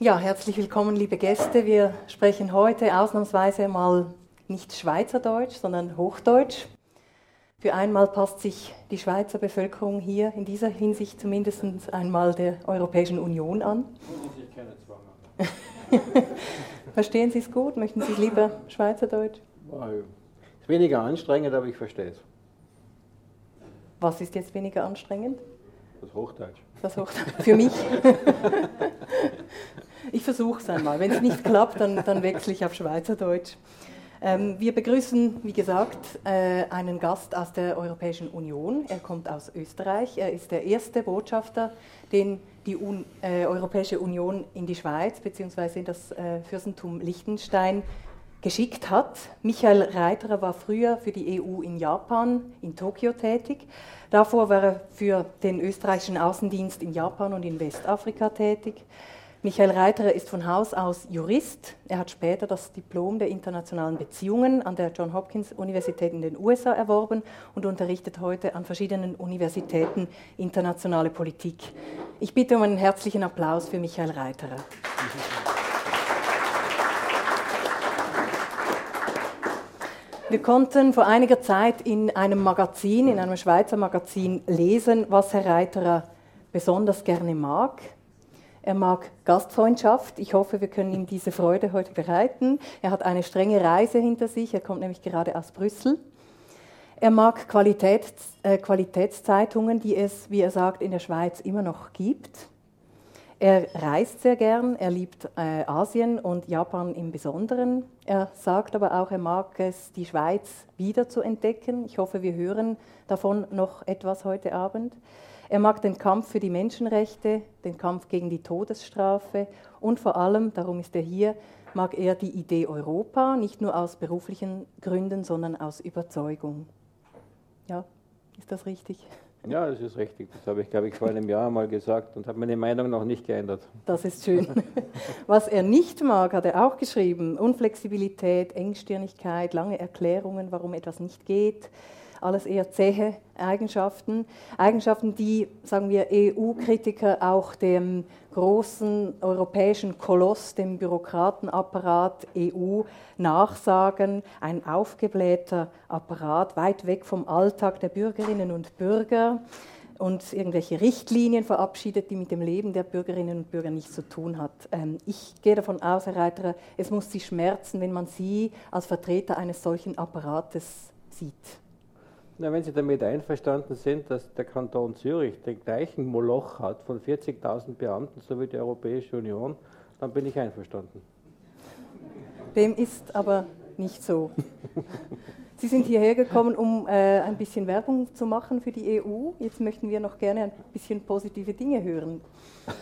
Ja, herzlich willkommen, liebe Gäste. Wir sprechen heute ausnahmsweise mal nicht Schweizerdeutsch, sondern Hochdeutsch. Für einmal passt sich die Schweizer Bevölkerung hier in dieser Hinsicht zumindest einmal der Europäischen Union an. Ich keine Zwang Verstehen Sie es gut? Möchten Sie lieber Schweizerdeutsch? Ist weniger anstrengend, aber ich verstehe es. Was ist jetzt weniger anstrengend? Das Hochdeutsch. Das Hochdeutsch. Für mich. ich versuche es einmal. Wenn es nicht klappt, dann, dann wechsle ich auf Schweizerdeutsch. Ähm, wir begrüßen, wie gesagt, äh, einen Gast aus der Europäischen Union. Er kommt aus Österreich. Er ist der erste Botschafter, den die Un äh, Europäische Union in die Schweiz bzw. in das äh, Fürstentum Liechtenstein geschickt hat. Michael Reiterer war früher für die EU in Japan, in Tokio tätig. Davor war er für den österreichischen Außendienst in Japan und in Westafrika tätig. Michael Reiterer ist von Haus aus Jurist. Er hat später das Diplom der internationalen Beziehungen an der John Hopkins Universität in den USA erworben und unterrichtet heute an verschiedenen Universitäten internationale Politik. Ich bitte um einen herzlichen Applaus für Michael Reiterer. Wir konnten vor einiger Zeit in einem Magazin, in einem Schweizer Magazin lesen, was Herr Reiterer besonders gerne mag. Er mag Gastfreundschaft. Ich hoffe, wir können ihm diese Freude heute bereiten. Er hat eine strenge Reise hinter sich. Er kommt nämlich gerade aus Brüssel. Er mag Qualitäts, äh, Qualitätszeitungen, die es, wie er sagt, in der Schweiz immer noch gibt. Er reist sehr gern, er liebt äh, Asien und Japan im Besonderen. Er sagt aber auch, er mag es, die Schweiz wieder zu entdecken. Ich hoffe, wir hören davon noch etwas heute Abend. Er mag den Kampf für die Menschenrechte, den Kampf gegen die Todesstrafe und vor allem, darum ist er hier, mag er die Idee Europa, nicht nur aus beruflichen Gründen, sondern aus Überzeugung. Ja, ist das richtig? Ja, das ist richtig. Das habe ich, glaube ich, vor einem Jahr mal gesagt und habe meine Meinung noch nicht geändert. Das ist schön. Was er nicht mag, hat er auch geschrieben. Unflexibilität, Engstirnigkeit, lange Erklärungen, warum etwas nicht geht. Alles eher zähe Eigenschaften. Eigenschaften, die, sagen wir, EU-Kritiker auch dem großen europäischen Koloss, dem Bürokratenapparat EU nachsagen. Ein aufgeblähter Apparat, weit weg vom Alltag der Bürgerinnen und Bürger und irgendwelche Richtlinien verabschiedet, die mit dem Leben der Bürgerinnen und Bürger nichts zu tun hat. Ähm, ich gehe davon aus, Herr Reiterer, es muss Sie schmerzen, wenn man Sie als Vertreter eines solchen Apparates sieht. Na, wenn Sie damit einverstanden sind, dass der Kanton Zürich den gleichen Moloch hat von 40.000 Beamten, so wie die Europäische Union, dann bin ich einverstanden. Dem ist aber nicht so. Sie sind hierher gekommen, um äh, ein bisschen Werbung zu machen für die EU. Jetzt möchten wir noch gerne ein bisschen positive Dinge hören.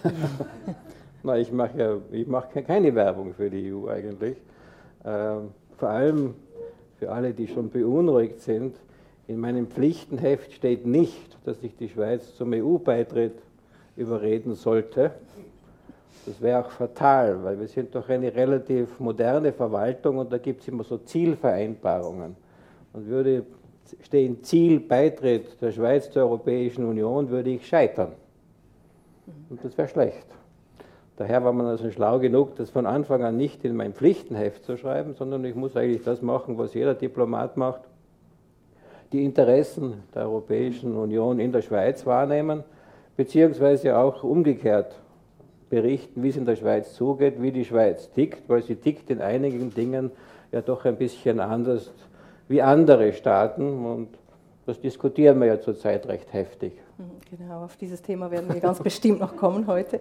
Na, ich mache ja ich mach keine Werbung für die EU eigentlich. Ähm, vor allem für alle, die schon beunruhigt sind, in meinem Pflichtenheft steht nicht, dass ich die Schweiz zum EU-Beitritt überreden sollte. Das wäre auch fatal, weil wir sind doch eine relativ moderne Verwaltung und da gibt es immer so Zielvereinbarungen. Und würde stehen Ziel Beitritt der Schweiz zur Europäischen Union, würde ich scheitern. Und das wäre schlecht. Daher war man also schlau genug, das von Anfang an nicht in mein Pflichtenheft zu schreiben, sondern ich muss eigentlich das machen, was jeder Diplomat macht die Interessen der Europäischen Union in der Schweiz wahrnehmen, beziehungsweise auch umgekehrt berichten, wie es in der Schweiz zugeht, wie die Schweiz tickt, weil sie tickt in einigen Dingen ja doch ein bisschen anders wie andere Staaten und das diskutieren wir ja zurzeit recht heftig. Mhm, genau, auf dieses Thema werden wir ganz bestimmt noch kommen heute.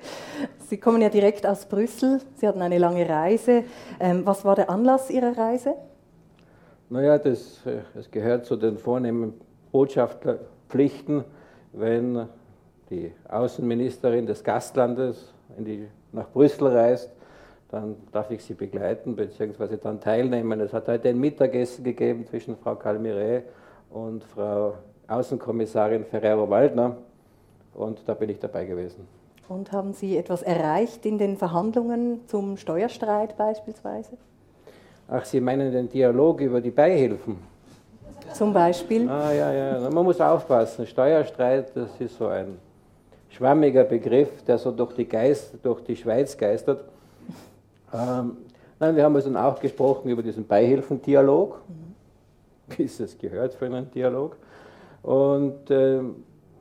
Sie kommen ja direkt aus Brüssel, Sie hatten eine lange Reise. Ähm, was war der Anlass Ihrer Reise? Naja, das, das gehört zu den vornehmen Botschafterpflichten, wenn die Außenministerin des Gastlandes die, nach Brüssel reist, dann darf ich sie begleiten bzw. dann teilnehmen. Es hat heute ein Mittagessen gegeben zwischen Frau Calmire und Frau Außenkommissarin Ferrero-Waldner und da bin ich dabei gewesen. Und haben Sie etwas erreicht in den Verhandlungen zum Steuerstreit beispielsweise? Ach, Sie meinen den Dialog über die Beihilfen? Zum Beispiel? Ah, ja, ja. Man muss aufpassen. Steuerstreit, das ist so ein schwammiger Begriff, der so durch die, Geist, durch die Schweiz geistert. Ähm, nein, wir haben also auch gesprochen über diesen Beihilfendialog, mhm. wie es das gehört für einen Dialog. Und äh,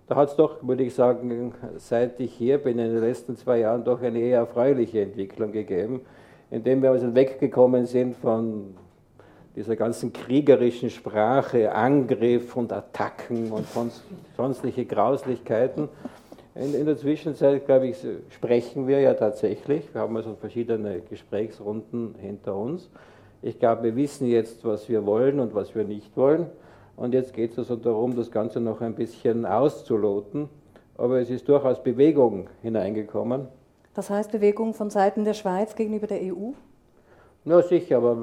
da hat es doch, würde ich sagen, seit ich hier bin, in den letzten zwei Jahren doch eine eher erfreuliche Entwicklung gegeben, indem wir also weggekommen sind von dieser ganzen kriegerischen Sprache, Angriff und Attacken und sonstige Grauslichkeiten. In, in, der Zwischenzeit, glaube ich, sprechen wir ja tatsächlich. Wir haben also verschiedene Gesprächsrunden hinter uns. Ich glaube, wir wissen jetzt, was wir wollen und was wir nicht wollen. Und jetzt geht es also darum, das Ganze noch ein bisschen auszuloten. Aber es ist durchaus Bewegung hineingekommen. Das heißt Bewegung von Seiten der Schweiz gegenüber der EU? Ja, sicher, aber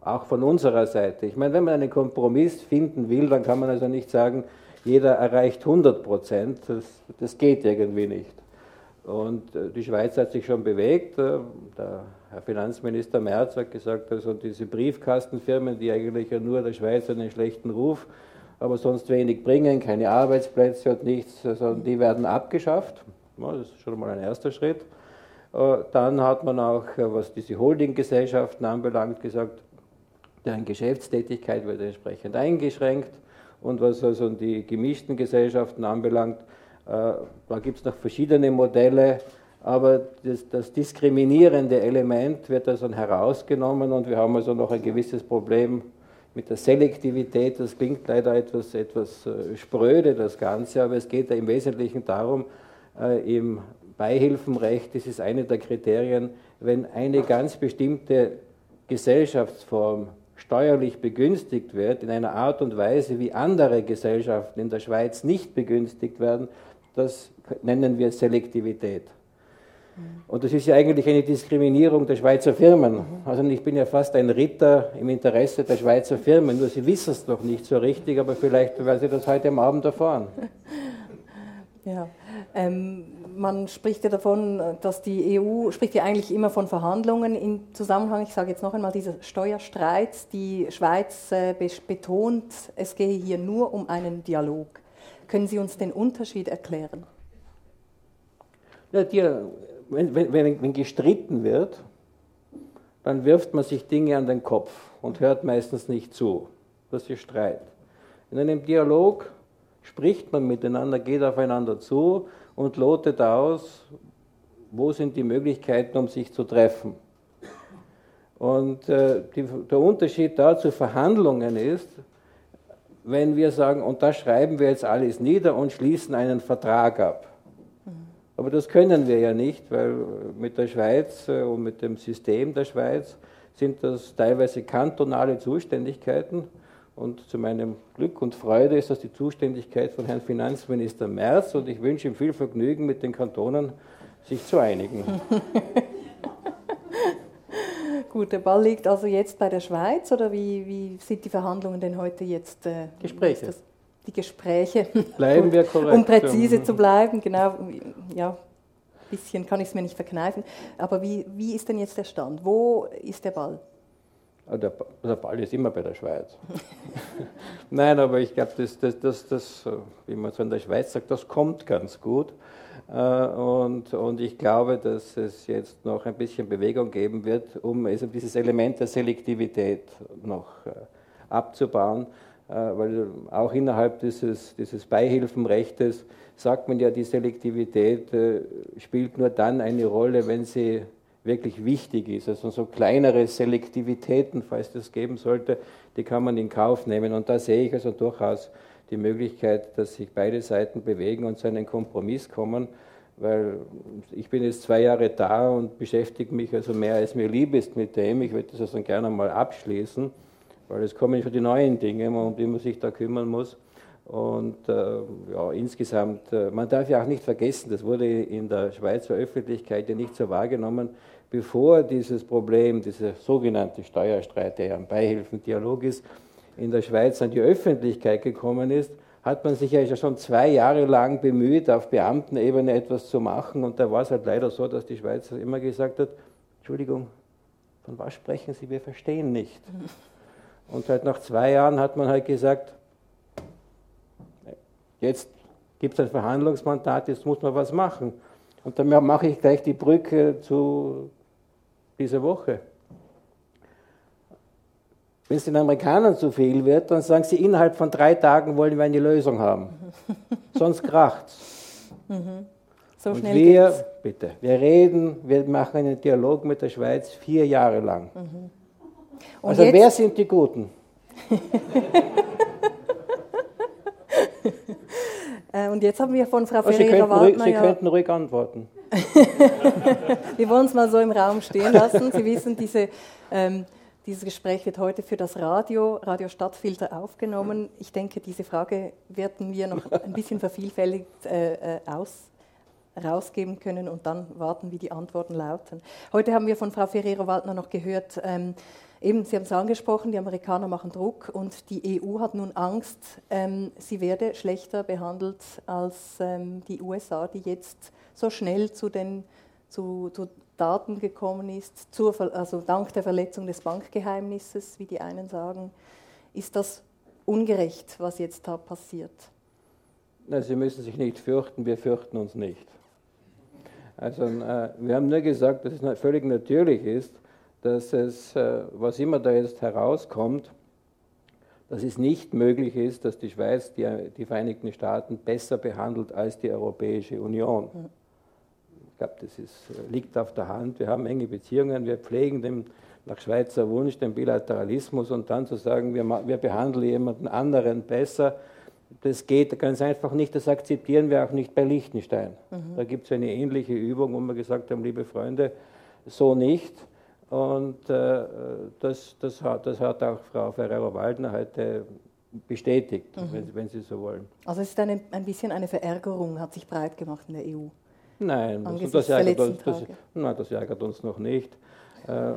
auch von unserer Seite. Ich meine, wenn man einen Kompromiss finden will, dann kann man also nicht sagen, jeder erreicht 100 Prozent. Das, das geht irgendwie nicht. Und äh, die Schweiz hat sich schon bewegt. Äh, der Herr Finanzminister Merz hat gesagt, also diese Briefkastenfirmen, die eigentlich ja nur der Schweiz einen schlechten Ruf, aber sonst wenig bringen, keine Arbeitsplätze und nichts, sondern die werden abgeschafft. Das ist schon mal ein erster Schritt. Äh, dann hat man auch, was diese Holdinggesellschaften anbelangt, gesagt, deren Geschäftstätigkeit wird entsprechend eingeschränkt. Und was also die gemischten Gesellschaften anbelangt, äh, da gibt es noch verschiedene Modelle, aber das, das, diskriminierende Element wird also herausgenommen und wir haben also noch ein gewisses Problem mit der Selektivität. Das klingt leider etwas, etwas äh, spröde, das Ganze, aber es geht ja im Wesentlichen darum, äh, im Beihilfenrecht, das ist eine der Kriterien, wenn eine ganz bestimmte Gesellschaftsform steuerlich begünstigt wird, in einer Art und Weise, wie andere Gesellschaften in der Schweiz nicht begünstigt werden, das nennen wir Selektivität. Und das ist ja eigentlich eine Diskriminierung der Schweizer Firmen. Also ich bin ja fast ein Ritter im Interesse der Schweizer Firmen, nur sie wissen es noch nicht so richtig, aber vielleicht werden sie das heute am Abend erfahren. Ja, ähm, man spricht ja davon, dass die EU spricht ja eigentlich immer von Verhandlungen im Zusammenhang, ich sage jetzt noch einmal, dieser Steuerstreit. Die Schweiz äh, betont, es gehe hier nur um einen Dialog. Können Sie uns den Unterschied erklären? Ja, die, wenn, wenn, wenn gestritten wird, dann wirft man sich Dinge an den Kopf und hört meistens nicht zu. Das ist Streit. In einem Dialog spricht man miteinander, geht aufeinander zu und lotet aus, wo sind die Möglichkeiten, um sich zu treffen. Und äh, die, der Unterschied da zu Verhandlungen ist, wenn wir sagen, und da schreiben wir jetzt alles nieder und schließen einen Vertrag ab. Aber das können wir ja nicht, weil mit der Schweiz äh, und mit dem System der Schweiz sind das teilweise kantonale Zuständigkeiten. Und zu meinem Glück und Freude ist das die Zuständigkeit von Herrn Finanzminister Merz und ich wünsche ihm viel Vergnügen mit den Kantonen, sich zu einigen. Gut, der Ball liegt also jetzt bei der Schweiz oder wie, wie sind die Verhandlungen denn heute jetzt? Äh, Gespräche. Das, die Gespräche. Bleiben wir korrekt. Um präzise zu bleiben, genau. Ja, ein bisschen kann ich es mir nicht verkneifen. Aber wie, wie ist denn jetzt der Stand? Wo ist der Ball? Ah, der, der Ball ist immer bei der Schweiz. Nein, aber ich glaube, das, das, das, das, wie man so in der Schweiz sagt, das kommt ganz gut. Äh, und, und ich glaube, dass es jetzt noch ein bisschen Bewegung geben wird, um also dieses Element der Selektivität noch äh, abzubauen. Äh, weil auch innerhalb dieses, dieses Beihilfenrechtes sagt man ja, die Selektivität spielt nur dann eine Rolle, wenn sie wirklich wichtig ist. Also so kleinere Selektivitäten, falls das geben sollte, die kann man in Kauf nehmen. Und da sehe ich also durchaus die Möglichkeit, dass sich beide Seiten bewegen und zu einem Kompromiss kommen, weil ich bin jetzt zwei Jahre da und beschäftige mich also mehr als mir lieb ist mit dem. Ich würde das also gerne mal abschließen, weil es kommen schon die neuen Dinge, um die man sich da kümmern muss. Und äh, ja, insgesamt, äh, man darf ja auch nicht vergessen, das wurde in der Schweizer Öffentlichkeit ja nicht so wahrgenommen, bevor dieses Problem, dieser sogenannte Steuerstreit, der ja ein Beihilfendialog ist, in der Schweiz an die Öffentlichkeit gekommen ist, hat man sich ja schon zwei Jahre lang bemüht, auf Beamtenebene etwas zu machen. Und da war es halt leider so, dass die Schweiz immer gesagt hat, Entschuldigung, von was sprechen Sie, wir verstehen nicht. Und halt nach zwei Jahren hat man halt gesagt, jetzt gibt es ein Verhandlungsmandat, jetzt muss man was machen. Und dann mache ich gleich die Brücke zu diese Woche. Wenn es den Amerikanern zu viel wird, dann sagen sie, innerhalb von drei Tagen wollen wir eine Lösung haben. Sonst kracht's. Mhm. So Und wir, geht's. bitte, wir reden, wir machen einen Dialog mit der Schweiz vier Jahre lang. Mhm. also jetzt? wer sind die Guten? Äh, und jetzt haben wir von Frau oh, Ferreira-Waldner... Sie, Sie könnten ruhig antworten. wir wollen es mal so im Raum stehen lassen. Sie wissen, diese, ähm, dieses Gespräch wird heute für das Radio, Radio Stadtfilter aufgenommen. Ich denke, diese Frage werden wir noch ein bisschen vervielfältigt äh, äh, aus, rausgeben können und dann warten, wie die Antworten lauten. Heute haben wir von Frau Ferrero-Waldner noch gehört, ähm, Eben, Sie haben es angesprochen, die Amerikaner machen Druck und die EU hat nun Angst, ähm, sie werde schlechter behandelt als ähm, die USA, die jetzt so schnell zu den zu, zu Daten gekommen ist, zur, also dank der Verletzung des Bankgeheimnisses, wie die einen sagen. Ist das ungerecht, was jetzt da passiert? Nein, Sie müssen sich nicht fürchten, wir fürchten uns nicht. Also, äh, wir haben nur gesagt, dass es völlig natürlich ist, dass es, äh, was immer da jetzt herauskommt, dass es nicht möglich ist, dass die Schweiz die, die Vereinigten Staaten besser behandelt als die Europäische Union. Ich glaube, das ist, liegt auf der Hand. Wir haben enge Beziehungen, wir pflegen den, nach Schweizer Wunsch den Bilateralismus und dann zu sagen, wir, wir behandeln jemanden anderen besser, das geht ganz einfach nicht. Das akzeptieren wir auch nicht bei Liechtenstein. Mhm. Da gibt es eine ähnliche Übung, wo wir gesagt haben, liebe Freunde, so nicht. Und äh, das, das, hat, das hat auch Frau Ferrero-Waldner heute bestätigt, mhm. wenn, wenn, Sie so wollen. Also es ist eine, ein bisschen eine Verärgerung, hat sich breit gemacht in der EU. Nein, das, das, ärgert uns, das, nein das ärgert uns noch nicht. Äh,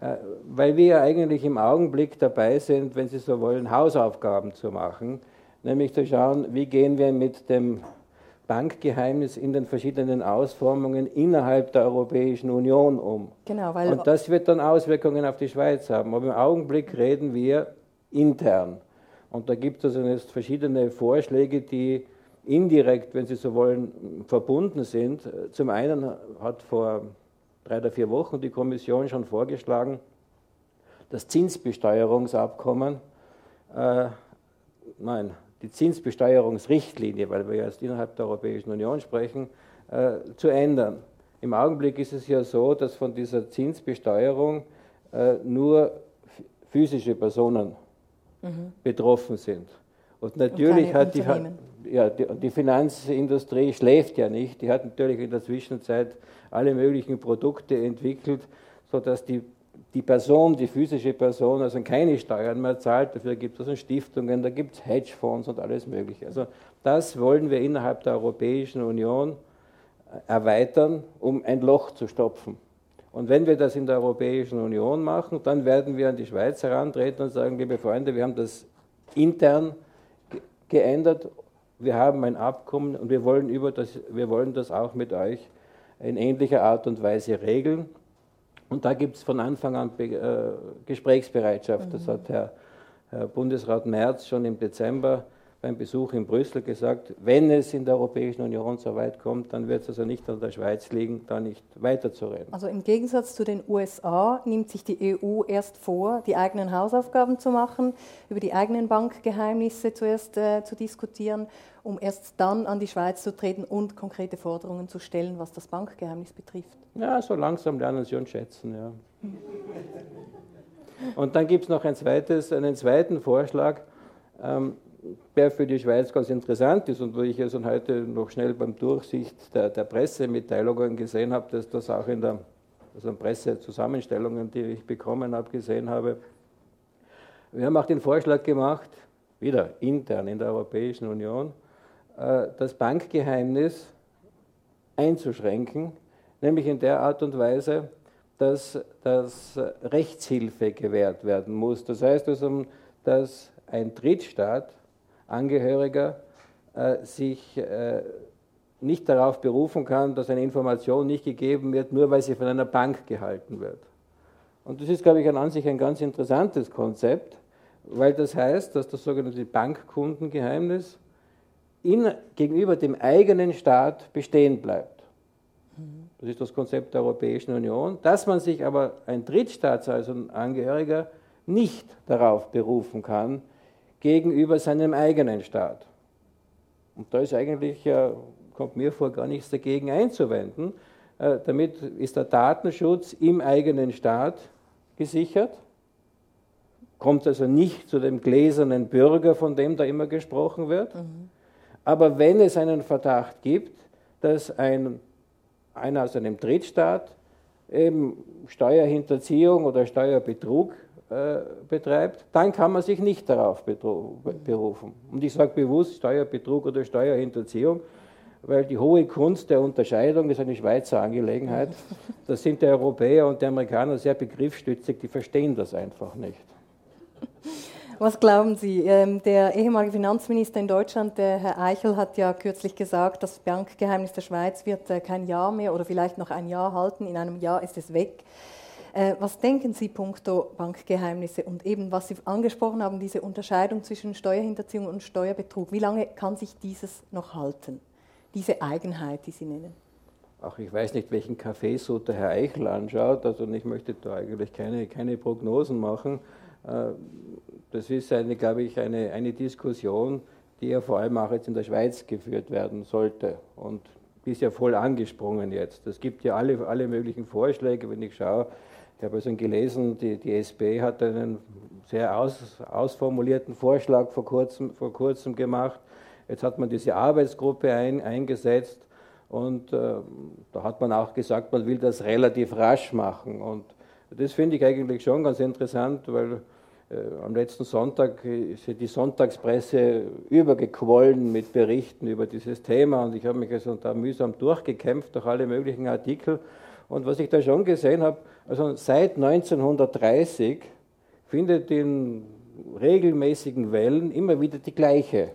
äh, weil wir eigentlich im Augenblick dabei sind, wenn Sie so wollen, Hausaufgaben zu machen, nämlich zu schauen, wie gehen wir mit dem Bankgeheimnis in den verschiedenen Ausformungen innerhalb der Europäischen Union um. Genau, weil Und das wird dann Auswirkungen auf die Schweiz haben. Aber im Augenblick reden wir intern. Und da gibt es also jetzt verschiedene Vorschläge, die indirekt, wenn Sie so wollen, verbunden sind. Zum einen hat vor drei oder vier Wochen die Kommission schon vorgeschlagen, das Zinsbesteuerungsabkommen, äh, nein, die Zinsbesteuerungsrichtlinie, weil wir jetzt innerhalb der Europäischen Union sprechen, äh, zu ändern. Im Augenblick ist es ja so, dass von dieser Zinsbesteuerung äh, nur physische Personen mhm. betroffen sind. Und natürlich Und hat die, ja, die, die, Finanzindustrie schläft ja nicht. Die hat natürlich in der Zwischenzeit alle möglichen Produkte entwickelt, sodass die die Person, die physische Person, also keine Steuern mehr zahlt, dafür gibt es also Stiftungen, da gibt es Hedgefonds und alles Mögliche. Also das wollen wir innerhalb der Europäischen Union erweitern, um ein Loch zu stopfen. Und wenn wir das in der Europäischen Union machen, dann werden wir an die Schweiz herantreten und sagen, liebe Freunde, wir haben das intern geändert, wir haben ein Abkommen und wir wollen, über das, wir wollen das auch mit euch in ähnlicher Art und Weise regeln. Und da gibt es von Anfang an Be äh, Gesprächsbereitschaft. Mhm. Das hat Herr, Herr, Bundesrat Merz schon im Dezember beim Besuch in Brüssel gesagt, wenn es in der Europäischen Union so weit kommt, dann wird es also nicht an der Schweiz liegen, da nicht weiterzureden. Also im Gegensatz zu den USA nimmt sich die EU erst vor, die eigenen Hausaufgaben zu machen, über die eigenen Bankgeheimnisse zuerst äh, zu diskutieren, um erst dann an die Schweiz zu treten und konkrete Forderungen zu stellen, was das Bankgeheimnis betrifft. Ja, so langsam lernen Sie uns schätzen, ja. Und dann gibt es noch ein zweites, einen zweiten Vorschlag, ähm, der für die Schweiz ganz interessant ist und wo ich also heute noch schnell beim Durchsicht der, der Pressemitteilungen gesehen habe, dass das auch in der also Pressezusammenstellungen, die ich bekommen habe, gesehen habe. Wir haben auch den Vorschlag gemacht, wieder intern in der Europäischen Union, äh, das Bankgeheimnis einzuschränken nämlich in der Art und Weise, dass, dass Rechtshilfe gewährt werden muss. Das heißt also, dass ein Drittstaat, Angehöriger, äh, sich äh, nicht darauf berufen kann, dass eine Information nicht gegeben wird, nur weil sie von einer Bank gehalten wird. Und das ist, glaube ich, an sich ein ganz interessantes Konzept, weil das heißt, dass das sogenannte Bankkundengeheimnis in, gegenüber dem eigenen Staat bestehen bleibt. Das ist das Konzept der Europäischen Union, dass man sich aber ein Drittstaatsangehöriger nicht darauf berufen kann gegenüber seinem eigenen Staat. Und da ist eigentlich, kommt mir vor, gar nichts dagegen einzuwenden. Äh, damit ist der Datenschutz im eigenen Staat gesichert, kommt also nicht zu dem gläsernen Bürger, von dem da immer gesprochen wird. Mhm. Aber wenn es einen Verdacht gibt, dass ein, einer aus einem Drittstaat eben Steuerhinterziehung oder Steuerbetrug äh, betreibt, dann kann man sich nicht darauf berufen. Und ich sage bewusst Steuerbetrug oder Steuerhinterziehung, weil die hohe Kunst der Unterscheidung ist eine Schweizer Angelegenheit. Das sind die Europäer und die Amerikaner sehr begriffsstützig, die verstehen das einfach nicht. Was glauben Sie? Ähm, der ehemalige Finanzminister in Deutschland, der Herr Eichel, hat ja kürzlich gesagt, das Bankgeheimnis der Schweiz wird äh, kein Jahr mehr oder vielleicht noch ein Jahr halten. In einem Jahr ist es weg. Äh, was denken Sie punkto Bankgeheimnisse und eben, was Sie angesprochen haben, diese Unterscheidung zwischen Steuerhinterziehung und Steuerbetrug? Wie lange kann sich dieses noch halten? diese Eigenheit, die Sie nennen? Ach, ich weiß nicht, welchen Kaffeesud der Herr Eichel anschaut. Also ich möchte da eigentlich keine, keine Prognosen machen. Äh, das ist, eine, glaube ich, eine, eine Diskussion, die ja vor allem auch jetzt in der Schweiz geführt werden sollte. Und die ist ja voll angesprungen jetzt. Es gibt ja alle, alle möglichen Vorschläge, wenn ich schaue. Ich habe also gelesen, die, die SP hat einen sehr aus, ausformulierten Vorschlag vor kurzem, vor kurzem gemacht Jetzt hat man diese Arbeitsgruppe ein, eingesetzt und äh, da hat man auch gesagt, man will das relativ rasch machen. Und das finde ich eigentlich schon ganz interessant, weil äh, am letzten Sonntag ist die Sonntagspresse übergequollen mit Berichten über dieses Thema und ich habe mich also da mühsam durchgekämpft durch alle möglichen Artikel. Und was ich da schon gesehen habe, also seit 1930 findet in regelmäßigen Wellen immer wieder die gleiche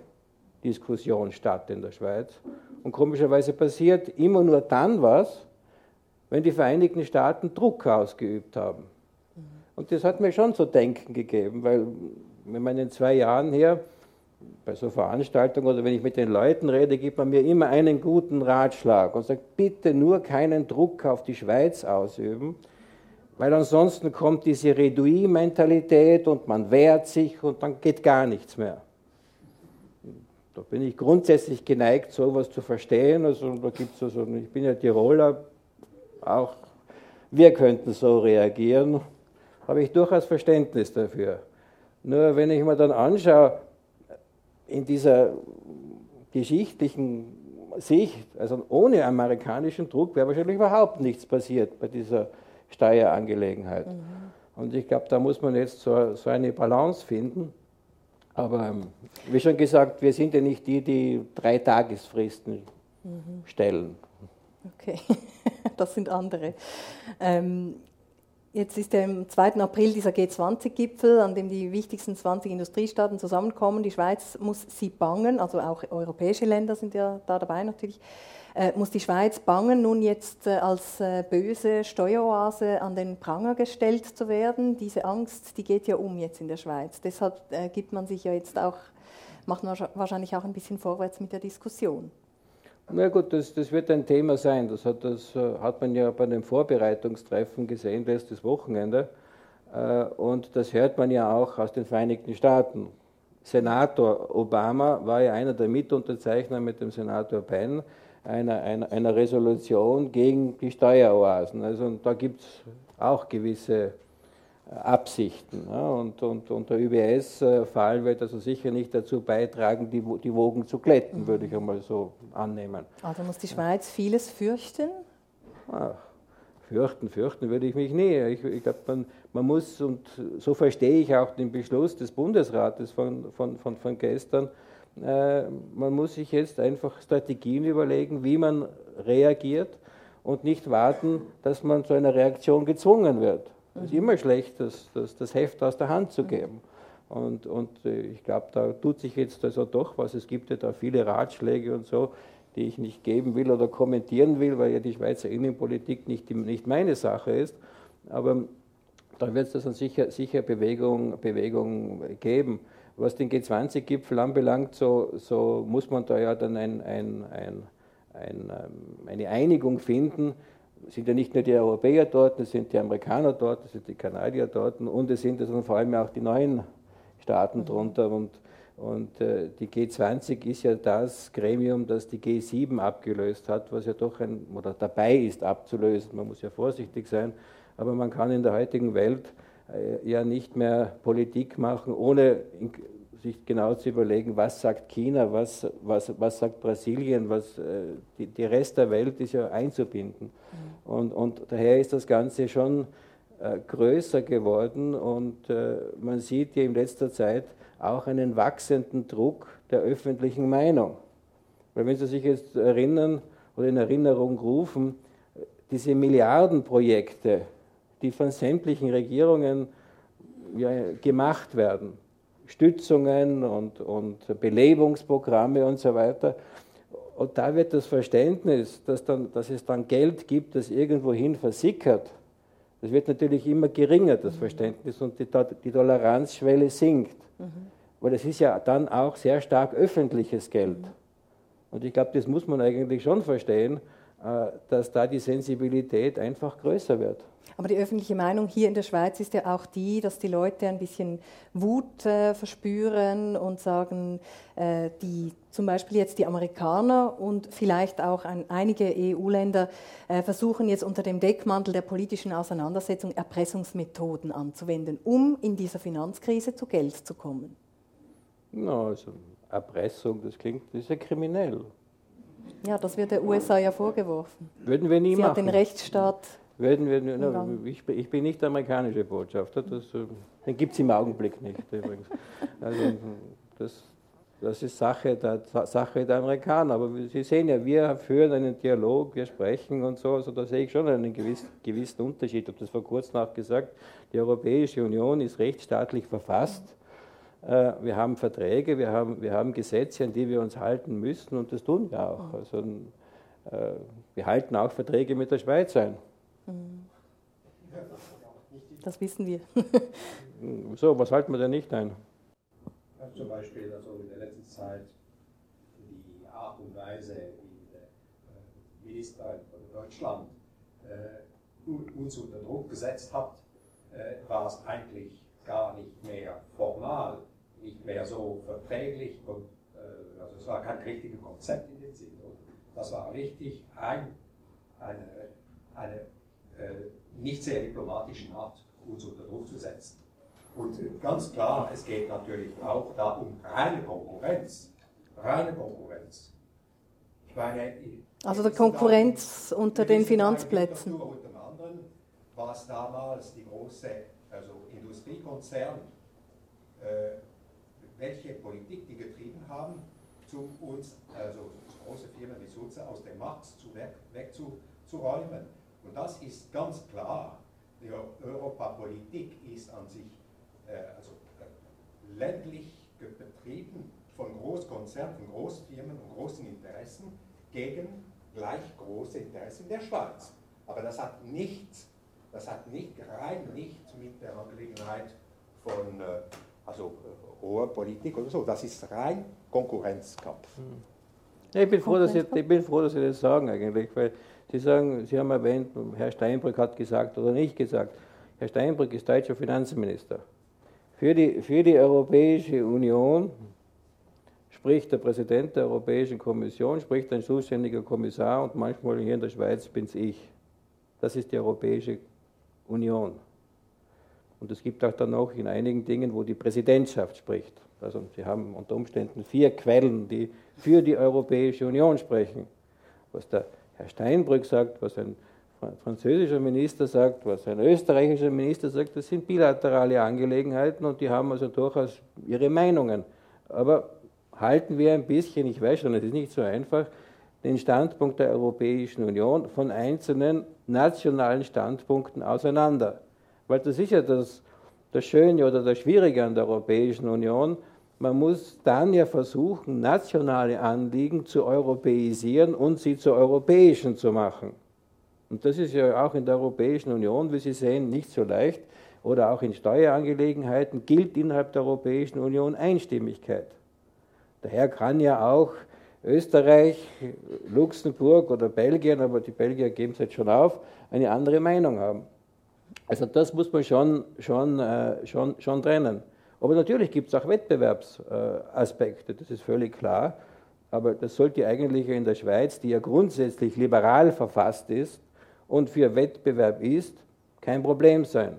Diskussion statt in der Schweiz. Und komischerweise passiert immer nur dann was, wenn die Vereinigten Staaten Druck ausgeübt haben. Und das hat mir schon zu denken gegeben, weil wenn man in zwei Jahren hier bei so Veranstaltungen oder wenn ich mit den Leuten rede, gibt man mir immer einen guten Ratschlag und sagt, bitte nur keinen Druck auf die Schweiz ausüben, weil ansonsten kommt diese Redouis-Mentalität und man wehrt sich und dann geht gar nichts mehr. Da bin ich grundsätzlich geneigt, sowas zu verstehen. Also da gibt es also, ich bin ja Tiroler, auch wir könnten so reagieren, habe ich durchaus Verständnis dafür. Nur wenn ich mir dann anschaue, in dieser geschichtlichen Sicht, also ohne amerikanischen Druck wäre wahrscheinlich überhaupt nichts passiert bei dieser Steuerangelegenheit. Mhm. Und ich glaube, da muss man jetzt so, so eine Balance finden. Aber ähm, wie schon gesagt, wir sind ja nicht die, die drei Tagesfristen mhm. stellen. Okay, das sind andere. Ähm, jetzt ist ja am 2. April dieser G20-Gipfel, an dem die wichtigsten 20 Industriestaaten zusammenkommen. Die Schweiz muss sie bangen, also auch europäische Länder sind ja da dabei natürlich äh, muss die Schweiz bangen, nun jetzt äh, als äh, böse Steueroase an den Pranger gestellt zu werden. Diese Angst, die geht ja um jetzt in der Schweiz. Deshalb äh, gibt man sich ja jetzt auch, macht man wahrscheinlich auch ein bisschen vorwärts mit der Diskussion. Na gut, das, das wird ein Thema sein. Das hat, das äh, hat man ja bei dem Vorbereitungstreffen gesehen, letztes Wochenende. Äh, und das hört man ja auch aus den Vereinigten Staaten. Senator Obama war ja einer der Mitunterzeichner mit dem Senator Penn einer, einer, einer Resolution gegen die Steueroasen. Also da gibt es auch gewisse Absichten. Ja, und, und, und der UBS-Fall wird also sicher nicht dazu beitragen, die, die Wogen zu glätten, mhm. würde ich einmal so annehmen. Also muss die Schweiz vieles fürchten? Ach, fürchten, fürchten würde ich mich nie. Ich, ich glaube, man, man muss, und so verstehe ich auch den Beschluss des Bundesrates von, von, von, von gestern, äh, man muss sich jetzt einfach Strategien überlegen, wie man reagiert und nicht warten, dass man zu einer Reaktion gezwungen wird. Es ist mhm. immer schlecht, das, das, das Heft aus der Hand zu geben. Und, und äh, ich glaube, da tut sich jetzt also doch was. Es gibt ja da viele Ratschläge und so, die ich nicht geben will oder kommentieren will, weil ja die Schweizer Innenpolitik nicht, nicht meine Sache ist. Aber da wird es also sicher, sicher Bewegung, Bewegung geben. Was den G20-Gipfel anbelangt, so, so, muss man da ja dann ein, ein, ein, ähm, eine Einigung finden, sind ja nicht nur die Europäer dort, es sind die Amerikaner dort, es sind die Kanadier dort und es sind also vor allem auch die neuen Staaten mhm. drunter. Und, und äh, die G20 ist ja das Gremium, das die G7 abgelöst hat, was ja doch ein, oder dabei ist abzulösen. Man muss ja vorsichtig sein, aber man kann in der heutigen Welt äh, ja nicht mehr Politik machen, ohne sich genau zu überlegen, was sagt China, was, was, was sagt Brasilien, was, äh, die, die Rest der Welt ist ja einzubinden. Mhm. Und, und daher ist das Ganze schon äh, größer geworden und äh, man sieht ja in letzter Zeit auch einen wachsenden Druck der öffentlichen Meinung. Weil wenn Sie sich jetzt erinnern oder in Erinnerung rufen, diese Milliardenprojekte, die von sämtlichen Regierungen ja, gemacht werden, Stützungen und, und Belebungsprogramme und so weiter. Und da wird das Verständnis, dass, dann, dass es dann Geld gibt, das irgendwohin versickert, das wird natürlich immer geringer, das Verständnis, und die, die Toleranzschwelle sinkt. Mhm. Weil das ist ja dann auch sehr stark öffentliches Geld. Und ich glaube, das muss man eigentlich schon verstehen, äh, dass da die Sensibilität einfach größer wird. Aber die öffentliche Meinung hier in der Schweiz ist ja auch die, dass die Leute ein bisschen Wut äh, verspüren und sagen, äh, die, zum Beispiel jetzt die Amerikaner und vielleicht auch ein, einige EU-Länder äh, versuchen jetzt unter dem Deckmantel der politischen Auseinandersetzung Erpressungsmethoden anzuwenden, um in dieser Finanzkrise zu Geld zu kommen. Na, also Erpressung, das klingt, das ist ja kriminell. Ja, das wird der USA ja vorgeworfen. Würden wir nie Sie machen. hat den Rechtsstaat werden wir, na, ich, ich, bin nicht der amerikanische Botschafter, das, äh, den gibt es im Augenblick nicht übrigens. Also, das, das ist Sache der, Sache der Amerikaner. Aber Sie sehen ja, wir führen einen Dialog, wir sprechen und so, also da sehe ich schon einen gewissen, gewissen Unterschied. Ich habe das vor kurzem auch gesagt, die Europäische Union ist rechtsstaatlich verfasst. Äh, wir haben Verträge, wir haben, wir haben Gesetze, an die wir uns halten müssen und das tun wir auch. Also, äh, wir halten auch Verträge mit der Schweiz ein. Das wissen wir. so, was halten wir denn nicht ein? Also zum Beispiel also in der letzten Zeit die Art und Weise, wie der äh, Minister von Deutschland äh, uns unter Druck gesetzt hat, äh, war es eigentlich gar nicht mehr formal, nicht mehr so verträglich und äh, also es war kein richtiges Konzept in dem Sinne. Das war richtig ein, eine, eine nicht sehr diplomatischen Art, uns unter Druck zu setzen. Und äh, ganz klar, es geht natürlich auch da um reine Konkurrenz. Reine Konkurrenz. Ich meine, also der Konkurrenz da, unter den Finanzplätzen. Unter anderem war es damals die große also Industriekonzern, äh, welche Politik die getrieben haben, um uns, also große Firmen wie Sulzer, aus dem Markt zu weg, wegzuräumen. Und das ist ganz klar. Die Europapolitik ist an sich äh, also, äh, ländlich betrieben von Großkonzernen, von Großfirmen und großen Interessen gegen gleich große Interessen der Schweiz. Aber das hat nichts, das hat nicht rein nichts mit der Angelegenheit von äh, also äh, hoher Politik oder so. Das ist rein Konkurrenzkampf. Hm. ich, bin froh, dass Sie, ich bin froh, dass Sie das sagen eigentlich, weil Sie sagen, Sie haben erwähnt, Herr Steinbrück hat gesagt oder nicht gesagt. Herr Steinbrück ist deutscher Finanzminister. Für die, für die Europäische Union spricht der Präsident der Europäischen Kommission, spricht ein zuständiger Kommissar und manchmal hier in der Schweiz bin es ich. Das ist die Europäische Union. Und es gibt auch dann noch in einigen Dingen, wo die Präsidentschaft spricht. Also Sie haben unter Umständen vier Quellen, die für die Europäische Union sprechen. Was der Herr Steinbrück sagt, was ein französischer Minister sagt, was ein österreichischer Minister sagt, das sind bilaterale Angelegenheiten und die haben also durchaus ihre Meinungen. Aber halten wir ein bisschen, ich weiß schon, es ist nicht so einfach, den Standpunkt der Europäischen Union von einzelnen nationalen Standpunkten auseinander. Weil das ist ja das, das Schöne oder das Schwierige an der Europäischen Union, man muss dann ja versuchen, nationale Anliegen zu europäisieren und sie zu europäischen zu machen. Und das ist ja auch in der Europäischen Union, wie Sie sehen, nicht so leicht. Oder auch in Steuerangelegenheiten gilt innerhalb der Europäischen Union Einstimmigkeit. Daher kann ja auch Österreich, Luxemburg oder Belgien, aber die Belgier geben es jetzt schon auf, eine andere Meinung haben. Also das muss man schon, schon, äh, schon, schon trennen. Aber natürlich gibt es auch Wettbewerbsaspekte, das ist völlig klar. Aber das sollte eigentlich in der Schweiz, die ja grundsätzlich liberal verfasst ist und für Wettbewerb ist, kein Problem sein.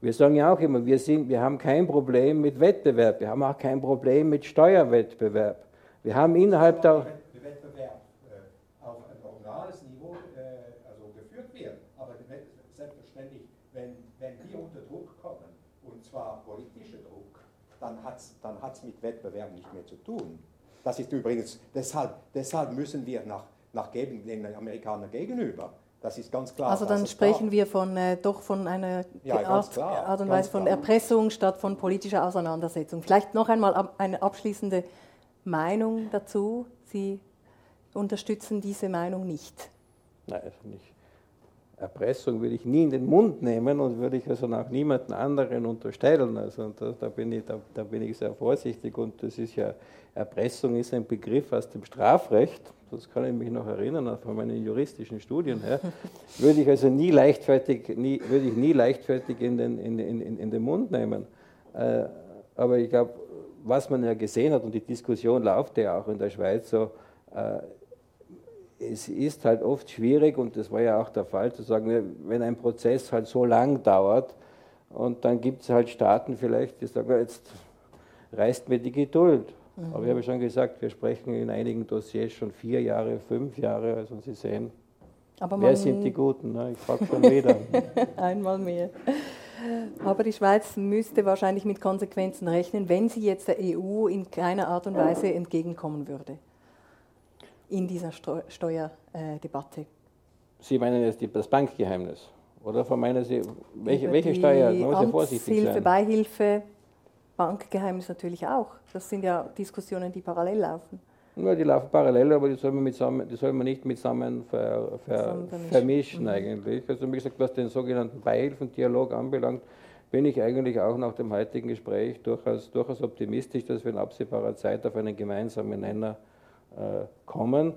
Wir sagen ja auch immer, wir, sind, wir haben kein Problem mit Wettbewerb, wir haben auch kein Problem mit Steuerwettbewerb. Wir haben innerhalb der. Wettbewerb äh, auf ein normales Niveau äh, also geführt wird, aber selbstverständlich, wenn, wenn wir unter Druck kommen, und zwar politischer Druck, dann hat es dann hat's mit Wettbewerb nicht mehr zu tun. Das ist übrigens, deshalb, deshalb müssen wir nach, nach geben, den Amerikanern gegenüber das ist ganz klar. Also dann sprechen wir von, äh, doch von einer ja, Art, klar, Art, und Weise von klar. Erpressung statt von politischer Auseinandersetzung. Vielleicht noch einmal eine abschließende Meinung dazu. Sie unterstützen diese Meinung nicht. Nein, nicht. Erpressung würde ich nie in den Mund nehmen und würde ich also auch niemanden anderen unterstellen. Also da, da, bin ich, da, da, bin ich sehr vorsichtig und das ist ja, Erpressung ist ein Begriff aus dem Strafrecht das kann ich mich noch erinnern von meinen juristischen Studien her, würde ich also nie leichtfertig, nie, würde ich nie leichtfertig in den, in, in, in den Mund nehmen. Äh, aber ich glaube, was man ja gesehen hat, und die Diskussion läuft ja auch in der Schweiz so, äh, es ist halt oft schwierig, und das war ja auch der Fall, zu sagen, wenn ein Prozess halt so lang dauert, und dann gibt es halt Staaten vielleicht, die sagen, jetzt reißt mir die Geduld. Mhm. Aber ich habe schon gesagt, wir sprechen in einigen Dossiers schon vier Jahre, fünf Jahre. Also Sie sehen, wer sind die Guten? Ne? Ich frage schon wieder. Einmal mehr. Aber die Schweiz müsste wahrscheinlich mit Konsequenzen rechnen, wenn sie jetzt der EU in keiner Art und Weise entgegenkommen würde in dieser Steuerdebatte. Sie meinen jetzt das Bankgeheimnis? Oder vermeinen Sie, welche, welche Steuer? Man muss ja vorsichtig Hilfe, sein. Beihilfe, Bankgeheimnis natürlich auch. Das sind ja Diskussionen, die parallel laufen. Ja, die laufen parallel, aber die soll man, mitsammen, die soll man nicht mitsammen ver, ver, vermischen mhm. eigentlich. Also wie gesagt, was den sogenannten Beihilfendialog anbelangt, bin ich eigentlich auch nach dem heutigen Gespräch durchaus, durchaus optimistisch, dass wir in absehbarer Zeit auf einen gemeinsamen Nenner äh, kommen.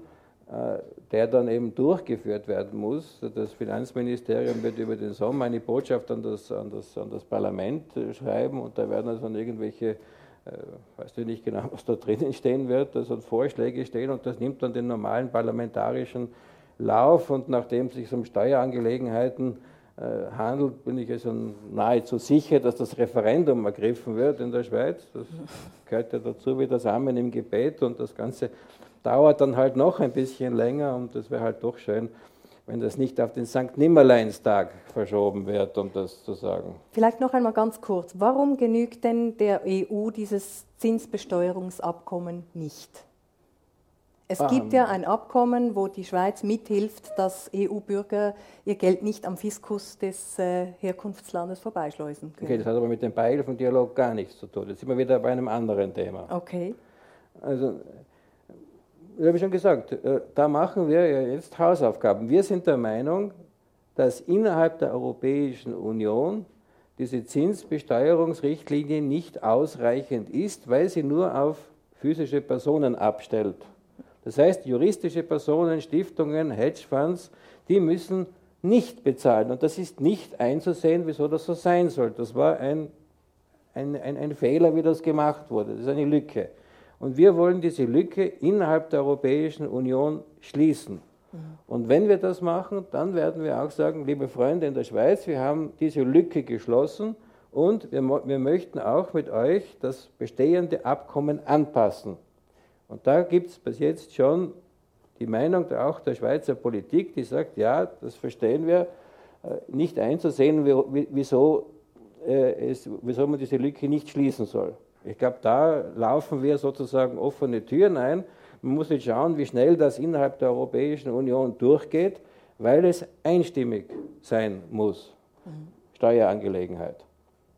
Äh, der dann eben durchgeführt werden muss. Das Finanzministerium wird über den Sommer eine Botschaft an das, an das, an das Parlament äh, schreiben und da werden also irgendwelche, äh, weißt du nicht genau, was da drinnen stehen wird, also Vorschläge stehen und das nimmt dann den normalen parlamentarischen Lauf und nachdem es sich um Steuerangelegenheiten äh, handelt, bin ich also nahezu sicher, dass das Referendum ergriffen wird in der Schweiz. Das gehört ja dazu wie das Amen im Gebet und das Ganze dauert dann halt noch ein bisschen länger und es wäre halt doch schön, wenn das nicht auf den St. Nimmerleinstag verschoben wird, um das zu sagen. Vielleicht noch einmal ganz kurz. Warum genügt denn der EU dieses Zinsbesteuerungsabkommen nicht? Es um, gibt ja ein Abkommen, wo die Schweiz mithilft, dass EU-Bürger ihr Geld nicht am Fiskus des äh, Herkunftslandes vorbeischleusen können. Okay, das hat aber mit dem Beihilfendialog gar nichts zu tun. Jetzt sind wir wieder bei einem anderen Thema. Okay. Also ich habe schon gesagt, äh, da machen wir ja jetzt Hausaufgaben. Wir sind der Meinung, dass innerhalb der Europäischen Union diese Zinsbesteuerungsrichtlinie nicht ausreichend ist, weil sie nur auf physische Personen abstellt. Das heißt, juristische Personen, Stiftungen, Hedgefonds, die müssen nicht bezahlen. Und das ist nicht einzusehen, wieso das so sein soll. Das war ein, ein, ein, ein Fehler, wie das gemacht wurde. Das ist eine Lücke. Und wir wollen diese Lücke innerhalb der Europäischen Union schließen. Und wenn wir das machen, dann werden wir auch sagen, liebe Freunde in der Schweiz, wir haben diese Lücke geschlossen und wir, wir möchten auch mit euch das bestehende Abkommen anpassen. Und da gibt es bis jetzt schon die Meinung auch der Schweizer Politik, die sagt, ja, das verstehen wir, äh, nicht einzusehen, wieso, äh, es, wieso man diese Lücke nicht schließen soll. Ich glaube, da laufen wir sozusagen offene Türen ein. Man muss jetzt schauen, wie schnell das innerhalb der Europäischen Union durchgeht, weil es einstimmig sein muss. Mhm. Steuerangelegenheit.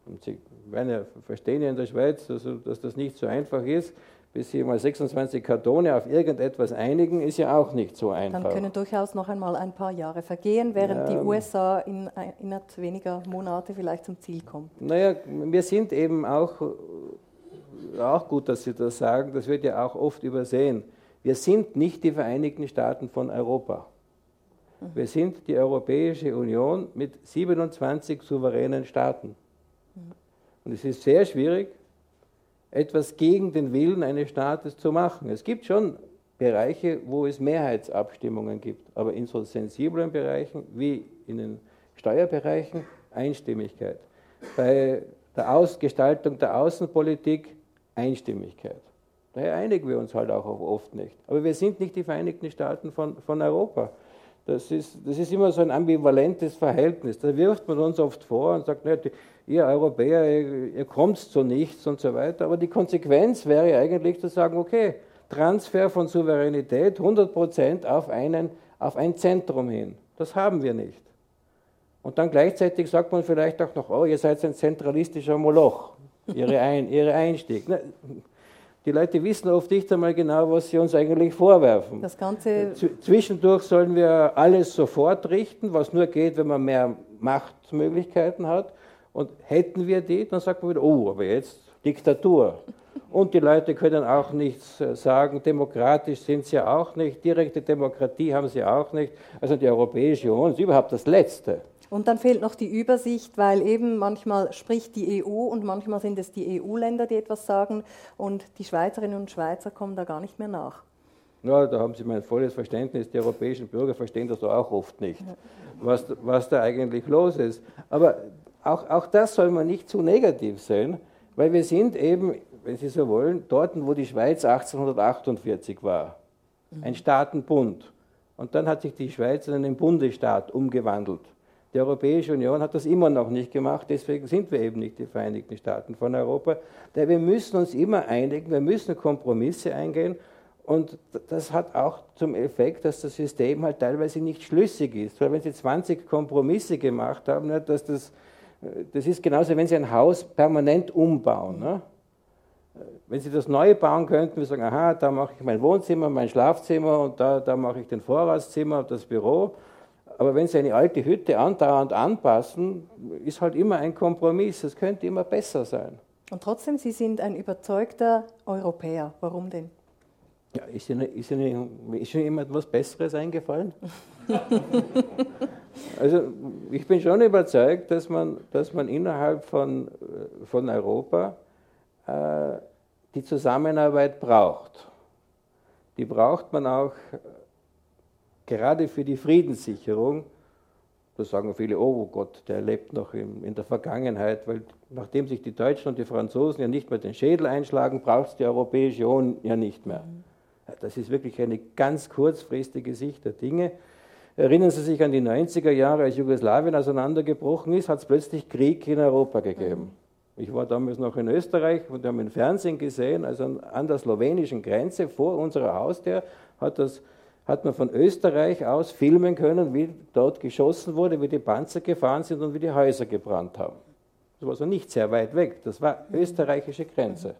Und Sie ja, verstehen ja in der Schweiz, also, dass das nicht so einfach ist. Bis Sie mal 26 Kartone auf irgendetwas einigen, ist ja auch nicht so einfach. Dann können durchaus noch einmal ein paar Jahre vergehen, während ja. die USA in, innerhalb weniger Monate vielleicht zum Ziel kommen. Naja, wir sind eben auch auch gut, dass Sie das sagen, das wird ja auch oft übersehen. Wir sind nicht die Vereinigten Staaten von Europa. Wir sind die Europäische Union mit 27 souveränen Staaten. Und es ist sehr schwierig, etwas gegen den Willen eines Staates zu machen. Es gibt schon Bereiche, wo es Mehrheitsabstimmungen gibt, aber in so sensiblen Bereichen wie in den Steuerbereichen Einstimmigkeit. Bei der Ausgestaltung der Außenpolitik Einstimmigkeit. Daher einigen wir uns halt auch oft nicht. Aber wir sind nicht die Vereinigten Staaten von, von Europa. Das ist, das ist immer so ein ambivalentes Verhältnis. Da wirft man uns oft vor und sagt, ne, ihr Europäer, ihr, ihr kommt zu nichts und so weiter. Aber die Konsequenz wäre eigentlich zu sagen, okay, Transfer von Souveränität 100 auf, einen, auf ein Zentrum hin. Das haben wir nicht. Und dann gleichzeitig sagt man vielleicht auch noch, oh, ihr seid ein zentralistischer Moloch, ihre, ein, ihre Einstieg. Die Leute wissen oft nicht einmal genau, was sie uns eigentlich vorwerfen. Das Ganze Zwischendurch sollen wir alles sofort richten, was nur geht, wenn man mehr Machtmöglichkeiten hat. Und hätten wir die, dann sagt man wieder, oh, aber jetzt Diktatur. Und die Leute können auch nichts äh, sagen, demokratisch sind sie auch nicht, direkte Demokratie haben sie auch nicht. Also die Europäische Union ist überhaupt das Letzte. Und dann fehlt noch die Übersicht, weil eben manchmal spricht die EU und manchmal sind es die EU-Länder, die etwas sagen und die Schweizerinnen und Schweizer kommen da gar nicht mehr nach. Ja, da haben Sie mein volles Verständnis. Die europäischen Bürger verstehen das auch oft nicht, was, was da eigentlich los ist. Aber auch, auch das soll man nicht zu negativ sehen, weil wir sind eben, wenn Sie so wollen, dort, wo die Schweiz 1848 war. Ein Staatenbund. Und dann hat sich die Schweiz in einen Bundesstaat umgewandelt. Die Europäische Union hat das immer noch nicht gemacht, deswegen sind wir eben nicht die Vereinigten Staaten von Europa. Denn wir müssen uns immer einigen, wir müssen Kompromisse eingehen und das hat auch zum Effekt, dass das System halt teilweise nicht schlüssig ist. Weil wenn Sie 20 Kompromisse gemacht haben, dass das, das ist genauso, wenn Sie ein Haus permanent umbauen. Ne? Wenn Sie das neu bauen könnten, wir sagen, aha, da mache ich mein Wohnzimmer, mein Schlafzimmer und da, da mache ich den Vorratszimmer, das Büro aber wenn Sie eine alte Hütte andauernd anpassen, ist halt immer ein Kompromiss. Es könnte immer besser sein. Und trotzdem, Sie sind ein überzeugter Europäer. Warum denn? Ja, ist, Ihnen, ist, Ihnen, ist Ihnen jemand was Besseres eingefallen? also ich bin schon überzeugt, dass man, dass man innerhalb von, von Europa äh, die Zusammenarbeit braucht. Die braucht man auch gerade für die Friedenssicherung, da sagen viele, oh Gott, der lebt noch in, in der Vergangenheit, weil nachdem sich die Deutschen und die Franzosen ja nicht mehr den Schädel einschlagen, braucht es die Europäische Union ja nicht mehr. Das ist wirklich eine ganz kurzfristige Sicht der Dinge. Erinnern Sie sich an die 90er Jahre, als Jugoslawien auseinandergebrochen ist, hat es plötzlich Krieg in Europa gegeben. Ich war damals noch in Österreich und wir haben im Fernsehen gesehen, also an der slowenischen Grenze vor unserer Haustür hat das hat man von Österreich aus filmen können, wie dort geschossen wurde, wie die Panzer gefahren sind und wie die Häuser gebrannt haben. Das war also nicht sehr weit weg, das war österreichische Grenze.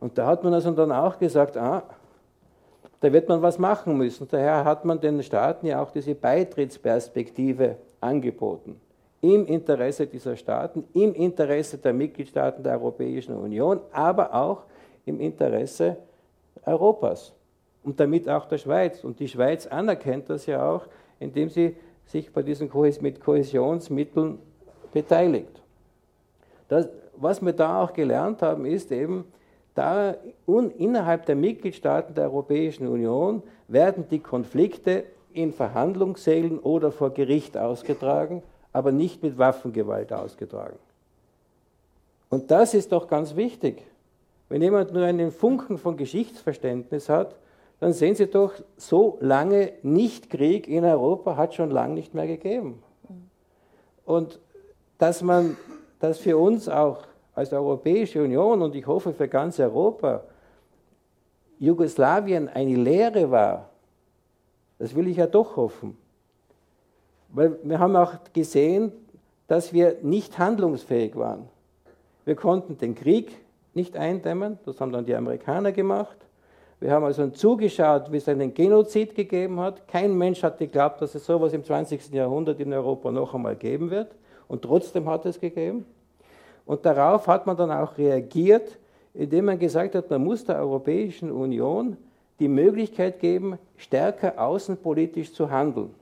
Und da hat man also dann auch gesagt, ah, da wird man was machen müssen. Daher hat man den Staaten ja auch diese Beitrittsperspektive angeboten. Im Interesse dieser Staaten, im Interesse der Mitgliedstaaten der Europäischen Union, aber auch im Interesse Europas und damit auch der Schweiz. Und die Schweiz anerkennt das ja auch, indem sie sich bei diesen mit Kohäsionsmitteln beteiligt. Das, was wir da auch gelernt haben, ist eben, da innerhalb der Mitgliedstaaten der Europäischen Union werden die Konflikte in Verhandlungssälen oder vor Gericht ausgetragen, aber nicht mit Waffengewalt ausgetragen. Und das ist doch ganz wichtig. Wenn jemand nur einen Funken von Geschichtsverständnis hat, dann sehen Sie doch, so lange Nicht-Krieg in Europa hat schon lange nicht mehr gegeben. Und dass man, dass für uns auch als Europäische Union und ich hoffe für ganz Europa Jugoslawien eine Lehre war, das will ich ja doch hoffen. Weil wir haben auch gesehen, dass wir nicht handlungsfähig waren. Wir konnten den Krieg nicht eindämmen, das haben dann die Amerikaner gemacht. Wir haben also zugeschaut, wie es einen Genozid gegeben hat. Kein Mensch hat geglaubt, dass es sowas im 20. Jahrhundert in Europa noch einmal geben wird. Und trotzdem hat es gegeben. Und darauf hat man dann auch reagiert, indem man gesagt hat, man muss der Europäischen Union die Möglichkeit geben, stärker außenpolitisch zu handeln.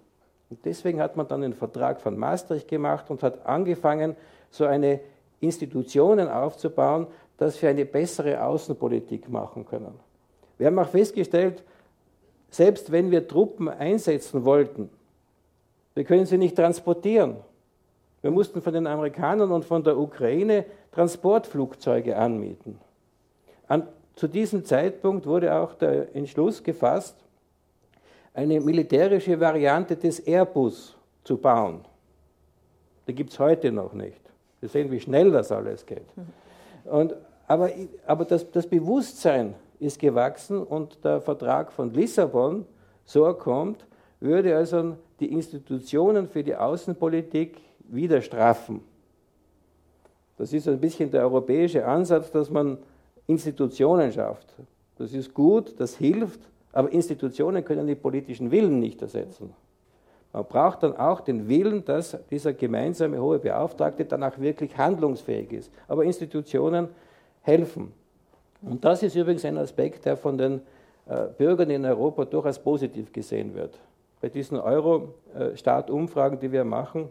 Und deswegen hat man dann den Vertrag von Maastricht gemacht und hat angefangen, so eine Institutionen aufzubauen, dass wir eine bessere Außenpolitik machen können. Wir haben auch festgestellt, selbst wenn wir Truppen einsetzen wollten, wir können sie nicht transportieren. Wir mussten von den Amerikanern und von der Ukraine Transportflugzeuge anmieten. An, zu diesem Zeitpunkt wurde auch der Entschluss gefasst, eine militärische Variante des Airbus zu bauen. Die gibt es heute noch nicht. Wir sehen, wie schnell das alles geht. Und, aber aber das, das Bewusstsein ist gewachsen und der Vertrag von Lissabon, so kommt, würde also die Institutionen für die Außenpolitik wieder straffen. Das ist ein bisschen der europäische Ansatz, dass man Institutionen schafft. Das ist gut, das hilft, aber Institutionen können den politischen Willen nicht ersetzen. Man braucht dann auch den Willen, dass dieser gemeinsame hohe Beauftragte dann auch wirklich handlungsfähig ist. Aber Institutionen helfen. Und das ist übrigens ein Aspekt, der von den äh, Bürgern in Europa durchaus positiv gesehen wird. Bei diesen Euro-Staat-Umfragen, die wir machen,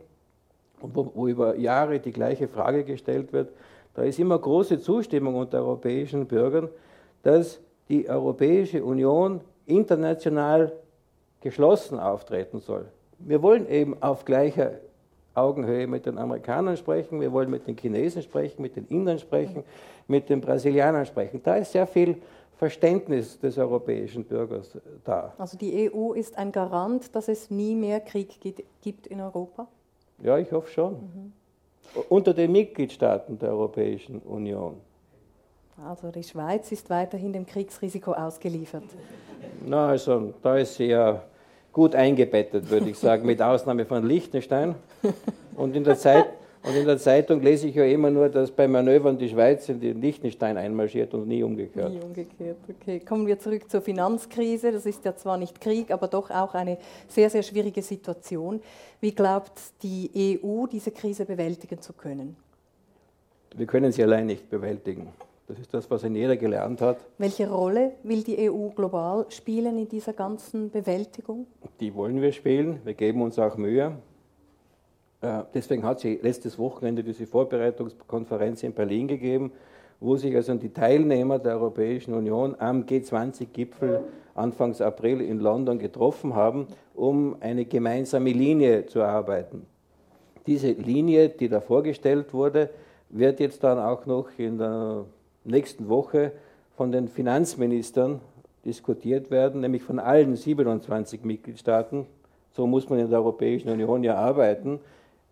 wo, wo über Jahre die gleiche Frage gestellt wird, da ist immer große Zustimmung unter europäischen Bürgern, dass die Europäische Union international geschlossen auftreten soll. Wir wollen eben auf gleicher Augenhöhe mit den Amerikanern sprechen, wir wollen mit den Chinesen sprechen, mit den Indern sprechen, mit den Brasilianern sprechen. Da ist sehr viel Verständnis des europäischen Bürgers da. Also die EU ist ein Garant, dass es nie mehr Krieg gibt in Europa? Ja, ich hoffe schon. Mhm. Unter den Mitgliedstaaten der Europäischen Union. Also die Schweiz ist weiterhin dem Kriegsrisiko ausgeliefert. Na, also da ist sie ja gut eingebettet, würde ich sagen, mit Ausnahme von Liechtenstein. Und in der Zeit und in der Zeitung lese ich ja immer nur, dass bei Manövern die Schweiz in den Liechtenstein einmarschiert und nie umgekehrt. Nie umgekehrt, okay. Kommen wir zurück zur Finanzkrise. Das ist ja zwar nicht Krieg, aber doch auch eine sehr, sehr schwierige Situation. Wie glaubt die EU, diese Krise bewältigen zu können? Wir können sie allein nicht bewältigen. Das ist das, was in jeder gelernt hat. Welche Rolle will die EU global spielen in dieser ganzen Bewältigung? Die wollen wir spielen. Wir geben uns auch Mühe. Äh, deswegen hat sie letztes Wochenende diese Vorbereitungskonferenz in Berlin gegeben, wo sich also die Teilnehmer der Europäischen Union am G20-Gipfel Anfangs April in London getroffen haben, um eine gemeinsame Linie zu erarbeiten. Diese Linie, die da vorgestellt wurde, wird jetzt dann auch noch in der nächsten Woche von den Finanzministern diskutiert werden, nämlich von allen 27 Mitgliedstaaten. So muss man in der Europäischen Union ja arbeiten.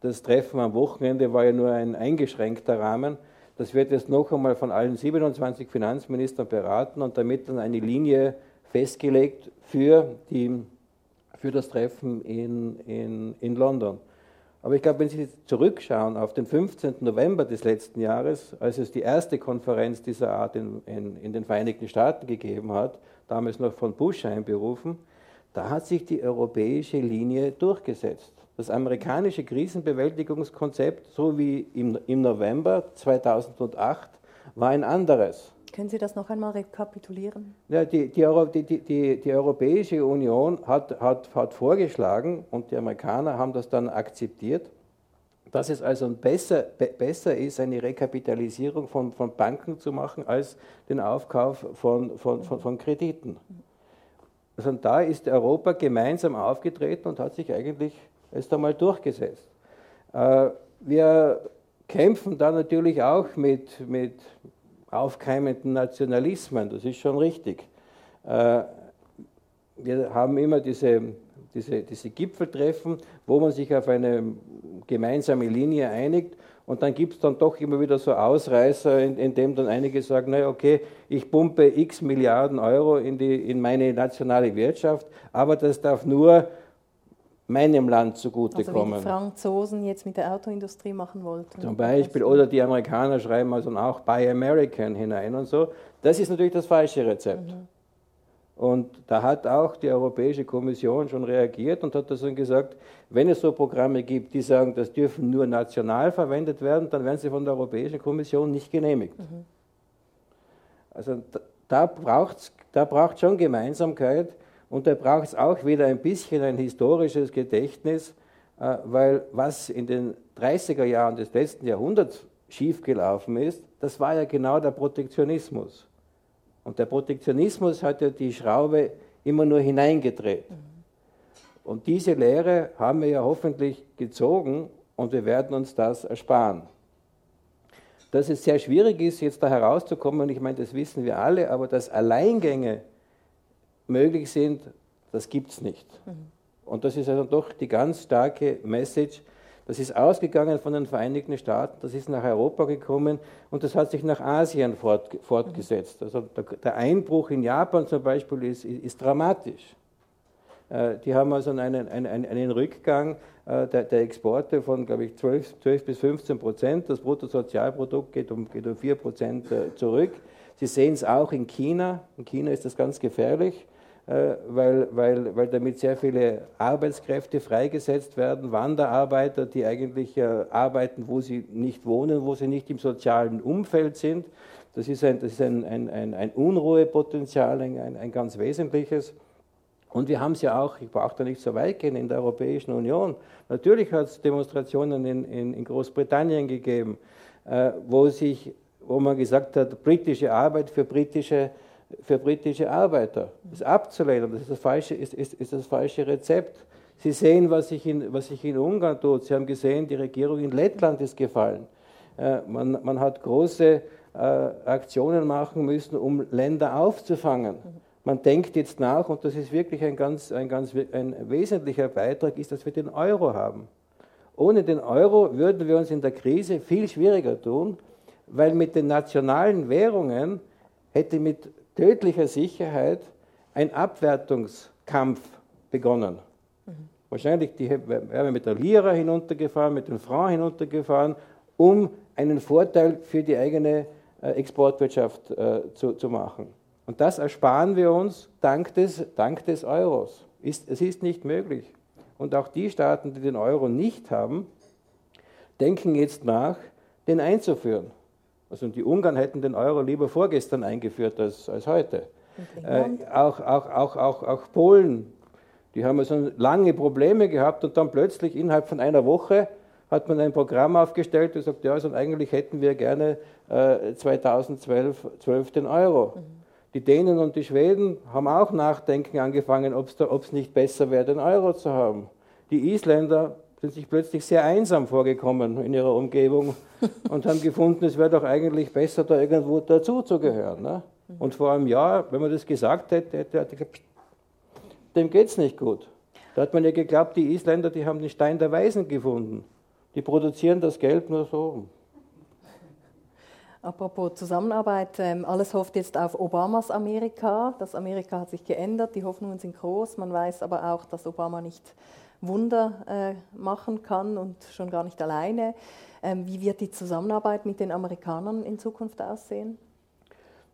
Das Treffen am Wochenende war ja nur ein eingeschränkter Rahmen. Das wird jetzt noch einmal von allen 27 Finanzministern beraten und damit dann eine Linie festgelegt für, die, für das Treffen in, in, in London. Aber ich glaube, wenn Sie zurückschauen auf den 15. November des letzten Jahres, als es die erste Konferenz dieser Art in, in, in den Vereinigten Staaten gegeben hat, damals noch von Bush einberufen, da hat sich die europäische Linie durchgesetzt. Das amerikanische Krisenbewältigungskonzept, so wie im, im November 2008, war ein anderes. Können Sie das noch einmal rekapitulieren? Ja, die, die, die, die, Europäische Union hat, hat, hat vorgeschlagen und die Amerikaner haben das dann akzeptiert, dass es also besser, be, besser ist, eine Rekapitalisierung von, von Banken zu machen, als den Aufkauf von, von, von, von Krediten. Also da ist Europa gemeinsam aufgetreten und hat sich eigentlich erst einmal durchgesetzt. Äh, wir kämpfen da natürlich auch mit, mit aufkeimenden Nationalismen, das ist schon richtig. Äh, wir haben immer diese, diese, diese Gipfeltreffen, wo man sich auf eine gemeinsame Linie einigt und dann gibt es dann doch immer wieder so Ausreißer, in, in dem dann einige sagen, naja, okay, ich pumpe x Milliarden Euro in, die, in meine nationale Wirtschaft, aber das darf nur meinem Land zugutekommen. Also wie die Franzosen jetzt mit der Autoindustrie machen wollten. Zum Beispiel, oder die Amerikaner schreiben also auch Buy American hinein und so. Das ist natürlich das falsche Rezept. Mhm. Und da hat auch die Europäische Kommission schon reagiert und hat das dann gesagt, wenn es so Programme gibt, die sagen, das dürfen nur national verwendet werden, dann werden sie von der Europäischen Kommission nicht genehmigt. Mhm. Also da braucht es da braucht schon Gemeinsamkeit und da braucht es auch wieder ein bisschen ein historisches Gedächtnis, äh, weil was in den 30er Jahren des letzten Jahrhunderts schiefgelaufen ist, das war ja genau der Protektionismus. Und der Protektionismus hat ja die Schraube immer nur hineingedreht. Und diese Lehre haben wir ja hoffentlich gezogen und wir werden uns das ersparen. Dass es sehr schwierig ist, jetzt da herauszukommen, ich meine, das wissen wir alle, aber dass Alleingänge möglich sind, das gibt es nicht. Mhm. Und das ist also doch die ganz starke Message. Das ist ausgegangen von den Vereinigten Staaten, das ist nach Europa gekommen und das hat sich nach Asien fort, fortgesetzt. Also der, der, Einbruch in Japan zum Beispiel ist, ist dramatisch. Äh, die haben also einen, einen, einen Rückgang äh, der, der, Exporte von, glaube ich, 12, 12, bis 15 Prozent. Das Bruttosozialprodukt geht um, geht um 4 Prozent äh, zurück. Sie sehen es auch in China. In China ist das ganz gefährlich. Äh, weil, weil, weil damit sehr viele Arbeitskräfte freigesetzt werden, Wanderarbeiter, die eigentlich äh, arbeiten, wo sie nicht wohnen, wo sie nicht im sozialen Umfeld sind. Das ist ein, das ist ein, ein, ein, ein Unruhepotenzial, ein, ein, ganz wesentliches. Und wir haben es ja auch, ich brauche da nicht so weit gehen, in der Europäischen Union. Natürlich hat es Demonstrationen in, in, in, Großbritannien gegeben, äh, wo, sich, wo man gesagt hat, britische Arbeit für britische für britische Arbeiter. Das abzulehnen, das ist das falsche, ist, ist, ist das falsche Rezept. Sie sehen, was sich, in, was sich in Ungarn tut. Sie haben gesehen, die Regierung in Lettland ist gefallen. Äh, man, man hat große äh, Aktionen machen müssen, um Länder aufzufangen. Man denkt jetzt nach, und das ist wirklich ein ganz, ein ganz ein wesentlicher Beitrag, ist, dass wir den Euro haben. Ohne den Euro würden wir uns in der Krise viel schwieriger tun, weil mit den nationalen Währungen hätte mit tödlicher Sicherheit ein Abwertungskampf begonnen. Mhm. Wahrscheinlich die, wären wir mit der Lira hinuntergefahren, mit den Franc hinuntergefahren, um einen Vorteil für die eigene äh, Exportwirtschaft äh, zu, zu machen. Und das ersparen wir uns dank des, dank des Euros. Ist, es ist nicht möglich. Und auch die Staaten, die den Euro nicht haben, denken jetzt nach, den einzuführen. Also die Ungarn hätten den Euro lieber vorgestern eingeführt als, als heute. Äh, auch, auch, auch, auch, auch Polen, die haben also lange Probleme gehabt und dann plötzlich innerhalb von einer Woche hat man ein Programm aufgestellt und sagt, ja, also eigentlich hätten wir gerne äh, 2012 12 den Euro. Mhm. Die Dänen und die Schweden haben auch nachdenken angefangen, ob es nicht besser wäre, den Euro zu haben. Die Isländer sind sich plötzlich sehr einsam vorgekommen in ihrer Umgebung und haben gefunden, es wäre doch eigentlich besser, da irgendwo dazuzugehören. Ne? Und vor einem Jahr, wenn man das gesagt hätte, hätte er gesagt, dem geht es nicht gut. Da hat man ja geglaubt, die Isländer, die haben den Stein der Weisen gefunden. Die produzieren das Geld nur so. Apropos Zusammenarbeit, ähm, alles hofft jetzt auf Obamas Amerika. Das Amerika hat sich geändert, die Hoffnungen sind groß. Man weiß aber auch, dass Obama nicht Wunder äh, machen kann und schon gar nicht alleine. Ähm, wie wird die Zusammenarbeit mit den Amerikanern in Zukunft aussehen?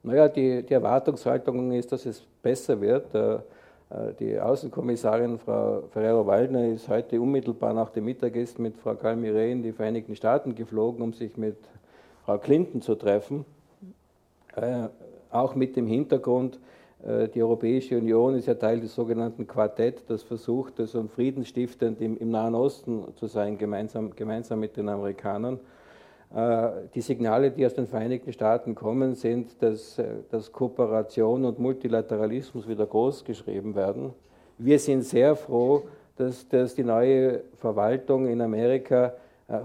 Naja, die, die Erwartungshaltung ist, dass es besser wird. Äh, äh, die Außenkommissarin Frau Ferrero-Waldner ist heute unmittelbar nach dem Mittagessen mit Frau Calmire in die Vereinigten Staaten geflogen, um sich mit Frau Clinton zu treffen. Äh, auch mit dem Hintergrund, die Europäische Union ist ja Teil des sogenannten Quartett, das versucht, so ein friedensstiftend im, im, Nahen Osten zu sein, gemeinsam, gemeinsam mit den Amerikanern. Äh, die Signale, die aus den Vereinigten Staaten kommen, sind, dass, äh, dass Kooperation und Multilateralismus wieder groß geschrieben werden. Wir sind sehr froh, dass, dass die neue Verwaltung in Amerika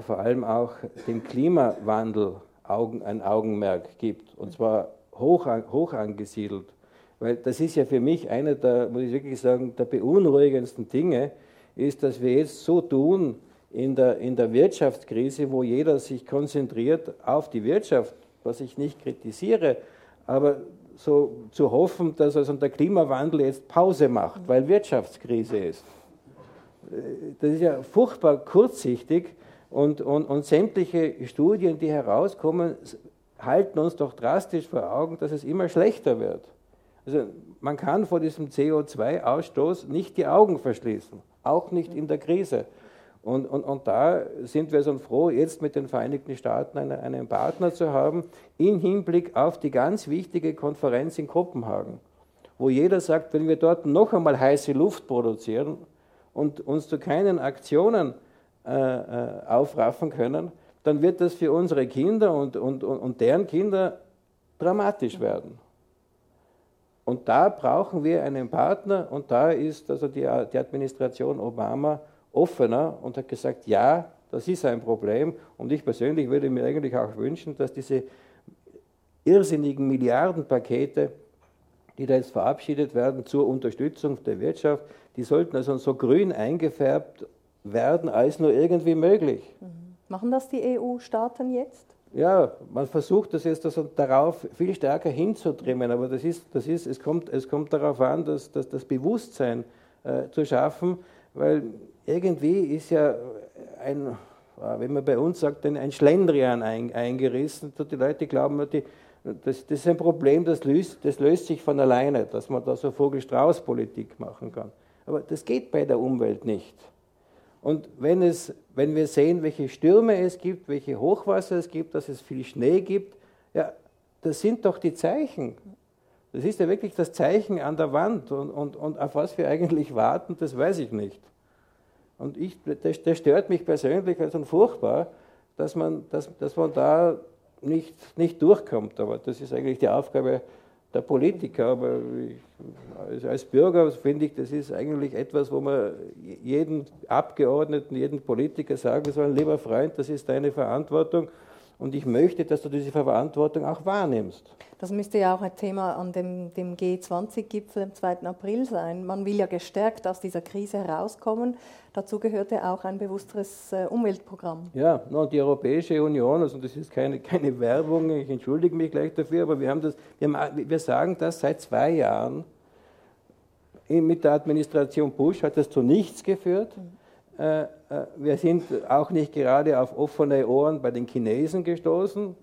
vor allem auch dem Klimawandel ein Augenmerk gibt, und zwar hoch, hoch angesiedelt. Weil das ist ja für mich einer der, muss ich wirklich sagen, der beunruhigendsten Dinge, ist, dass wir jetzt so tun in der, in der Wirtschaftskrise, wo jeder sich konzentriert auf die Wirtschaft, was ich nicht kritisiere, aber so zu hoffen, dass also der Klimawandel jetzt Pause macht, weil Wirtschaftskrise ist. Das ist ja furchtbar kurzsichtig und, und, und sämtliche Studien, die herauskommen, halten uns doch drastisch vor Augen, dass es immer schlechter wird. Also man kann vor diesem CO2-Ausstoß nicht die Augen verschließen, auch nicht in der Krise. Und, und, und da sind wir so froh, jetzt mit den Vereinigten Staaten einen, einen Partner zu haben, im Hinblick auf die ganz wichtige Konferenz in Kopenhagen, wo jeder sagt, wenn wir dort noch einmal heiße Luft produzieren und uns zu keinen Aktionen äh, äh, aufraffen können, dann wird das für unsere Kinder und, und, und deren Kinder dramatisch werden. Und da brauchen wir einen Partner und da ist also die, die Administration Obama offener und hat gesagt, ja, das ist ein Problem. Und ich persönlich würde mir eigentlich auch wünschen, dass diese irrsinnigen Milliardenpakete, die da jetzt verabschiedet werden zur Unterstützung der Wirtschaft, die sollten also so grün eingefärbt werden als nur irgendwie möglich. Mhm. Machen das die EU-Staaten jetzt? Ja, man versucht das jetzt also darauf viel stärker hinzutrimmen, aber das ist, das ist, es, kommt, es kommt darauf an, dass, dass das Bewusstsein äh, zu schaffen, weil irgendwie ist ja ein, äh, wenn man bei uns sagt, ein Schlendrian ein, eingerissen. Die Leute glauben, die, das, das, ist ein Problem, das löst, das löst sich von alleine, dass man da so Vogel-Strauß-Politik machen kann. Aber das geht bei der Umwelt nicht. Und wenn, es, wenn wir sehen, welche Stürme es gibt, welche Hochwasser es gibt, dass es viel Schnee gibt, ja, das sind doch die Zeichen. Das ist ja wirklich das Zeichen an der Wand. Und, und, und auf was wir eigentlich warten, das weiß ich nicht. Und ich, das, das stört mich persönlich also furchtbar, dass man, dass, dass man da nicht, nicht durchkommt. Aber das ist eigentlich die Aufgabe der Politiker. Aber ich, als Bürger finde ich, das ist eigentlich etwas, wo man jeden Abgeordneten, jeden Politiker sagen soll, lieber Freund, das ist deine Verantwortung und ich möchte, dass du diese Verantwortung auch wahrnimmst. Das müsste ja auch ein Thema an dem, dem G20-Gipfel am 2. April sein. Man will ja gestärkt aus dieser Krise herauskommen. Dazu gehörte auch ein bewussteres äh, Umweltprogramm. Ja, und die Europäische Union, also das ist keine, keine Werbung, ich entschuldige mich gleich dafür, aber wir, haben das, wir, haben, wir sagen das seit zwei Jahren. Mit der Administration Bush hat das zu nichts geführt. Mhm. Äh, äh, wir sind auch nicht gerade auf offene Ohren bei den Chinesen gestoßen,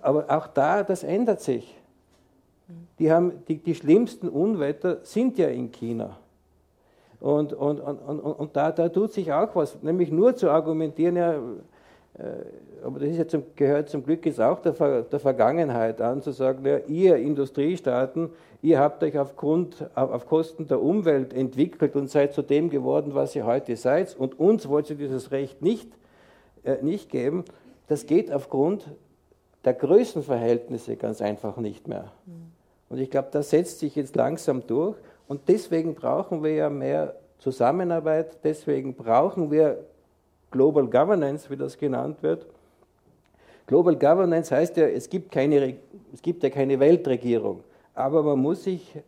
aber auch da, das ändert sich. Die, haben, die, die schlimmsten Unwetter sind ja in China. Und, und, und, und, und da, da tut sich auch was, nämlich nur zu argumentieren, ja, aber das ja zum, gehört zum Glück jetzt auch der, der Vergangenheit an, zu sagen, ja, ihr Industriestaaten, ihr habt euch aufgrund, auf, auf Kosten der Umwelt entwickelt und seid zu dem geworden, was ihr heute seid, und uns wollt ihr dieses Recht nicht, äh, nicht geben. Das geht aufgrund der Größenverhältnisse ganz einfach nicht mehr. Und ich glaube, das setzt sich jetzt langsam durch. Und deswegen brauchen wir ja mehr Zusammenarbeit, deswegen brauchen wir Global Governance, wie das genannt wird. Global Governance heißt ja, es gibt, keine, es gibt ja keine Weltregierung, aber man muss sich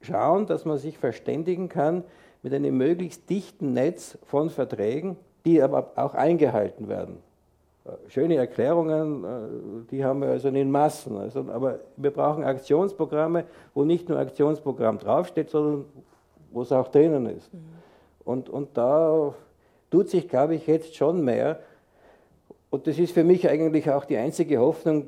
schauen, dass man sich verständigen kann mit einem möglichst dichten Netz von Verträgen, die aber auch eingehalten werden. Schöne Erklärungen, äh, die haben wir also in Massen. Also, aber wir brauchen Aktionsprogramme, wo nicht nur Aktionsprogramm draufsteht, sondern wo es auch drinnen ist. Mhm. Und, und da tut sich, glaube ich, jetzt schon mehr. Und das ist für mich eigentlich auch die einzige Hoffnung,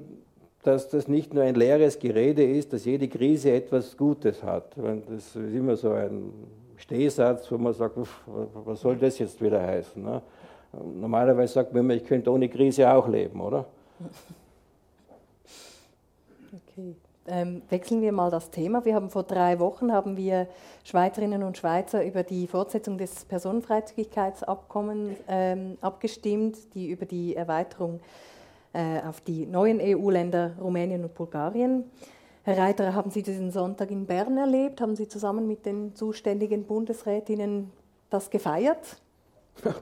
dass das nicht nur ein leeres Gerede ist, dass jede Krise etwas Gutes hat. Das ist immer so ein Stehsatz, wo man sagt, was soll das jetzt wieder heißen? Ne? Normalerweise sagt man immer, ich könnte ohne Krise auch leben, oder? Okay. Ähm, wechseln wir mal das Thema. Wir haben vor drei Wochen haben wir Schweizerinnen und Schweizer über die Fortsetzung des Personenfreizügigkeitsabkommens ähm, abgestimmt, die über die Erweiterung äh, auf die neuen EU-Länder Rumänien und Bulgarien. Herr Reiter, haben Sie diesen Sonntag in Bern erlebt? Haben Sie zusammen mit den zuständigen Bundesrätinnen das gefeiert?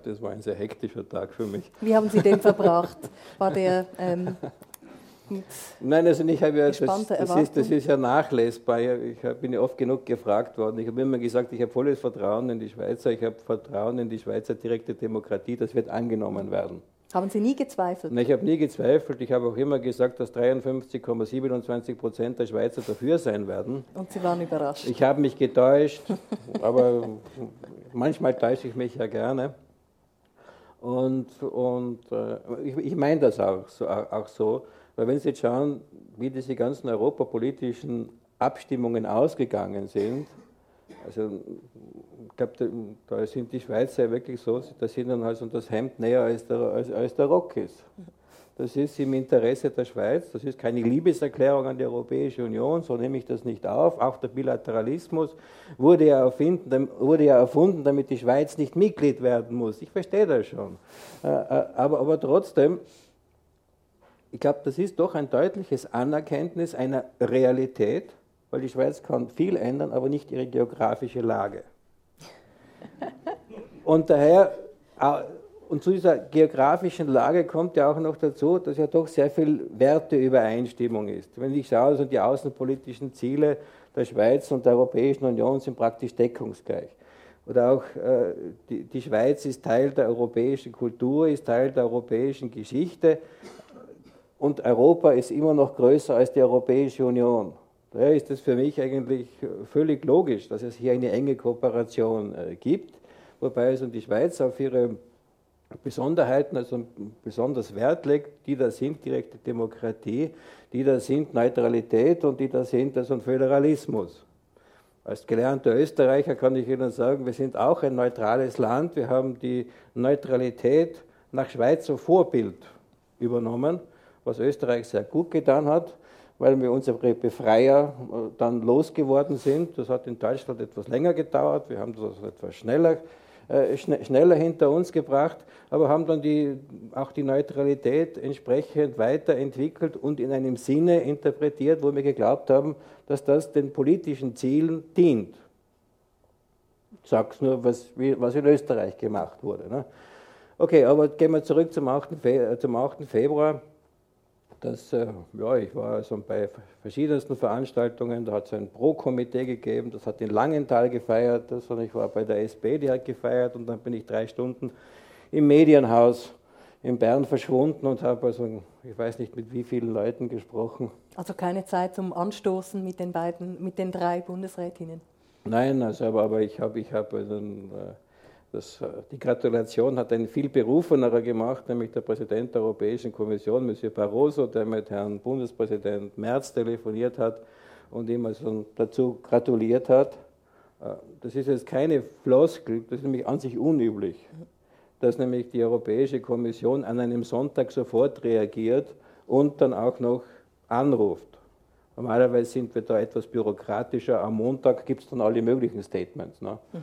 Das war ein sehr hektischer Tag für mich. Wie haben Sie den verbracht? War der ähm, Nein, also ich habe ja, das, das, ist, das ist ja nachlesbar. Ich bin ja oft genug gefragt worden. Ich habe immer gesagt, ich habe volles Vertrauen in die Schweizer, ich habe Vertrauen in die Schweizer direkte Demokratie, das wird angenommen werden. Haben Sie nie gezweifelt? Nein, ich habe nie gezweifelt. Ich habe auch immer gesagt, dass 53,27 Prozent der Schweizer dafür sein werden. Und Sie waren überrascht. Ich habe mich getäuscht, aber manchmal täusche ich mich ja gerne. Und, und äh, ich, ich meine das auch so, auch so. Weil wenn Sie jetzt schauen, wie diese ganzen europapolitischen Abstimmungen ausgegangen sind, Also ich glaube, da, sind die Schweizer wirklich so, da sind dann also das Hemd näher als der, als, als der Rock ist. Das ist im Interesse der Schweiz, das ist keine Liebeserklärung an die Europäische Union, so nehme ich das nicht auf. Auch der Bilateralismus wurde ja, erfinden, wurde ja erfunden, damit die Schweiz nicht Mitglied werden muss. Ich verstehe das schon. Äh, äh, aber, aber trotzdem, ich glaube, das ist doch ein deutliches Anerkenntnis einer Realität, weil die Schweiz kann viel ändern, aber nicht ihre geografische Lage. Und daher und zu dieser geografischen Lage kommt ja auch noch dazu, dass ja doch sehr viel Werteübereinstimmung ist. Wenn ich schaue, also die außenpolitischen Ziele der Schweiz und der Europäischen Union sind praktisch deckungsgleich. Oder auch äh, die Schweiz ist Teil der europäischen Kultur, ist Teil der europäischen Geschichte und Europa ist immer noch größer als die Europäische Union. Daher ist es für mich eigentlich völlig logisch, dass es hier eine enge Kooperation äh, gibt, wobei es um die Schweiz auf ihre Besonderheiten, also besonders Wert legt, die da sind, direkte Demokratie, die da sind, Neutralität und die da sind, also Föderalismus. Als gelernter Österreicher kann ich Ihnen sagen, wir sind auch ein neutrales Land. Wir haben die Neutralität nach Schweizer Vorbild übernommen, was Österreich sehr gut getan hat, weil wir unsere Befreier äh, dann losgeworden sind. Das hat in Deutschland etwas länger gedauert. Wir haben das etwas schneller äh, schneller hinter uns gebracht, aber haben dann die, auch die Neutralität entsprechend weiterentwickelt und in einem Sinne interpretiert, wo wir geglaubt haben, dass das den politischen Zielen dient. Ich sage es nur, was, was, in Österreich gemacht wurde. Ne? Okay, aber gehen wir zurück zum 8. Fe zum 8. Februar. Das, äh, ja, ich war also bei verschiedensten Veranstaltungen, da hat es ein Pro-Komitee gegeben, das hat in Langenthal gefeiert, das, und ich war bei der SP, die hat gefeiert und dann bin ich drei Stunden im Medienhaus in Bern verschwunden und habe also, ich weiß nicht mit wie vielen Leuten gesprochen. Also keine Zeit zum Anstoßen mit den beiden, mit den drei Bundesrätinnen? Nein, also, aber, aber ich habe ich hab also, äh, das, äh, die Gratulation hat ein viel berufenerer gemacht, nämlich der Präsident der Europäischen Kommission, Monsieur Barroso, der mit Herrn Bundespräsident Merz telefoniert hat und ihm also dazu gratuliert hat. Äh, das ist jetzt keine Floskel, das ist nämlich an sich unüblich, dass nämlich die Europäische Kommission an einem Sonntag sofort reagiert und dann auch noch anruft. Normalerweise sind wir da etwas bürokratischer. Am Montag gibt es dann alle möglichen Statements. Ne? Mhm.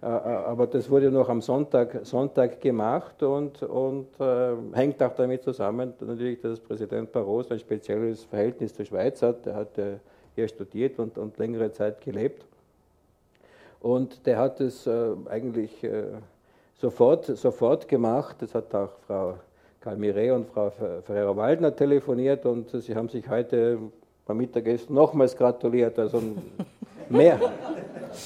Äh, äh, aber das wurde noch am Sonntag, Sonntag gemacht und, und äh, hängt auch damit zusammen, natürlich, dass Präsident Barroso ein spezielles Verhältnis zur Schweiz hat. Er hat äh, hier studiert und, und längere Zeit gelebt. Und der hat es äh, eigentlich äh, sofort, sofort gemacht. Das hat auch Frau Calmire und Frau Ferreira-Waldner telefoniert und sie haben sich heute beim Mittagessen nochmals gratuliert. Also mehr,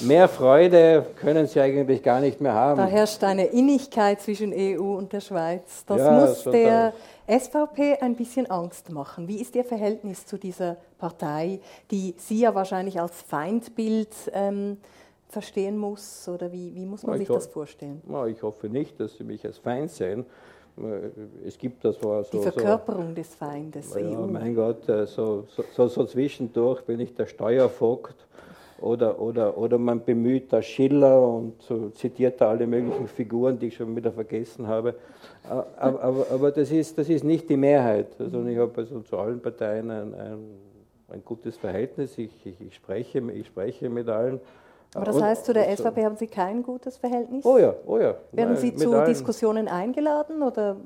mehr Freude können Sie eigentlich gar nicht mehr haben. Da herrscht eine Innigkeit zwischen EU und der Schweiz. Das ja, muss der SVP ein bisschen Angst machen. Wie ist Ihr Verhältnis zu dieser Partei, die Sie ja wahrscheinlich als Feindbild ähm, verstehen muss? Oder wie, wie muss man sich das vorstellen? Ich hoffe nicht, dass Sie mich als Feind sehen. Es gibt das war so. Die Verkörperung so, des Feindes. Ja, EU. mein Gott, äh, so, so, so, zwischendurch bin ich der Steuervogt oder, oder, oder man bemüht da Schiller und so zitiert da alle möglichen Figuren, die ich schon wieder vergessen habe. Aber, aber, aber das, ist, das ist nicht die Mehrheit. Also ich habe also zu allen Parteien ein, ein, ein gutes Verhältnis. Ich, ich, ich, spreche, ich spreche mit allen. Aber das heißt, zu der SVP haben Sie kein gutes Verhältnis? Oh ja, oh ja. Werden Sie zu allen. Diskussionen eingeladen oder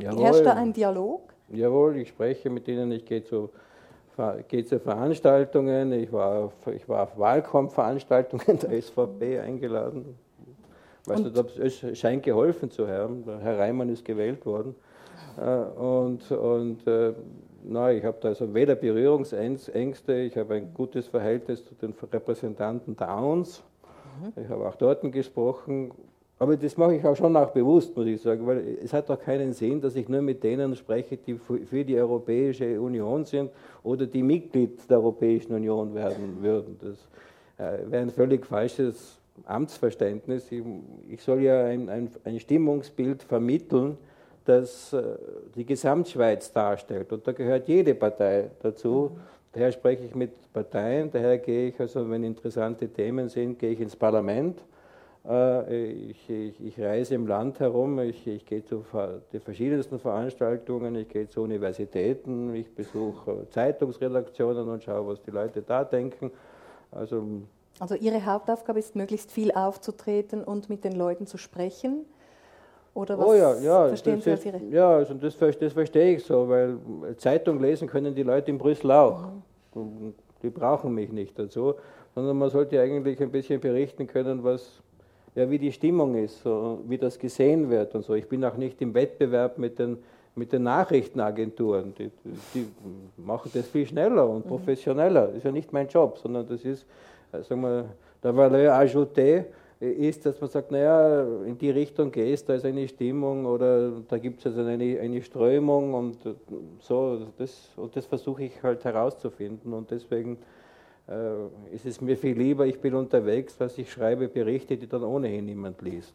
Jawohl. herrscht da ein Dialog? Jawohl, ich spreche mit ihnen, ich gehe zu, gehe zu Veranstaltungen, ich war, auf, ich war auf Wahlkampfveranstaltungen der SVP eingeladen. Weißt du, es scheint geholfen zu haben. Herr Reimann ist gewählt worden. Äh, und, und äh, Nein, ich habe da also weder Berührungsängste, ich habe ein gutes Verhältnis zu den Repräsentanten Downs. Mhm. Ich habe auch dort gesprochen. Aber das mache ich auch schon auch bewusst, muss ich sagen, weil es hat doch keinen Sinn, dass ich nur mit denen spreche, die für die Europäische Union sind oder die Mitglied der Europäischen Union werden würden. Das äh, wäre ein völlig falsches Amtsverständnis. Ich soll ja ein, ein, ein Stimmungsbild vermitteln, das äh, die Gesamtschweiz darstellt. Und da gehört jede Partei dazu, daher spreche ich mit Parteien, daher gehe ich, also wenn interessante Themen sind, gehe ich ins Parlament. Äh, ich, ich, ich, reise im Land herum, ich, ich gehe zu den verschiedensten Veranstaltungen, ich gehe zu Universitäten, ich besuche Zeitungsredaktionen und schaue, was die Leute da denken. Also, also Ihre Hauptaufgabe ist, möglichst viel aufzutreten und mit den Leuten zu sprechen? Oder was oh ja, ja, verstehen das Sie als Ihre? Ja, also das, das verstehe ich so, weil Zeitung lesen können die Leute in Brüssel auch. Mhm. Die brauchen mich nicht dazu, sondern man sollte eigentlich ein bisschen berichten können, was, ja, wie die Stimmung ist, so, wie das gesehen wird und so. Ich bin auch nicht im Wettbewerb mit den, mit den Nachrichtenagenturen. Die, die machen das viel schneller und mhm. professioneller. Das ist ja nicht mein Job, sondern das ist, äh, sagen wir, der Valeur ajoutée ist, dass man sagt, naja, in die Richtung gehst, da ist eine Stimmung oder da gibt es also eine, eine Strömung und so, das, und das versuche ich halt herauszufinden und deswegen äh, ist es mir viel lieber, ich bin unterwegs, was ich schreibe, Berichte, die dann ohnehin niemand liest.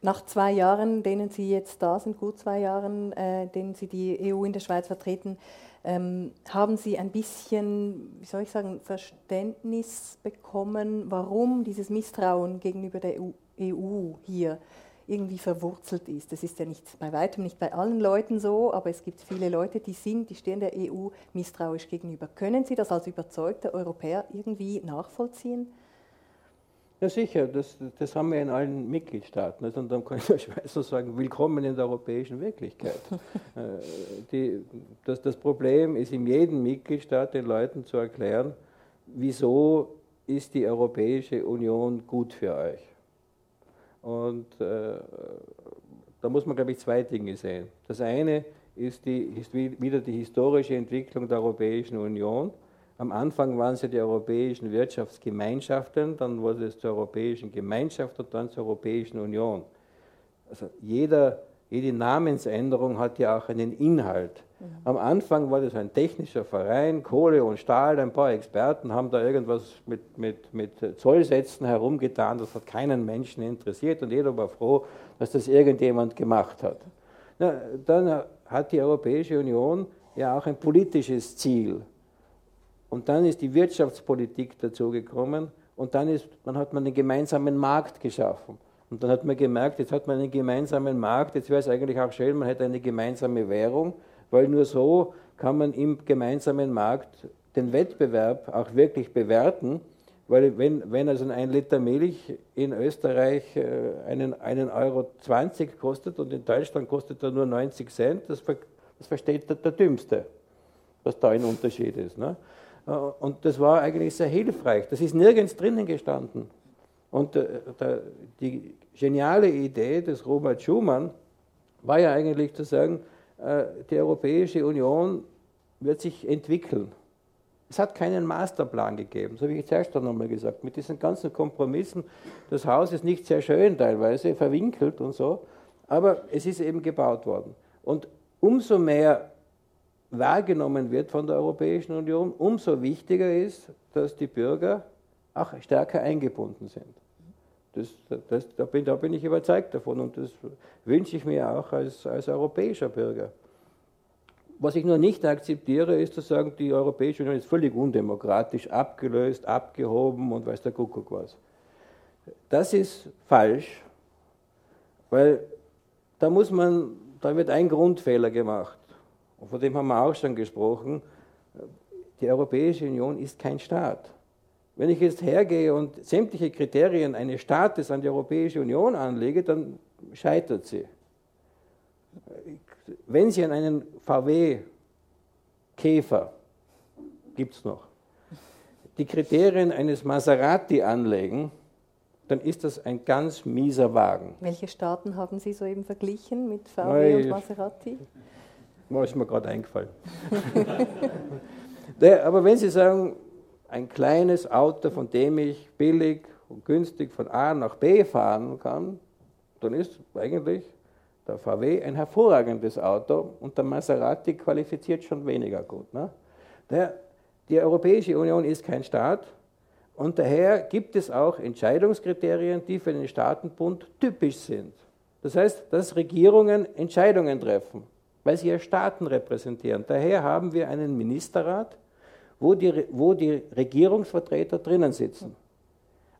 Nach zwei Jahren, denen Sie jetzt da sind, gut zwei Jahren, äh, denen Sie die EU in der Schweiz vertreten, ähm, haben Sie ein bisschen, wie soll ich sagen, Verständnis bekommen, warum dieses Misstrauen gegenüber der EU hier irgendwie verwurzelt ist. Das ist ja nicht bei weitem nicht bei allen Leuten so, aber es gibt viele Leute, die sind, die stehen der EU misstrauisch gegenüber. Können Sie das als überzeugter Europäer irgendwie nachvollziehen? Ja, sicher, das, das haben wir in allen Mitgliedstaaten. Also, und dann kann ich der Schweiz nur sagen, willkommen in der europäischen Wirklichkeit. Äh, die, das, das Problem ist in jedem Mitgliedstaat den Leuten zu erklären, wieso ist die Europäische Union gut für euch. Und äh, da muss man, glaube ich, zwei Dinge sehen. Das eine ist, die, ist wieder die historische Entwicklung der Europäischen Union am Anfang waren ja die europäischen Wirtschaftsgemeinschaften, dann wurde es zur Europäischen Gemeinschaft und dann zur Europäischen Union. Also jeder, jede Namensänderung hat ja auch einen Inhalt. Am Anfang war das ein technischer Verein, Kohle und Stahl, ein paar Experten haben da irgendwas mit, mit, mit Zollsätzen herumgetan, das hat keinen Menschen interessiert und jeder war froh, dass das irgendjemand gemacht hat. Na, dann hat die Europäische Union ja auch ein politisches Ziel. Und dann ist die Wirtschaftspolitik dazugekommen und dann, ist, dann hat man einen gemeinsamen Markt geschaffen. Und dann hat man gemerkt, jetzt hat man einen gemeinsamen Markt, jetzt wäre es eigentlich auch schön, man hätte eine gemeinsame Währung, weil nur so kann man im gemeinsamen Markt den Wettbewerb auch wirklich bewerten. Weil wenn, wenn also ein Liter Milch in Österreich äh, einen, einen Euro 20 kostet und in Deutschland kostet er nur 90 Cent, das, das versteht der, der Dümmste, was da ein Unterschied ist. Ne? Äh, und das war eigentlich sehr hilfreich. Das ist nirgends drinnen gestanden. Und äh, die geniale Idee des Robert Schumann war ja eigentlich zu sagen, äh, die Europäische Union wird sich entwickeln. Es hat keinen Masterplan gegeben, so wie ich zuerst noch einmal gesagt. Mit diesen ganzen Kompromissen, das Haus ist nicht sehr schön teilweise, verwinkelt und so, aber es ist eben gebaut worden. Und umso mehr wahrgenommen wird von der Europäischen Union, umso wichtiger ist, dass die Bürger auch stärker eingebunden sind. Das, das, da, bin, da, bin, ich überzeugt davon und das wünsche ich mir auch als, als europäischer Bürger. Was ich nur nicht akzeptiere, ist zu sagen, die Europäische Union ist völlig undemokratisch, abgelöst, abgehoben und weiß der Kuckuck was. Das ist falsch, weil da muss man, da wird ein Grundfehler gemacht. Und von dem haben wir auch schon gesprochen. Die Europäische Union ist kein Staat. Wenn ich jetzt hergehe und sämtliche Kriterien eines Staates an die Europäische Union anlege, dann scheitert sie. Wenn Sie an einen VW-Käfer, gibt es noch, die Kriterien eines Maserati anlegen, dann ist das ein ganz mieser Wagen. Welche Staaten haben Sie soeben verglichen mit VW und Maserati? Oh, ist mir gerade eingefallen. aber wenn Sie sagen, ein kleines Auto, von dem ich billig und günstig von A nach B fahren kann, dann ist eigentlich der VW ein hervorragendes Auto und der Maserati qualifiziert schon weniger gut. Ne? Der, die Europäische Union ist kein Staat und daher gibt es auch Entscheidungskriterien, die für den Staatenbund typisch sind. Das heißt, dass Regierungen Entscheidungen treffen. weil sie ja Staaten repräsentieren. Daher haben wir einen Ministerrat, wo die, wo die Regierungsvertreter drinnen sitzen.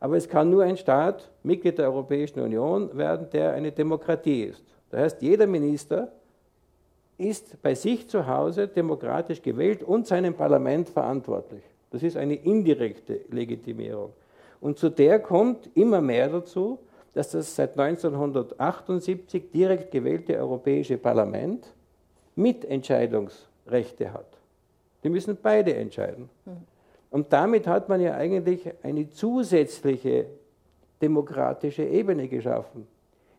Aber es kann nur ein Staat Mitglied der Europäischen Union werden, der eine Demokratie ist. Das heißt, jeder Minister ist bei sich zu Hause demokratisch gewählt und seinem Parlament verantwortlich. Das ist eine indirekte Legitimierung. Und zu der kommt immer mehr dazu, dass das seit 1978 direkt gewählte Europäische Parlament Mitentscheidungsrechte hat. Die müssen beide entscheiden. Und damit hat man ja eigentlich eine zusätzliche demokratische Ebene geschaffen.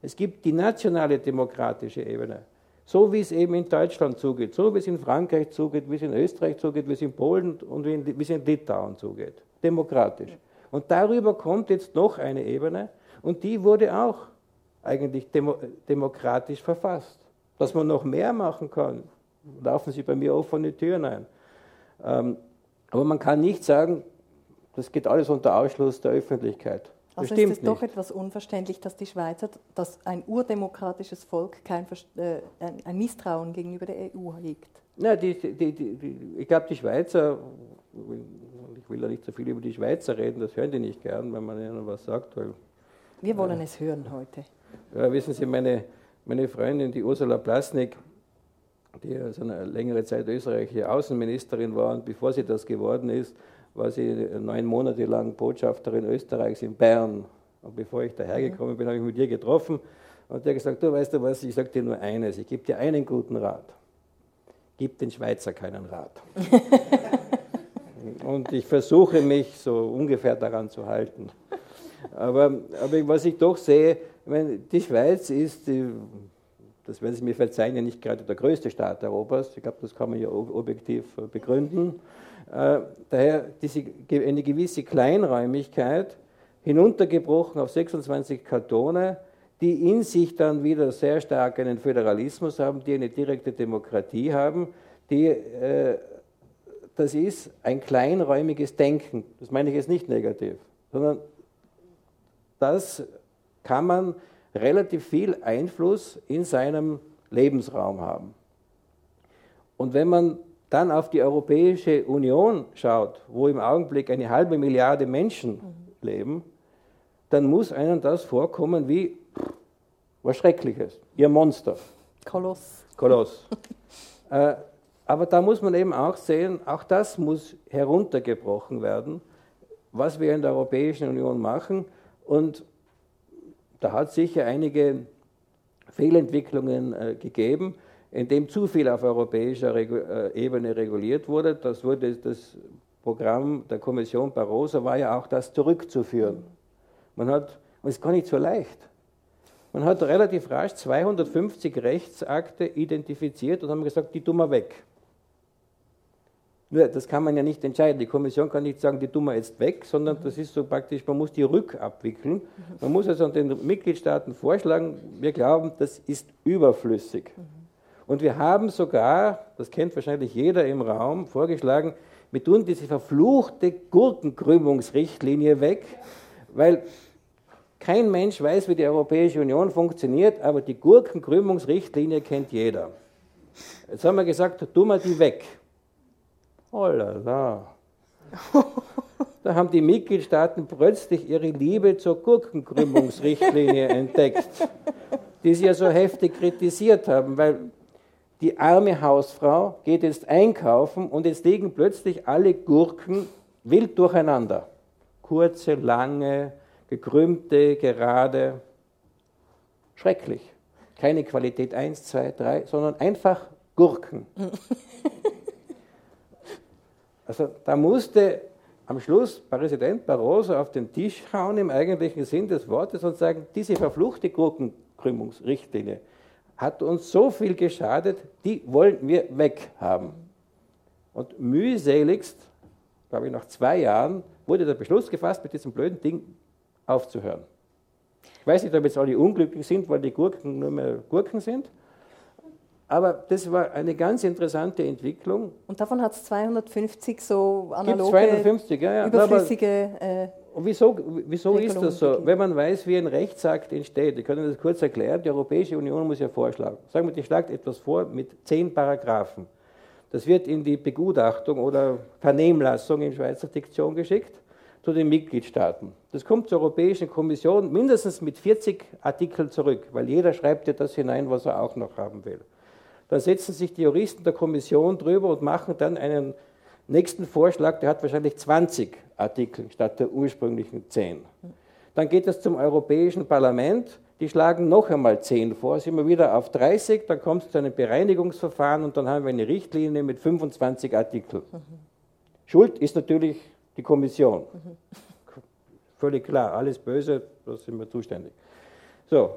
Es gibt die nationale demokratische Ebene. So wie es eben in Deutschland zugeht, so wie es in Frankreich zugeht, wie es in Österreich zugeht, wie es in Polen und wie es in Litauen zugeht. Demokratisch. Und darüber kommt jetzt noch eine Ebene und die wurde auch eigentlich demo demokratisch verfasst. Dass man noch mehr machen kann, laufen Sie bei mir offene Türen ein. Ähm, aber man kann nicht sagen, das geht alles unter Ausschluss der Öffentlichkeit. Also ist es doch etwas unverständlich, dass die Schweizer, dass ein urdemokratisches Volk kein, äh, ein Misstrauen gegenüber der EU hegt. Na, die, die, die, ich glaube, die Schweizer, ich will ja nicht so viel über die Schweizer reden, das hören die nicht gern, wenn man ihnen was sagt. Weil, Wir wollen äh, es hören heute. Ja, wissen Sie, meine, meine Freundin, die Ursula Plasnik, die also eine längere Zeit österreichische Außenministerin war und bevor sie das geworden ist, war sie neun Monate lang Botschafterin Österreichs in Bern. Und bevor ich dahergekommen bin, habe ich mit ihr getroffen und der hat gesagt, du weißt du was, ich sage dir nur eines, ich gebe dir einen guten Rat. Gib den Schweizer keinen Rat. und ich versuche mich so ungefähr daran zu halten. Aber, aber was ich doch sehe, ich meine, die Schweiz ist, die, das werden Sie mir verzeihen, ja nicht gerade der größte Staat Europas. Ich glaube, das kann man ja objektiv begründen. Äh, daher diese, eine gewisse Kleinräumigkeit, hinuntergebrochen auf 26 Kantone, die in sich dann wieder sehr stark einen Föderalismus haben, die eine direkte Demokratie haben, die, äh, das ist ein kleinräumiges Denken. Das meine ich jetzt nicht negativ, sondern das kann man relativ viel Einfluss in seinem Lebensraum haben. Und wenn man dann auf die Europäische Union schaut, wo im Augenblick eine halbe Milliarde Menschen mhm. leben, dann muss einem das vorkommen wie was Schreckliches, ihr Monster. Koloss. Koloss. äh, aber da muss man eben auch sehen, auch das muss heruntergebrochen werden, was wir in der Europäischen Union machen. Und da hat es sicher einige Fehlentwicklungen äh, gegeben in dem zu viel auf europäischer äh, Ebene reguliert wurde. Das wurde das Programm der Kommission Barroso war ja auch das zurückzuführen. Man hat, und es ist gar nicht so leicht. Man hat relativ rasch 250 Rechtsakte identifiziert und haben gesagt, die tun wir weg. Nur, das kann man ja nicht entscheiden. Die Kommission kann nicht sagen, die tun wir jetzt weg, sondern das ist so praktisch, man muss die rückabwickeln. Man muss also den Mitgliedstaaten vorschlagen, wir glauben, das ist überflüssig. Und wir haben sogar, das kennt wahrscheinlich jeder im Raum, vorgeschlagen, wir tun diese verfluchte Gurkenkrümmungsrichtlinie weg, weil kein Mensch weiß, wie die Europäische Union funktioniert, aber die Gurkenkrümmungsrichtlinie kennt jeder. Jetzt haben wir gesagt, tun wir die weg. Oh la la. Da haben die Mitgliedstaaten plötzlich ihre Liebe zur Gurkenkrümmungsrichtlinie entdeckt, die sie ja so heftig kritisiert haben, weil die arme Hausfrau geht jetzt einkaufen und jetzt liegen plötzlich alle Gurken wild durcheinander. Kurze, lange, gekrümmte, gerade. Schrecklich. Keine Qualität 1, 2, 3, sondern einfach Gurken. Also da musste am Schluss Präsident Barroso auf den Tisch hauen im eigentlichen Sinn des Wortes und sagen, diese verfluchte Gurkenkrümmungsrichtlinie, hat uns so viel geschadet, die wollen wir weghaben. Und mühseligst, glaube ich, nach zwei Jahren wurde der Beschluss gefasst, mit diesem blöden Ding aufzuhören. Ich weiß nicht, ob jetzt alle unglücklich sind, weil die Gurken nur mehr Gurken sind. Aber das war eine ganz interessante Entwicklung. Und davon hat es 250 so analoge, 250, ja, ja. überflüssige äh, wieso, wieso ist das so? Wenn man weiß, wie ein Rechtsakt entsteht, ich kann Ihnen das kurz erklären, die Europäische Union muss ja vorschlagen. Sagen wir, die schlagt etwas vor mit zehn Paragraphen. Das wird in die Begutachtung oder Vernehmlassung in Schweizer Diktion geschickt zu den Mitgliedstaaten. Das kommt zur Europäischen Kommission mindestens mit 40 Artikeln zurück, weil jeder schreibt ja das hinein, was er auch noch haben will. Dann setzen sich die Juristen der Kommission drüber und machen dann einen nächsten Vorschlag, der hat wahrscheinlich 20 Artikel statt der ursprünglichen 10. Dann geht es zum Europäischen Parlament, die schlagen noch einmal 10 vor, sind wir wieder auf 30, dann kommt es zu einem Bereinigungsverfahren und dann haben wir eine Richtlinie mit 25 Artikeln. Schuld ist natürlich die Kommission. Völlig klar, alles böse, da sind wir zuständig. So,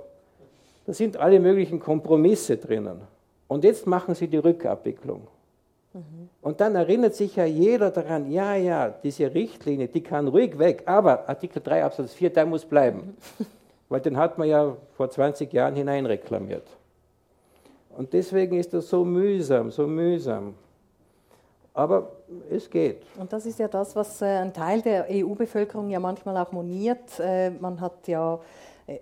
da sind alle möglichen Kompromisse drinnen. Und jetzt machen sie die Rückabwicklung. Mhm. Und dann erinnert sich ja jeder daran, ja, ja, diese Richtlinie, die kann ruhig weg, aber Artikel 3 Absatz 4, der muss bleiben. Mhm. Weil den hat man ja vor 20 Jahren hineinreklamiert. Und deswegen ist das so mühsam, so mühsam. Aber es geht. Und das ist ja das, was äh, ein Teil der EU-Bevölkerung ja manchmal auch moniert. Äh, man hat ja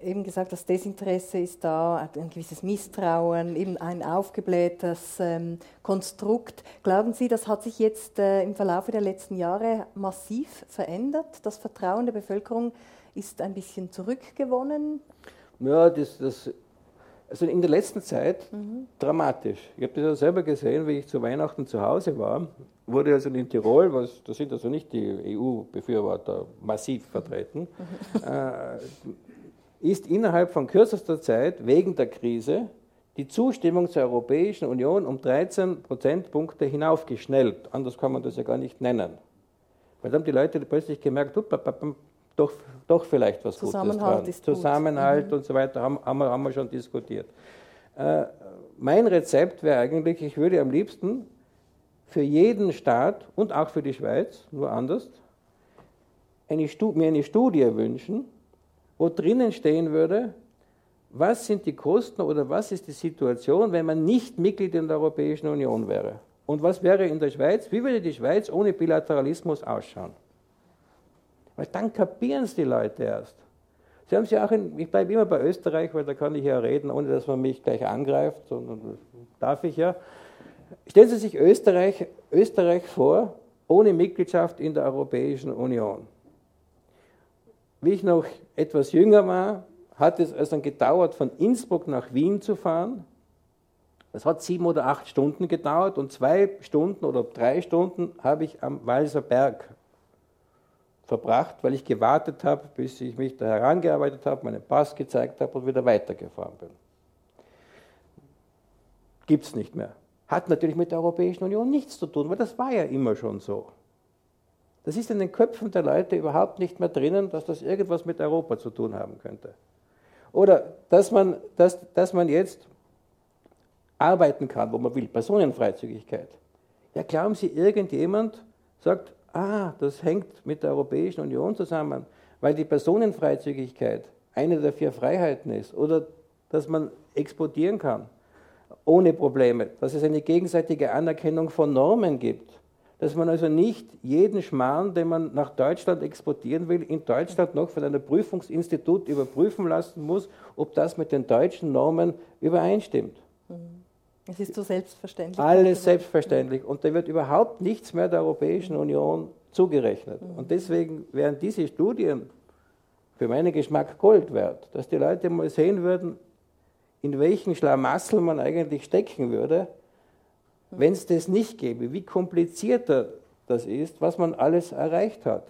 eben gesagt, das Desinteresse ist da, ein gewisses Misstrauen, eben ein aufgeblähtes ähm, Konstrukt. Glauben Sie, das hat sich jetzt im Verlauf der letzten Jahre massiv verändert? Das Vertrauen der Bevölkerung ist ein bisschen zurückgewonnen? Ja, das, das also in der letzten Zeit mhm. dramatisch. Ich habe das ja selber gesehen, wie ich zu Weihnachten zu Hause war. Wurde also in Tirol, was, da sind also nicht die EU-Befürworter massiv vertreten, mhm. äh, ist innerhalb von kürzester Zeit wegen der Krise die Zustimmung zur Europäischen Union um 13 Prozentpunkte hinaufgeschnellt. Anders kann man das ja gar nicht nennen. Weil dann haben die Leute plötzlich gemerkt, doch, doch vielleicht was Zusammenhalt Gutes dran. Zusammenhalt mhm. und so weiter haben, haben, wir, haben wir schon diskutiert. Äh, mein Rezept wäre eigentlich, ich würde am liebsten für jeden Staat und auch für die Schweiz, nur anders, eine mir eine Studie wünschen, wo drinnen stehen würde, was sind die Kosten oder was ist die Situation, wenn man nicht Mitglied in der Europäischen Union wäre? Und was wäre in der Schweiz? Wie würde die Schweiz ohne Bilateralismus ausschauen? Weil dann kapieren es die Leute erst. Sie haben es ja auch in, ich bleibe immer bei Österreich, weil da kann ich ja reden, ohne dass man mich gleich angreift, sondern darf ich ja. Stellen Sie sich Österreich, Österreich vor, ohne Mitgliedschaft in der Europäischen Union. Wie ich noch etwas jünger war, hat es also dann gedauert, von Innsbruck nach Wien zu fahren. Das hat sieben oder acht Stunden gedauert und zwei Stunden oder drei Stunden habe ich am Walser Berg verbracht, weil ich gewartet habe, bis ich mich da herangearbeitet habe, meinen Pass gezeigt habe und wieder weitergefahren bin. Gibt es nicht mehr. Hat natürlich mit der Europäischen Union nichts zu tun, weil das war ja immer schon so. Das ist in den Köpfen der Leute überhaupt nicht mehr drinnen, dass das irgendwas mit Europa zu tun haben könnte. Oder dass man, dass, dass man jetzt arbeiten kann, wo man will, Personenfreizügigkeit. Ja, glauben Sie, irgendjemand sagt, ah, das hängt mit der Europäischen Union zusammen, weil die Personenfreizügigkeit eine der vier Freiheiten ist oder dass man exportieren kann ohne Probleme, dass es eine gegenseitige Anerkennung von Normen gibt, dass man also nicht jeden Schmarrn, den man nach Deutschland exportieren will, in Deutschland noch von einem Prüfungsinstitut überprüfen lassen muss, ob das mit den deutschen Normen übereinstimmt. Es ist so selbstverständlich. Alles selbstverständlich. Und da wird überhaupt nichts mehr der Europäischen Union zugerechnet. Und deswegen wären diese Studien für meinen Geschmack Gold wert, dass die Leute mal sehen würden, in welchen Schlamassel man eigentlich stecken würde. Wenn es das nicht gäbe, wie komplizierter das ist, was man alles erreicht hat.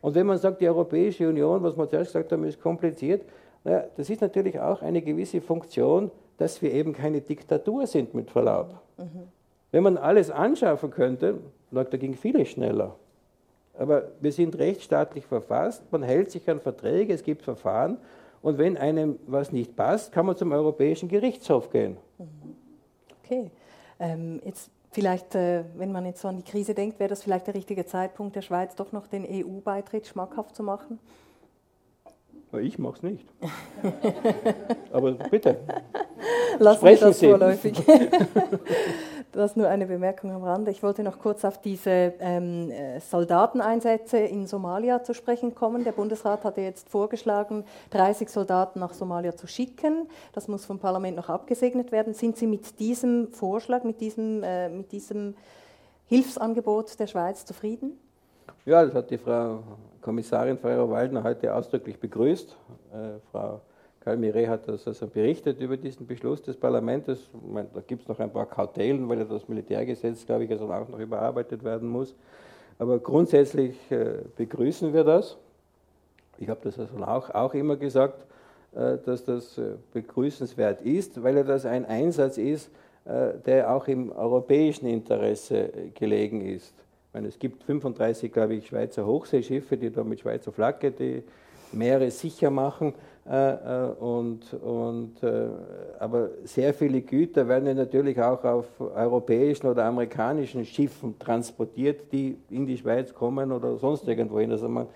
Und wenn man sagt, die Europäische Union, was wir zuerst gesagt haben, ist kompliziert, naja, das ist natürlich auch eine gewisse Funktion dass wir eben keine Diktatur sind, mit Verlaub. Mhm. Wenn man alles anschaffen könnte, da ging vieles schneller. Aber wir sind rechtsstaatlich verfasst, man hält sich an Verträge, es gibt Verfahren und wenn einem was nicht passt, kann man zum Europäischen Gerichtshof gehen. Okay. Ähm, jetzt vielleicht, äh, wenn man jetzt so an die Krise denkt, wäre das vielleicht der richtige Zeitpunkt, der Schweiz doch noch den EU-Beitritt schmackhaft zu machen? Ich mache es nicht. Aber bitte. Lassen das Sie. vorläufig. Das nur eine Bemerkung am Rande. Ich wollte noch kurz auf diese ähm, äh, Soldateneinsätze in Somalia zu sprechen kommen. Der Bundesrat hatte jetzt vorgeschlagen, 30 Soldaten nach Somalia zu schicken. Das muss vom Parlament noch abgesegnet werden. Sind Sie mit diesem Vorschlag, mit diesem, äh, mit diesem Hilfsangebot der Schweiz zufrieden? Ja, das hat die Frau Kommissarin Ferrero-Waldner heute ausdrücklich begrüßt. Äh, Frau Kalmire hat das also berichtet über diesen Beschluss des Parlaments. Meine, da gibt es noch ein paar Kautelen, weil ja das Militärgesetz, glaube ich, also auch noch überarbeitet werden muss. Aber grundsätzlich äh, begrüßen wir das. Ich habe das also auch, auch immer gesagt, äh, dass das äh, begrüßenswert ist, weil ja das ein Einsatz ist, der auch im europäischen Interesse gelegen ist. Ich meine, es gibt 35, glaube ich, Schweizer Hochseeschiffe, die da mit Schweizer Flagge die Meere sicher machen. Äh, äh, und, und, äh, aber sehr viele Güter werden ja natürlich auch auf europäischen oder amerikanischen Schiffen transportiert, die in die Schweiz kommen oder sonst irgendwo hin. Also man,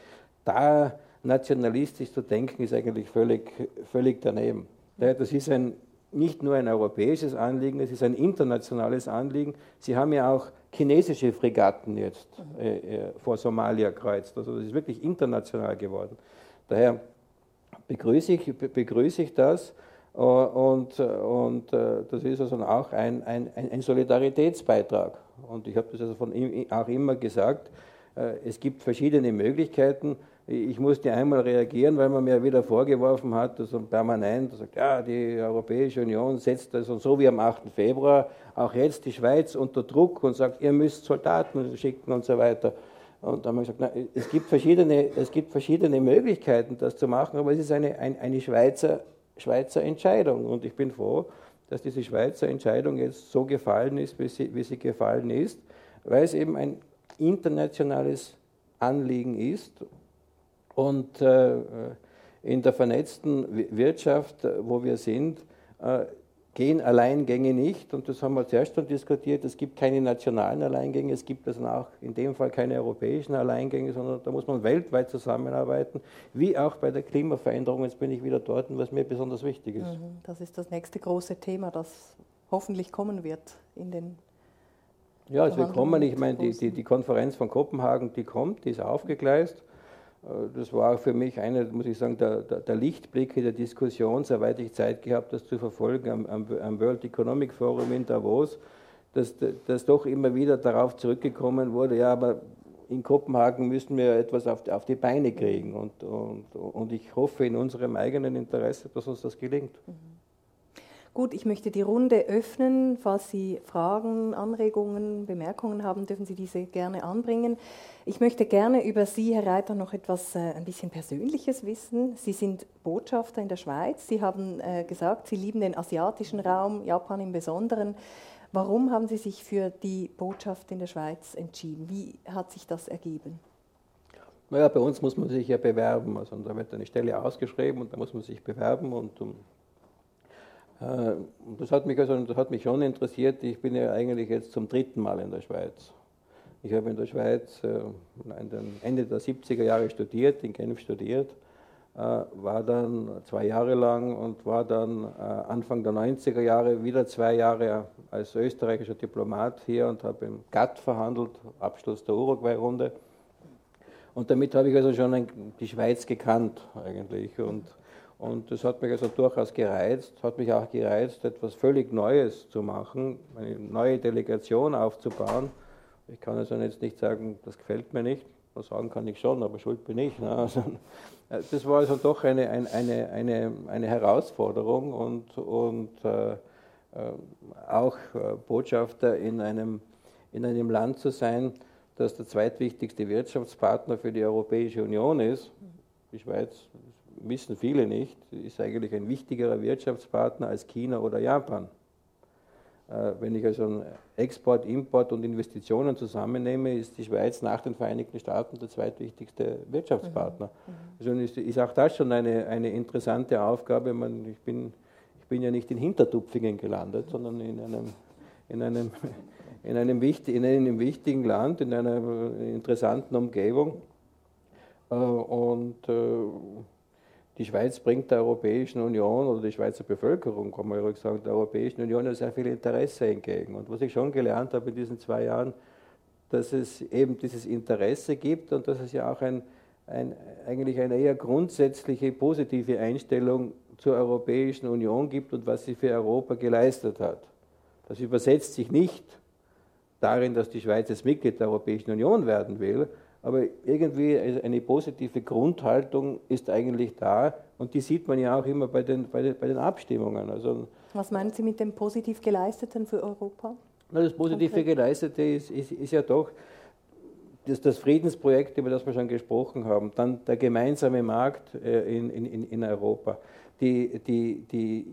da nationalistisch zu denken, ist eigentlich völlig, völlig daneben. Das ist ein, nicht nur ein europäisches Anliegen, es ist ein internationales Anliegen. Sie haben ja auch chinesische Fregatten jetzt äh, vor Somalia kreuzt. Also das ist wirklich international geworden. Daher begrüße ich, begrüße ich das. Äh, und, und äh, das ist also auch ein, ein, ein Solidaritätsbeitrag. Und ich habe das also von ihm auch immer gesagt, äh, es gibt verschiedene Möglichkeiten. Ich musste einmal reagieren, weil man mir wieder vorgeworfen hat, also permanent, sagt, ja, die Europäische Union setzt also so wie am 8. Februar auch jetzt die Schweiz unter Druck und sagt, ihr müsst Soldaten schicken und so weiter. Und da haben wir gesagt, na, es, gibt verschiedene, es gibt verschiedene Möglichkeiten, das zu machen, aber es ist eine, ein, eine Schweizer, Schweizer Entscheidung. Und ich bin froh, dass diese Schweizer Entscheidung jetzt so gefallen ist, wie sie, wie sie gefallen ist, weil es eben ein internationales Anliegen ist. Und äh, in der vernetzten Wirtschaft, wo wir sind, äh, gehen Alleingänge nicht, und das haben wir zuerst schon diskutiert, es gibt keine nationalen Alleingänge, es gibt also auch in dem Fall keine europäischen Alleingänge, sondern da muss man weltweit zusammenarbeiten, wie auch bei der Klimaveränderung. Jetzt bin ich wieder dort, was mir besonders wichtig ist. Mhm, das ist das nächste große Thema, das hoffentlich kommen wird in den ja, es wird kommen. Ich meine, die, die, die Konferenz von Kopenhagen, die kommt, die ist aufgegleist. Äh, das war für mich einer, muss ich sagen, der, der, der Lichtblicke der Diskussion, soweit ich Zeit gehabt das zu verfolgen, am, am, am World Economic Forum in Davos, dass, dass doch immer wieder darauf zurückgekommen wurde, ja, aber in Kopenhagen müssen wir etwas auf die, auf die Beine kriegen. Und, und, und ich hoffe in unserem eigenen Interesse, dass uns das gelingt. Mhm. Gut, ich möchte die Runde öffnen. Falls Sie Fragen, Anregungen, Bemerkungen haben, dürfen Sie diese gerne anbringen. Ich möchte gerne über Sie, Herr Reiter, noch etwas äh, ein bisschen Persönliches wissen. Sie sind Botschafter in der Schweiz. Sie haben äh, gesagt, Sie lieben den asiatischen Raum, Japan im Besonderen. Warum haben Sie sich für die Botschaft in der Schweiz entschieden? Wie hat sich das ergeben? Naja, bei uns muss man sich ja bewerben. Also da wird eine Stelle ausgeschrieben und da muss man sich bewerben und um das hat, mich also, das hat mich schon interessiert. Ich bin ja eigentlich jetzt zum dritten Mal in der Schweiz. Ich habe in der Schweiz äh, Ende der 70er Jahre studiert, in Genf studiert, äh, war dann zwei Jahre lang und war dann Anfang der 90er Jahre wieder zwei Jahre als österreichischer Diplomat hier und habe im GATT verhandelt, Abschluss der Uruguay-Runde. Und damit habe ich also schon die Schweiz gekannt eigentlich. Und und das hat mich also durchaus gereizt, hat mich auch gereizt, etwas völlig Neues zu machen, eine neue Delegation aufzubauen. Ich kann also jetzt nicht sagen, das gefällt mir nicht. Das sagen kann ich schon, aber schuld bin ich. Ne? Also, äh, das war also doch eine, eine, eine, eine Herausforderung und, und äh, äh, auch äh, Botschafter in einem, in einem Land zu sein, das der zweitwichtigste Wirtschaftspartner für die Europäische Union ist. Die Schweiz wissen viele nicht, ist eigentlich ein wichtigerer Wirtschaftspartner als China oder Japan. Äh, wenn ich also Export, Import und Investitionen zusammennehme, ist die Schweiz nach den Vereinigten Staaten der zweitwichtigste Wirtschaftspartner. Mhm. mhm. Also ist, ist auch das schon eine, eine interessante Aufgabe. Man, ich, bin, ich bin ja nicht in Hintertupfingen gelandet, sondern in einem, in einem, in einem, in einem wichtigen Land, in einer interessanten Umgebung. Äh, und äh, die Schweiz bringt der Europäischen Union oder die Schweizer Bevölkerung, kann man ruhig sagen, der Europäischen Union sehr viel Interesse entgegen. Und was ich schon gelernt habe in diesen zwei Jahren, dass es eben dieses Interesse gibt und dass es ja auch ein, ein, eigentlich eine eher grundsätzliche positive Einstellung zur Europäischen Union gibt und was sie für Europa geleistet hat. Das übersetzt sich nicht darin, dass die Schweiz jetzt Mitglied der Europäischen Union werden will, aber irgendwie eine positive Grundhaltung ist eigentlich da und die sieht man ja auch immer bei den, bei den, bei den Abstimmungen. Also, Was meinen Sie mit dem positiv Geleisteten für Europa? Das positive okay. Geleistete ist, ist, ist ja doch das, das, Friedensprojekt, über das wir schon gesprochen haben, dann der gemeinsame Markt äh, in, in, in Europa, die, die, die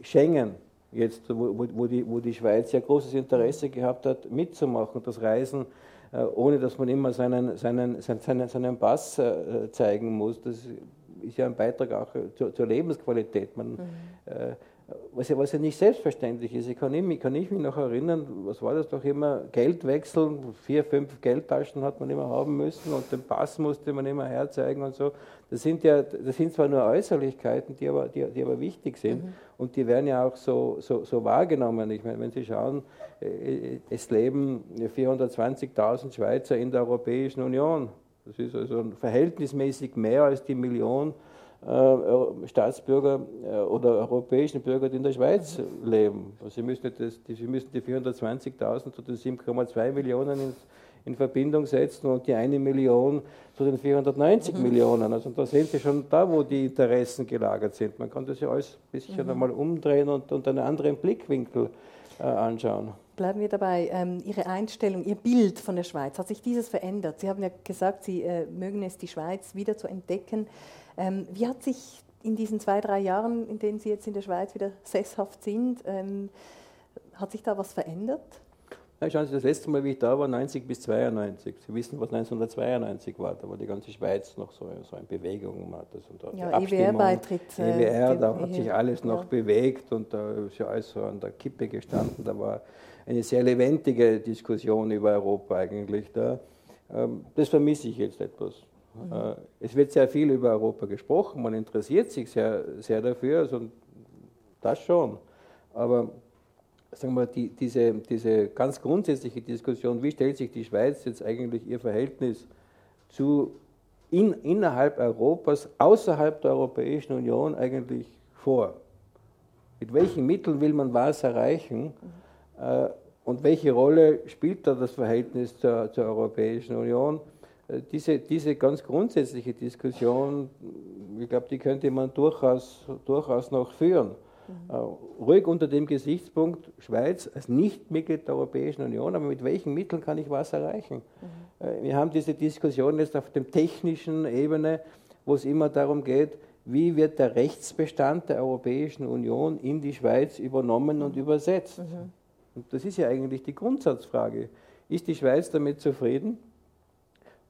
Schengen, jetzt, wo, wo, die, wo die Schweiz ja großes Interesse gehabt hat, mitzumachen, das Reisen ohne dass man immer seinen, seinen, seinen, seinen Pass äh, zeigen muss. Das ist ja ein Beitrag auch zur, zur Lebensqualität. Man, mhm. Äh, was ja, was ja nicht selbstverständlich ist. Ich kann, ich, kann ich mich noch erinnern, was war das doch immer, Geld wechseln, vier, fünf Geldtaschen hat man immer haben müssen und den Pass musste man immer herzeigen und so. Das sind ja, das sind zwar nur Äußerlichkeiten, die aber, die, die aber wichtig sind mhm. und die werden ja auch so, so, so wahrgenommen. Ich meine, wenn Sie schauen, äh, es leben 420.000 Schweizer in der Europäischen Union. Das ist also verhältnismäßig mehr als die Million äh, Staatsbürger äh, oder europäischen Bürger, die in der Schweiz leben. Also Sie müssen, das, die, Sie müssen die 420.000 zu den 7,2 Millionen in, in, Verbindung setzen und die eine Million zu den 490 mhm. Millionen. Also da sehen Sie schon da, wo die Interessen gelagert sind. Man kann das ja alles ein bisschen mhm. einmal umdrehen und, und einen anderen Blickwinkel äh, anschauen. Bleiben wir dabei. Ähm, Ihre Einstellung, Ihr Bild von der Schweiz, hat sich dieses verändert? Sie haben ja gesagt, Sie äh, mögen es, die Schweiz wieder zu entdecken. Ähm, wie hat sich in diesen zwei, drei Jahren, in denen Sie jetzt in der Schweiz wieder sesshaft sind, ähm, hat sich da was verändert? Ja, schauen Sie, das letzte Mal, wie ich da war, 90 bis 92. Sie wissen, was 1992 war. Da war die ganze Schweiz noch so, so in Bewegung. Das und da ja, EWR-Beitritt. EWR, da hat sich alles noch ja. bewegt und da ist ja alles so an der Kippe gestanden. Da war eine sehr lebendige Diskussion über Europa eigentlich da. Ähm, das vermisse ich jetzt etwas. Mhm. Äh, es wird sehr viel über Europa gesprochen, man interessiert sich sehr, sehr dafür, also das schon. Aber sagen wir, die, diese, diese ganz grundsätzliche Diskussion, wie stellt sich die Schweiz jetzt eigentlich ihr Verhältnis zu in, innerhalb Europas, außerhalb der Europäischen Union eigentlich vor? Mit welchen Mitteln will man was erreichen? Äh, und welche Rolle spielt da das Verhältnis zur, zur Europäischen Union? Äh, diese, diese ganz grundsätzliche Diskussion, ich glaube, die könnte man durchaus, durchaus noch führen. Mhm. Ruhig unter dem Gesichtspunkt Schweiz als Nichtmitglied der Europäischen Union, aber mit welchen Mitteln kann ich was erreichen? Mhm. Äh, wir haben diese Diskussion jetzt auf der technischen Ebene, wo es immer darum geht, wie wird der Rechtsbestand der Europäischen Union in die Schweiz übernommen und mhm. übersetzt? Mhm. Und das ist ja eigentlich die Grundsatzfrage. Ist die Schweiz damit zufrieden?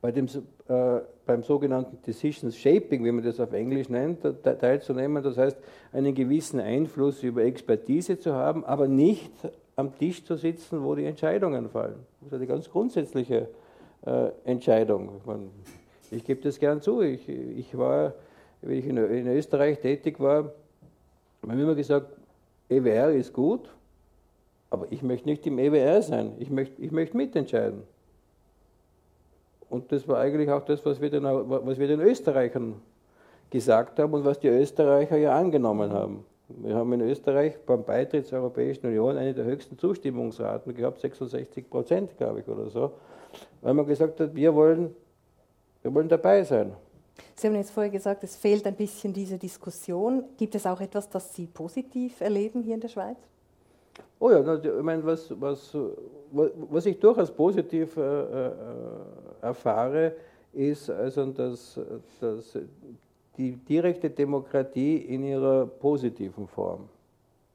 Bei dem, äh, beim sogenannten Decision Shaping, wie man das auf Englisch nennt, teilzunehmen. Das heißt, einen gewissen Einfluss über Expertise zu haben, aber nicht am Tisch zu sitzen, wo die Entscheidungen fallen. Das ist eine ganz grundsätzliche äh, Entscheidung. Ich, mein, ich gebe das gern zu. Ich, ich war, wie ich in, in Österreich tätig war, haben immer gesagt, EWR ist gut, aber ich möchte nicht im EWR sein. Ich möchte, ich möchte mitentscheiden. Und das war eigentlich auch das, was wir, den, was wir den Österreichern gesagt haben und was die Österreicher ja angenommen haben. Wir haben in Österreich beim Beitritt zur Europäischen Union eine der höchsten Zustimmungsraten gehabt, 66 Prozent, glaube ich, oder so, weil man gesagt hat, wir wollen, wir wollen dabei sein. Sie haben jetzt vorher gesagt, es fehlt ein bisschen diese Diskussion. Gibt es auch etwas, das Sie positiv erleben hier in der Schweiz? Oh ja, ich meine, was, was, was ich durchaus positiv äh, äh, erfahre, ist also, dass, dass die direkte Demokratie in ihrer positiven Form.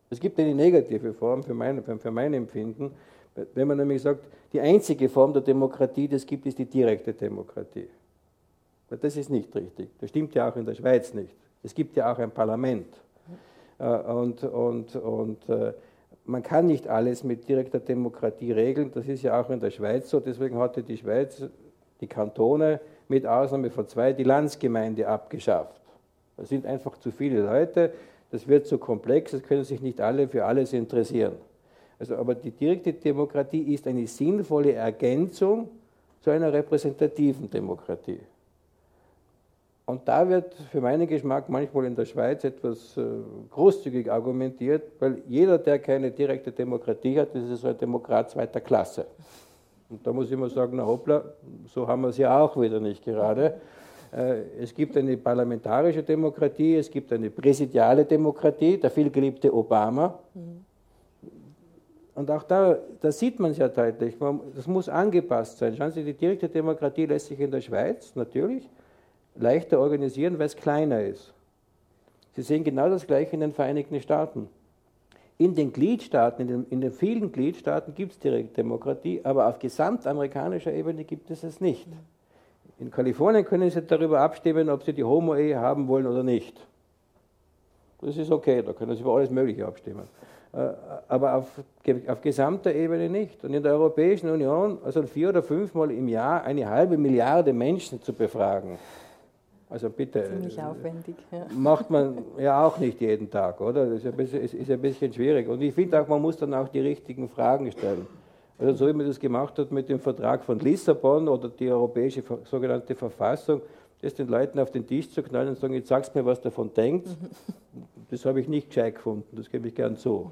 Es gibt eine negative Form für mein, für mein Empfinden, wenn man nämlich sagt, die einzige Form der Demokratie, die es gibt, ist die direkte Demokratie. Das ist nicht richtig. Das stimmt ja auch in der Schweiz nicht. Es gibt ja auch ein Parlament. Äh, und, und, und man kann nicht alles mit direkter Demokratie regeln. Das ist ja auch in der Schweiz so. Deswegen hatte die Schweiz, die Kantone, mit Ausnahme von zwei, die Landsgemeinde abgeschafft. Es sind einfach zu viele Leute, das wird zu komplex, es können sich nicht alle für alles interessieren. Also, aber die direkte Demokratie ist eine sinnvolle Ergänzung zu einer repräsentativen Demokratie. Und da wird für meinen Geschmack manchmal in der Schweiz etwas äh, großzügig argumentiert, weil jeder, der keine direkte Demokratie hat, das ist ein Demokrat zweiter Klasse. Und da muss ich immer sagen, na hoppla, so haben wir es ja auch wieder nicht gerade. Äh, es gibt eine parlamentarische Demokratie, es gibt eine präsidiale Demokratie, der vielgeliebte Obama. Mhm. Und auch da, da sieht man es ja deutlich, das muss angepasst sein. Schauen Sie, die direkte Demokratie lässt sich in der Schweiz natürlich leichter organisieren, weil es kleiner ist. Sie sehen genau das Gleiche in den Vereinigten Staaten. In den Gliedstaaten, in den, in den vielen Gliedstaaten gibt es direkte Demokratie, aber auf gesamtamerikanischer Ebene gibt es es nicht. In Kalifornien können Sie darüber abstimmen, ob Sie die Homo-Ehe haben wollen oder nicht. Das ist okay, da können Sie über alles Mögliche abstimmen. Äh, aber auf, auf gesamter Ebene nicht. Und in der Europäischen Union, also vier oder fünfmal im Jahr eine halbe Milliarde Menschen zu befragen, also bitte. Ziemlich aufwendig. Ja. Macht man ja auch nicht jeden Tag, oder? Das ist ein bisschen, ist ein bisschen schwierig. Und ich finde auch, man muss dann auch die richtigen Fragen stellen. Also so wie man das gemacht hat mit dem Vertrag von Lissabon oder die europäische sogenannte Verfassung, das den Leuten auf den Tisch zu knallen und sagen, jetzt sagst mir, was davon denkt, das habe ich nicht gescheit gefunden, das gebe ich gern zu.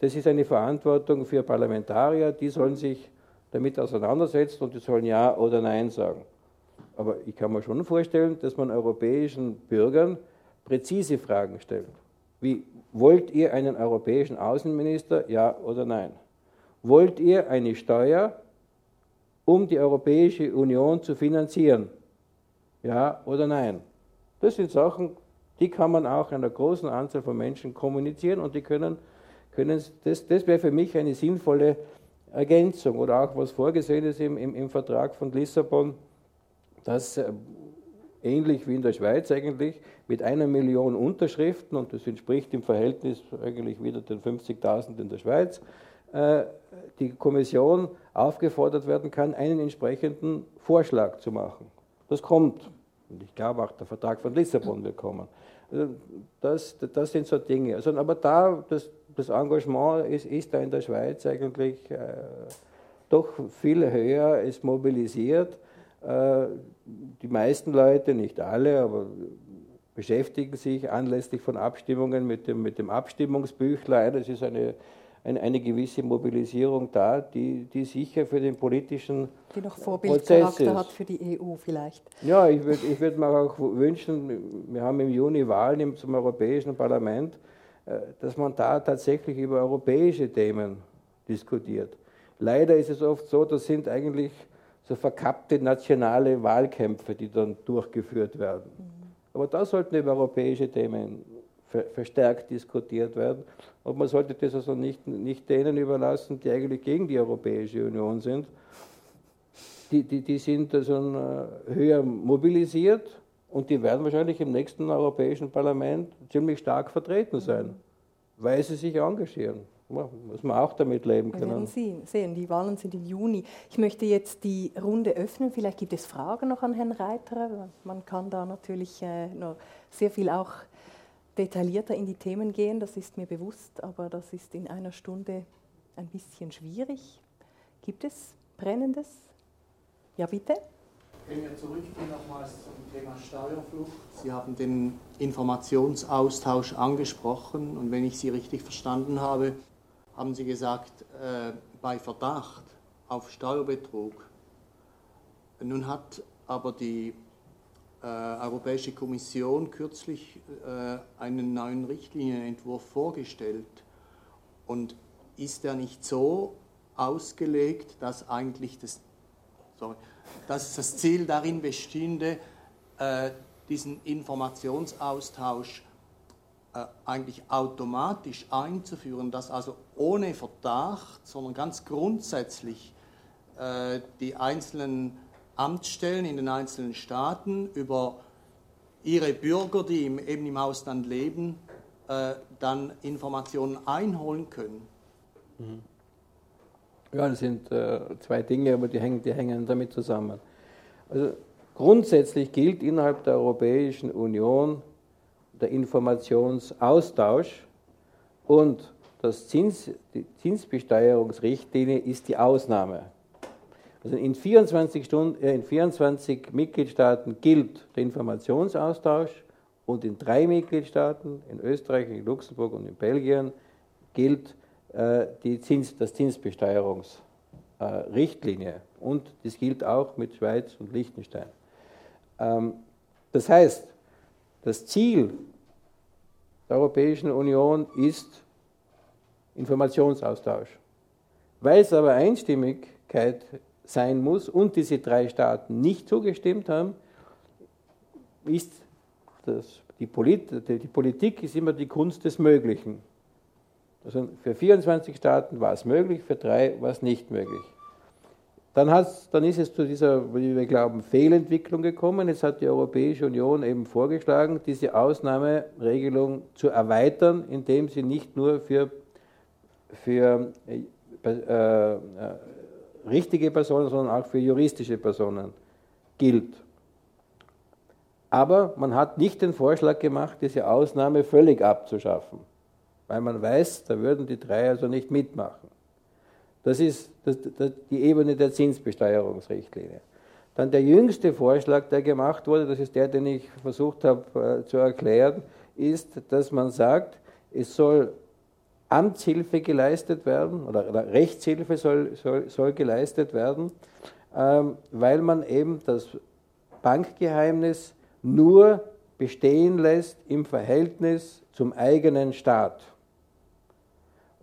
Das ist eine Verantwortung für Parlamentarier, die sollen sich damit auseinandersetzen und die sollen Ja oder Nein sagen. Aber ich kann mir schon vorstellen, dass man europäischen Bürgern präzise Fragen stellt. Wie wollt ihr einen europäischen Außenminister? Ja oder nein? Wollt ihr eine Steuer, um die Europäische Union zu finanzieren? Ja oder nein? Das sind Sachen, die kann man auch einer großen Anzahl von Menschen kommunizieren und die können, können das, das wäre für mich eine sinnvolle Ergänzung oder auch was vorgesehen ist im, im, im Vertrag von Lissabon dass äh, ähnlich wie in der Schweiz eigentlich mit einer Million Unterschriften, und das entspricht im Verhältnis eigentlich wieder den 50.000 in der Schweiz, äh, die Kommission aufgefordert werden kann, einen entsprechenden Vorschlag zu machen. Das kommt. Und ich glaube auch, der Vertrag von Lissabon wird kommen. Also das, das sind so Dinge. Also, aber da, das, das Engagement ist, ist, da in der Schweiz eigentlich äh, doch viel höher, ist mobilisiert. Äh, die meisten Leute, nicht alle, aber beschäftigen sich anlässlich von Abstimmungen mit dem, mit dem Abstimmungsbüchlein. Es ist eine, eine, eine, gewisse Mobilisierung da, die, die sicher für den politischen Die noch Vorbildcharakter hat für die EU vielleicht. Ja, ich würde ich würd mir auch wünschen, wir haben im Juni Wahlen zum Europäischen Parlament, äh, dass man da tatsächlich über europäische Themen diskutiert. Leider ist es oft so, das sind eigentlich so verkappte nationale Wahlkämpfe, die dann durchgeführt werden. Aber da sollten über europäische Themen verstärkt diskutiert werden. Und man sollte das also nicht, nicht denen überlassen, die eigentlich gegen die Europäische Union sind. Die, die, die sind also äh, höher mobilisiert und die werden wahrscheinlich im nächsten Europäischen Parlament ziemlich stark vertreten sein, weil sie sich engagieren muss man auch damit leben können. Wir werden sehen, sehen, die Wahlen sind im Juni. Ich möchte jetzt die Runde öffnen. Vielleicht gibt es Fragen noch an Herrn Reiter. Man kann da natürlich äh, noch sehr viel auch detaillierter in die Themen gehen, das ist mir bewusst, aber das ist in einer Stunde ein bisschen schwierig. Gibt es Brennendes? Ja, bitte. Wenn wir zurückgehen nochmals zum Thema Steuerflucht. Sie haben den Informationsaustausch angesprochen und wenn ich Sie richtig verstanden habe, haben Sie gesagt, äh, bei Verdacht auf Steuerbetrug. Nun hat aber die äh, Europäische Kommission kürzlich äh, einen neuen Richtlinienentwurf vorgestellt. Und ist er nicht so ausgelegt, dass eigentlich das, sorry, dass das Ziel darin bestünde, äh, diesen Informationsaustausch eigentlich automatisch einzuführen, dass also ohne Verdacht, sondern ganz grundsätzlich äh, die einzelnen Amtsstellen in den einzelnen Staaten über ihre Bürger, die eben im Ausland leben, äh, dann Informationen einholen können. Mhm. Ja, das sind zwei Dinge, aber die hängen, die hängen damit zusammen. Also grundsätzlich gilt innerhalb der Europäischen Union der Informationsaustausch und das Zins, die Zinsbesteuerungsrichtlinie ist die Ausnahme. Also in 24, Stunden, äh, in 24 Mitgliedstaaten gilt der Informationsaustausch und in drei Mitgliedstaaten, in Österreich, in Luxemburg und in Belgien, gilt äh, die Zins, das Zinsbesteuerungsrichtlinie. Äh, und das gilt auch mit Schweiz und Liechtenstein. Ähm, das heißt, das Ziel der Europäischen Union ist Informationsaustausch. Weil es aber Einstimmigkeit sein muss und diese drei Staaten nicht zugestimmt haben, ist das, die, Polit, die Politik ist immer die Kunst des Möglichen. Also für 24 Staaten war es möglich, für drei war es nicht möglich. Dann, dann ist es zu dieser, wie wir glauben, Fehlentwicklung gekommen. Jetzt hat die Europäische Union eben vorgeschlagen, diese Ausnahmeregelung zu erweitern, indem sie nicht nur für, für äh, äh, richtige Personen, sondern auch für juristische Personen gilt. Aber man hat nicht den Vorschlag gemacht, diese Ausnahme völlig abzuschaffen, weil man weiß, da würden die drei also nicht mitmachen. Das ist die Ebene der Zinsbesteuerungsrichtlinie. Dann der jüngste Vorschlag, der gemacht wurde, das ist der, den ich versucht habe äh, zu erklären, ist, dass man sagt, es soll Amtshilfe geleistet werden oder, oder Rechtshilfe soll, soll, soll geleistet werden, ähm, weil man eben das Bankgeheimnis nur bestehen lässt im Verhältnis zum eigenen Staat.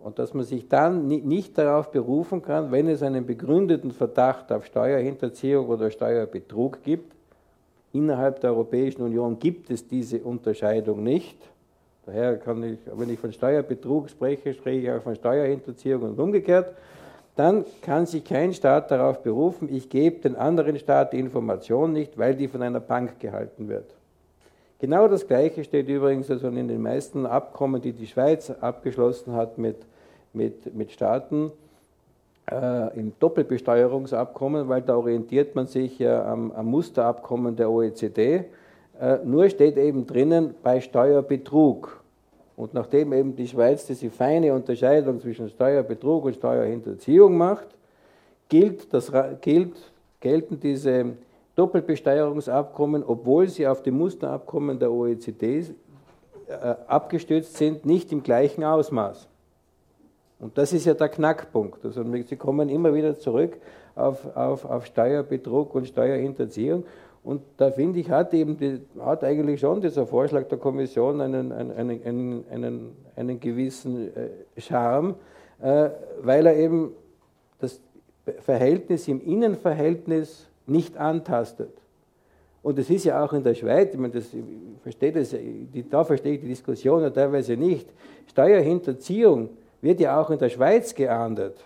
Und dass man sich dann nicht darauf berufen kann, wenn es einen begründeten Verdacht auf Steuerhinterziehung oder Steuerbetrug gibt. Innerhalb der Europäischen Union gibt es diese Unterscheidung nicht. Daher kann ich, wenn ich von Steuerbetrug spreche, spreche ich auch von Steuerhinterziehung und umgekehrt. Dann kann sich kein Staat darauf berufen, ich gebe den anderen Staat die Information nicht, weil die von einer Bank gehalten wird. Genau das Gleiche steht übrigens also in den meisten Abkommen, die die Schweiz abgeschlossen hat mit mit, mit Staaten äh, im Doppelbesteuerungsabkommen, weil da orientiert man sich ja am, am Musterabkommen der OECD. Äh, nur steht eben drinnen bei Steuerbetrug. Und nachdem eben die Schweiz diese feine Unterscheidung zwischen Steuerbetrug und Steuerhinterziehung macht, gilt das, gilt, gelten diese Doppelbesteuerungsabkommen, obwohl sie auf dem Musterabkommen der OECD äh, abgestützt sind, nicht im gleichen Ausmaß. Und das ist ja der Knackpunkt. Also Sie kommen immer wieder zurück auf, auf, auf Steuerbetrug und Steuerhinterziehung. Und da finde ich, hat, eben die, hat eigentlich schon dieser Vorschlag der Kommission einen, einen, einen, einen, einen gewissen äh, Charme, äh, weil er eben das Verhältnis im Innenverhältnis nicht antastet. Und es ist ja auch in der Schweiz, ich, meine, das, ich verstehe das, da verstehe ich die Diskussion ja teilweise nicht. Steuerhinterziehung wird ja auch in der Schweiz geahndet.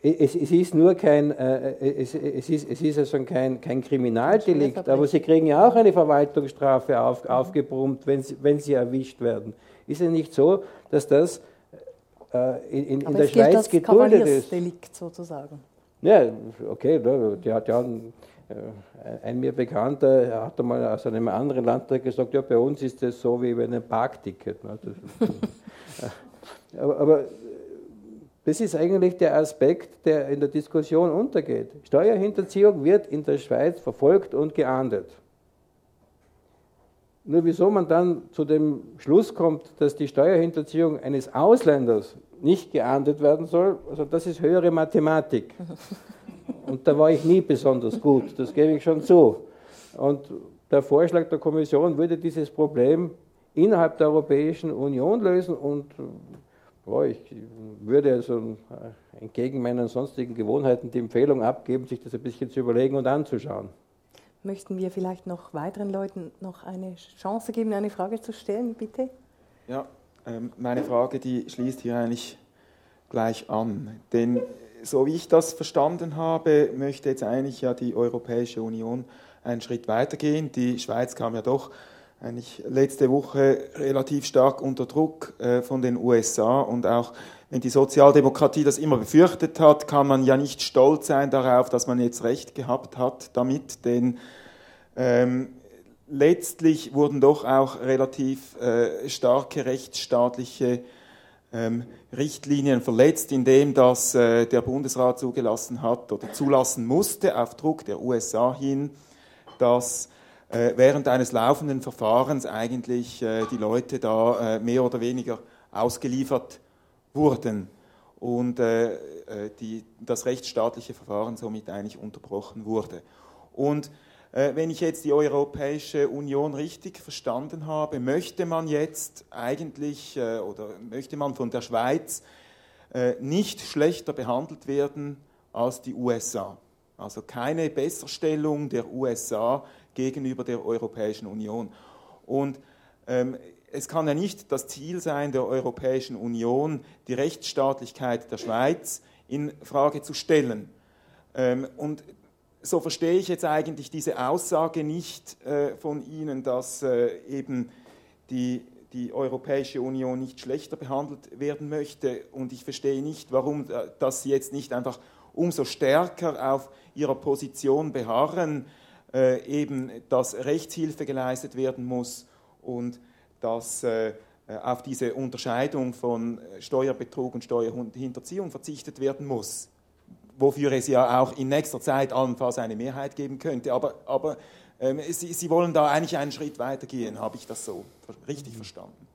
Es, es ist nur kein, äh, es, es, ist, es ist also kein, kein Kriminaldelikt, aber sie kriegen ja auch eine Verwaltungsstrafe auf, aufgebrummt, wenn sie, wenn sie erwischt werden. Ist es nicht so, dass das äh, in, in, der Schweiz geduldet ist? Delikt sozusagen. Ja, okay, die hat ja ein, äh, ein mir Bekannter hat einmal aus einem anderen Land gesagt, ja, bei uns ist das so wie bei einem Parkticket. Aber, aber das ist eigentlich der Aspekt, der in der Diskussion untergeht. Steuerhinterziehung wird in der Schweiz verfolgt und geahndet. Nur wieso man dann zu dem Schluss kommt, dass die Steuerhinterziehung eines Ausländers nicht geahndet werden soll, also das ist höhere Mathematik. Und da war ich nie besonders gut, das gebe ich schon zu. Und der Vorschlag der Kommission würde dieses Problem innerhalb der Europäischen Union lösen und Boah, ich würde also entgegen meinen sonstigen Gewohnheiten die Empfehlung abgeben, sich das ein bisschen zu überlegen und anzuschauen. Möchten wir vielleicht noch weiteren Leuten noch eine Chance geben, eine Frage zu stellen, bitte? Ja, ähm, meine Frage, die schließt hier eigentlich gleich an. Denn so wie ich das verstanden habe, möchte jetzt eigentlich ja die Europäische Union einen Schritt weitergehen. Die Schweiz kam ja doch eigentlich letzte Woche relativ stark unter Druck äh, von den USA und auch wenn die Sozialdemokratie das immer befürchtet hat, kann man ja nicht stolz sein darauf, dass man jetzt recht gehabt hat damit, denn ähm, letztlich wurden doch auch relativ äh, starke rechtsstaatliche ähm, Richtlinien verletzt, indem das äh, der Bundesrat zugelassen hat oder zulassen musste auf Druck der USA hin, dass während eines laufenden Verfahrens eigentlich äh, die Leute da äh, mehr oder weniger ausgeliefert wurden und äh, äh, die, das rechtsstaatliche Verfahren somit eigentlich unterbrochen wurde. Und äh, wenn ich jetzt die Europäische Union richtig verstanden habe, möchte man jetzt eigentlich äh, oder möchte man von der Schweiz äh, nicht schlechter behandelt werden als die USA. Also keine Besserstellung der USA gegenüber der Europäischen Union. Und ähm, es kann ja nicht das Ziel sein der Europäischen Union, die Rechtsstaatlichkeit der Schweiz in Frage zu stellen. Ähm, und so verstehe ich jetzt eigentlich diese Aussage nicht äh, von Ihnen, dass äh, eben die, die Europäische Union nicht schlechter behandelt werden möchte. Und ich verstehe nicht, warum äh, dass Sie jetzt nicht einfach umso stärker auf Ihrer Position beharren, äh, eben dass Rechtshilfe geleistet werden muss und dass äh, auf diese Unterscheidung von Steuerbetrug und Steuerhinterziehung verzichtet werden muss wofür es ja auch in nächster Zeit allenfalls eine Mehrheit geben könnte. Aber, aber ähm, Sie, Sie wollen da eigentlich einen Schritt weiter gehen, habe ich das so richtig verstanden?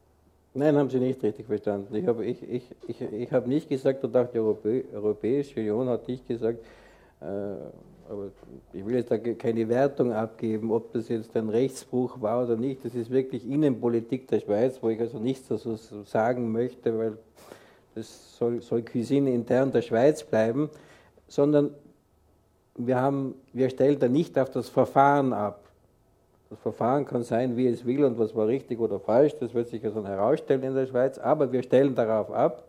Nein, haben Sie nicht richtig verstanden. Ich habe ich, ich, ich, ich hab nicht gesagt, und auch die Europä Europäische Union hat nicht gesagt, äh, aber ich will jetzt da keine Wertung abgeben, ob das jetzt ein Rechtsbruch war oder nicht. Das ist wirklich Innenpolitik der Schweiz, wo ich also nichts dazu sagen möchte, weil das soll, soll Cuisine intern der Schweiz bleiben sondern wir, haben, wir stellen da nicht auf das Verfahren ab. Das Verfahren kann sein, wie es will und was war richtig oder falsch, das wird sich dann herausstellen in der Schweiz, aber wir stellen darauf ab,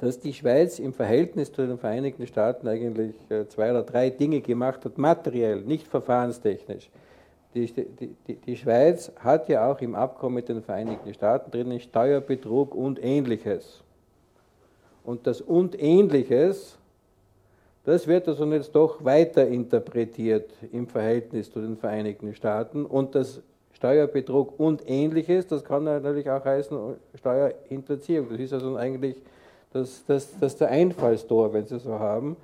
dass die Schweiz im Verhältnis zu den Vereinigten Staaten eigentlich äh, zwei oder drei Dinge gemacht hat, materiell, nicht verfahrenstechnisch. Die, die, die, Schweiz hat ja auch im Abkommen mit den Vereinigten Staaten drinnen Steuerbetrug und ähnliches. Und das und ähnliches das wird also jetzt doch weiter interpretiert im Verhältnis zu den Vereinigten Staaten und das Steuerbetrug und ähnliches, das kann natürlich auch heißen Steuerhinterziehung. Das ist also eigentlich das, das, das der Einfallstor, wenn Sie so haben.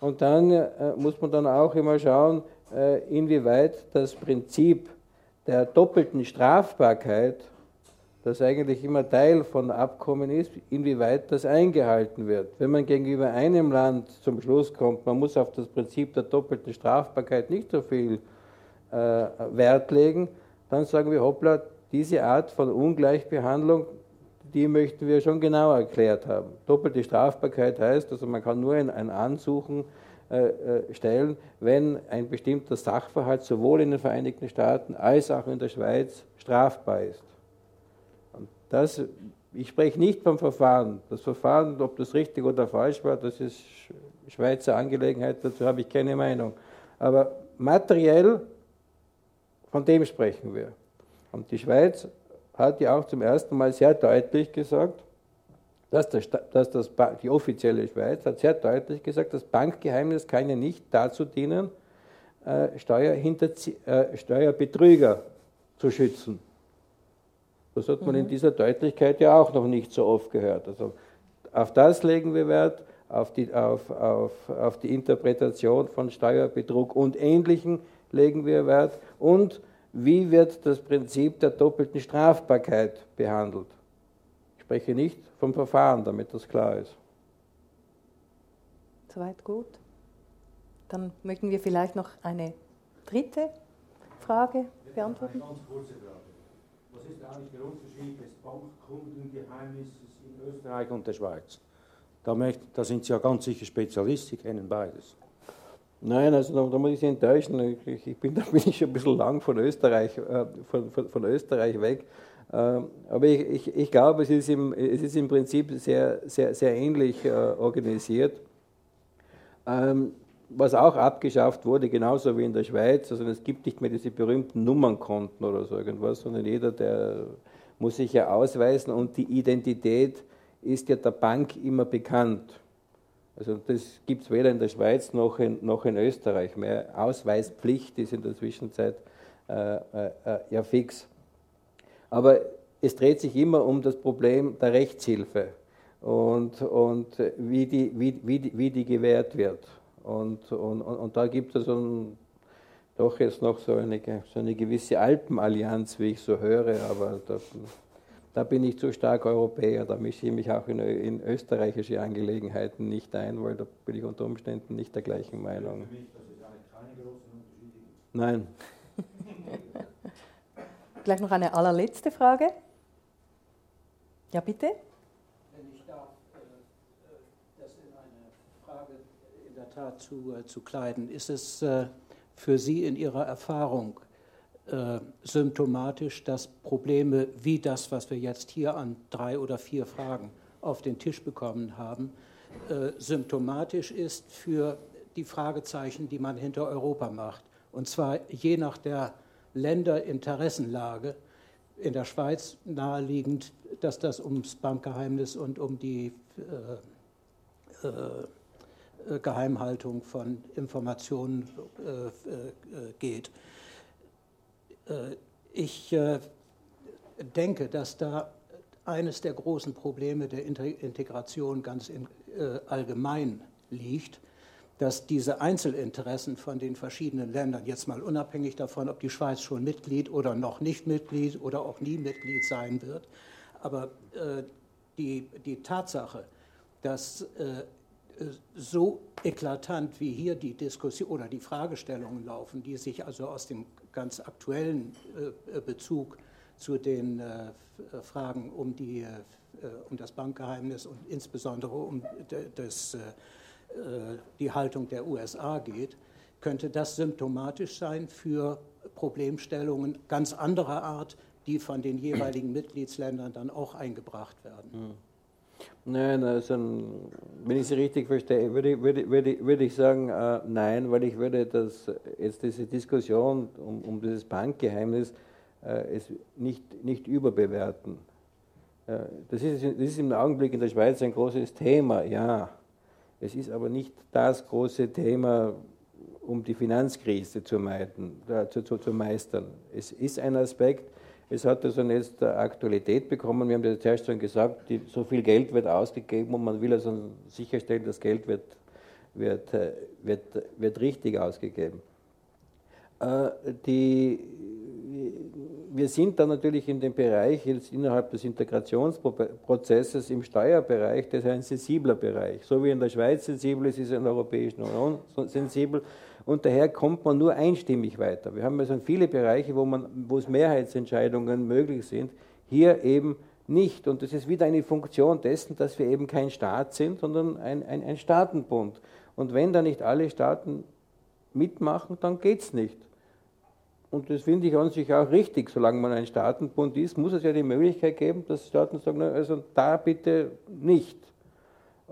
Und dann äh, muss man dann auch immer schauen, äh, inwieweit das Prinzip der doppelten Strafbarkeit das eigentlich immer Teil von Abkommen ist, inwieweit das eingehalten wird. Wenn man gegenüber einem Land zum Schluss kommt, man muss auf das Prinzip der doppelten Strafbarkeit nicht so viel äh, Wert legen, dann sagen wir, hoppla, diese Art von Ungleichbehandlung, die möchten wir schon genau erklärt haben. Doppelte Strafbarkeit heißt, also man kann nur ein, ein Ansuchen äh, äh, stellen, wenn ein bestimmter Sachverhalt sowohl in den Vereinigten Staaten als auch in der Schweiz strafbar ist. Das, ich spreche nicht vom Verfahren. Das Verfahren, ob das richtig oder falsch war, das ist Schweizer Angelegenheit, dazu habe ich keine Meinung. Aber materiell, von dem sprechen wir. Und die Schweiz hat ja auch zum ersten Mal sehr deutlich gesagt, dass, das, dass das, die offizielle Schweiz hat sehr deutlich gesagt, das Bankgeheimnis kann ja nicht dazu dienen, äh, äh, Steuerbetrüger zu schützen. Das hat man mhm. in dieser Deutlichkeit ja auch noch nicht so oft gehört. Also auf das legen wir Wert, auf die, auf, auf, auf die Interpretation von Steuerbetrug und Ähnlichem legen wir Wert und wie wird das Prinzip der doppelten Strafbarkeit behandelt. Ich spreche nicht vom Verfahren, damit das klar ist. Soweit gut. Dann möchten wir vielleicht noch eine dritte Frage beantworten. Eine ganz kurze Frage ist eigentlich der Unterschied des Bankkundengeheimnisses in Österreich und der Schweiz? Da, möchte, da sind Sie ja ganz sicher Spezialist, Sie kennen beides. Nein, also da, da, muss ich Sie enttäuschen. Ich, ich, bin, da bin ich schon ein bisschen lang von Österreich, äh, von, von, von, Österreich weg. Äh, aber ich, ich, ich glaube, es ist, im, es ist im Prinzip sehr, sehr, sehr ähnlich äh, organisiert. Ähm, was auch abgeschafft wurde, genauso wie in der Schweiz. Also es gibt nicht mehr diese berühmten Nummernkonten oder so irgendwas, sondern jeder, der muss sich ja ausweisen und die Identität ist ja der Bank immer bekannt. Also das gibt es weder in der Schweiz noch in, noch in Österreich mehr. Ausweispflicht ist in der Zwischenzeit äh, äh, ja fix. Aber es dreht sich immer um das Problem der Rechtshilfe und, und wie, die, wie, wie, die, wie die gewährt wird. Und, und, und da gibt es ein, doch jetzt noch so eine, so eine gewisse Alpenallianz, wie ich so höre, aber da, da bin ich zu stark Europäer, da mische ich mich auch in, in, österreichische Angelegenheiten nicht ein, weil da bin ich unter Umständen nicht der gleichen Meinung. Nein. Gleich noch eine allerletzte Frage. Ja, bitte. Wenn ich darf, äh, das in eine Frage in der Tat zu, äh, zu kleiden, ist es äh, für Sie in Ihrer Erfahrung symptomatisch, dass Probleme wie das, was wir jetzt hier an drei oder vier Fragen auf den Tisch bekommen haben, symptomatisch ist für die Fragezeichen, die man hinter Europa macht. Und zwar je nach der Länderinteressenlage in der Schweiz naheliegend, dass das ums Bankgeheimnis und um die äh, äh, Geheimhaltung von Informationen äh, äh geht. Äh, ich äh, denke, dass da eines der großen Probleme der Integration ganz in, allgemein liegt dass diese Einzelinteressen von den verschiedenen Ländern, jetzt mal unabhängig davon, ob die Schweiz schon Mitglied oder noch nicht Mitglied oder auch nie Mitglied sein wird, aber äh, die, die Tatsache, dass äh, so eklatant wie hier die Diskussion oder die Fragestellungen laufen, die sich also aus dem ganz aktuellen äh, Bezug zu den äh, Fragen um, die, äh, um das Bankgeheimnis und insbesondere um das äh, die Haltung der USA geht, könnte das symptomatisch sein für Problemstellungen ganz anderer Art, die von den jeweiligen Mitgliedsländern dann auch eingebracht werden. Hm. Nein, also wenn ich Sie richtig verstehe, würde, würde, würde, würde ich sagen, äh, nein, weil ich würde das, jetzt diese Diskussion um, um dieses Bankgeheimnis äh, es nicht, nicht überbewerten. Äh, das, ist, das ist im Augenblick in der Schweiz ein großes Thema, ja. Es ist aber nicht das große Thema, um die Finanzkrise zu, meiden, zu, zu, zu meistern. Es ist ein Aspekt, es hat also jetzt Aktualität bekommen. Wir haben das zuerst schon gesagt, die, so viel Geld wird ausgegeben und man will also sicherstellen, das Geld wird, wird, äh, wird, wird richtig ausgegeben. Äh, die, wir sind dann natürlich in dem Bereich, jetzt innerhalb des Integrationsprozesses im Steuerbereich, das ist ein sensibler Bereich. So wie in der Schweiz sensibel ist, ist es in der Europäischen Union sensibel. Und daher kommt man nur einstimmig weiter. Wir haben also viele Bereiche, wo, man, wo es Mehrheitsentscheidungen möglich sind, hier eben nicht. Und das ist wieder eine Funktion dessen, dass wir eben kein Staat sind, sondern ein, ein, ein Staatenbund. Und wenn da nicht alle Staaten mitmachen, dann geht es nicht. Und das finde ich an sich auch richtig, solange man ein Staatenbund ist, muss es ja die Möglichkeit geben, dass Staaten sagen, also da bitte nicht.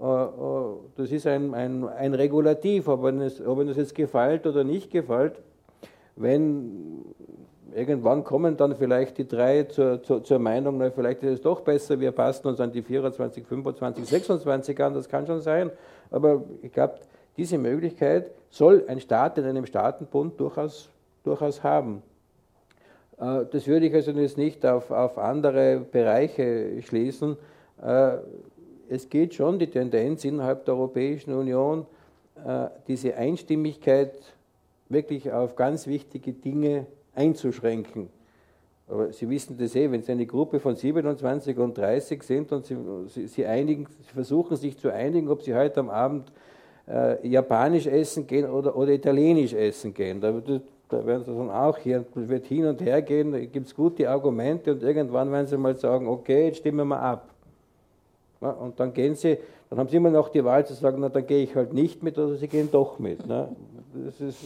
Äh, äh, das ist ein, ein, ein Regulativ, ob ihnen, es, ob ihnen das jetzt gefällt oder nicht gefällt. Wenn irgendwann kommen dann vielleicht die drei zur, zur, zur, Meinung, na, vielleicht ist es doch besser, wir passen uns an die 24, 25, 26 an, das kann schon sein. Aber ich glaube, diese Möglichkeit soll ein Staat in einem Staatenbund durchaus durchaus haben. Äh, das würde ich also jetzt nicht auf, auf andere Bereiche schließen. Äh, es geht schon die Tendenz innerhalb der Europäischen Union, äh, diese Einstimmigkeit wirklich auf ganz wichtige Dinge einzuschränken. Aber Sie wissen das eh, wenn Sie eine Gruppe von 27 und 30 sind und Sie, Sie, einigen, Sie versuchen sich zu einigen, ob Sie heute am Abend äh, Japanisch essen gehen oder, oder Italienisch essen gehen. Da, da werden sie dann auch hier, wird hin und her gehen, da gibt es gute Argumente und irgendwann werden sie mal sagen, okay, jetzt stimmen wir ab. Ja, und dann gehen sie, dann haben sie immer noch die Wahl zu sagen, na dann gehe ich halt nicht mit oder sie gehen doch mit. Ne? Das ist,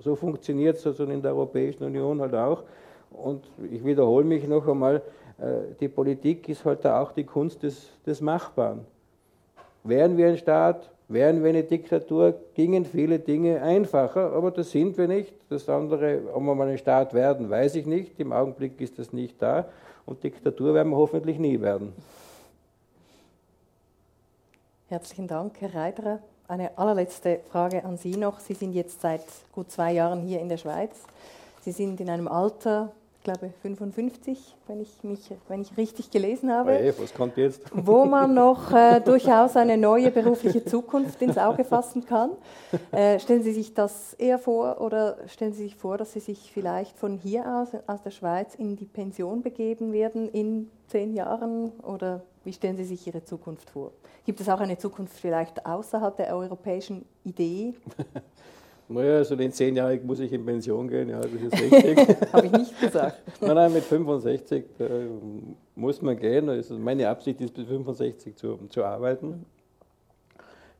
so funktioniert es also in der Europäischen Union halt auch. Und ich wiederhole mich noch einmal, äh, die Politik ist halt auch die Kunst des, des Machbaren. Wären wir ein Staat, Wären wir eine Diktatur, gingen viele Dinge einfacher, aber das sind wir nicht. Das andere, ob wir mal ein Staat werden, weiß ich nicht. Im Augenblick ist das nicht da. Und Diktatur werden wir hoffentlich nie werden. Herzlichen Dank, Herr Reiterer. Eine allerletzte Frage an Sie noch. Sie sind jetzt seit gut zwei Jahren hier in der Schweiz. Sie sind in einem Alter, glaube 55, wenn ich, mich, wenn ich richtig gelesen habe. Hey, was kommt jetzt? Wo man noch äh, durchaus eine neue berufliche Zukunft ins Auge fassen kann. Äh, stellen Sie sich das eher vor oder stellen Sie sich vor, dass Sie sich vielleicht von hier aus, aus der Schweiz, in die Pension begeben werden in zehn Jahren? Oder wie stellen Sie sich Ihre Zukunft vor? Gibt es auch eine Zukunft vielleicht außerhalb der europäischen Idee? Naja, also in zehn Jahren muss ich in Pension gehen, ja, das ist richtig. Habe ich nicht gesagt. nein, nein, mit 65 äh, muss man gehen. Also meine Absicht ist, bis 65 zu, zu arbeiten.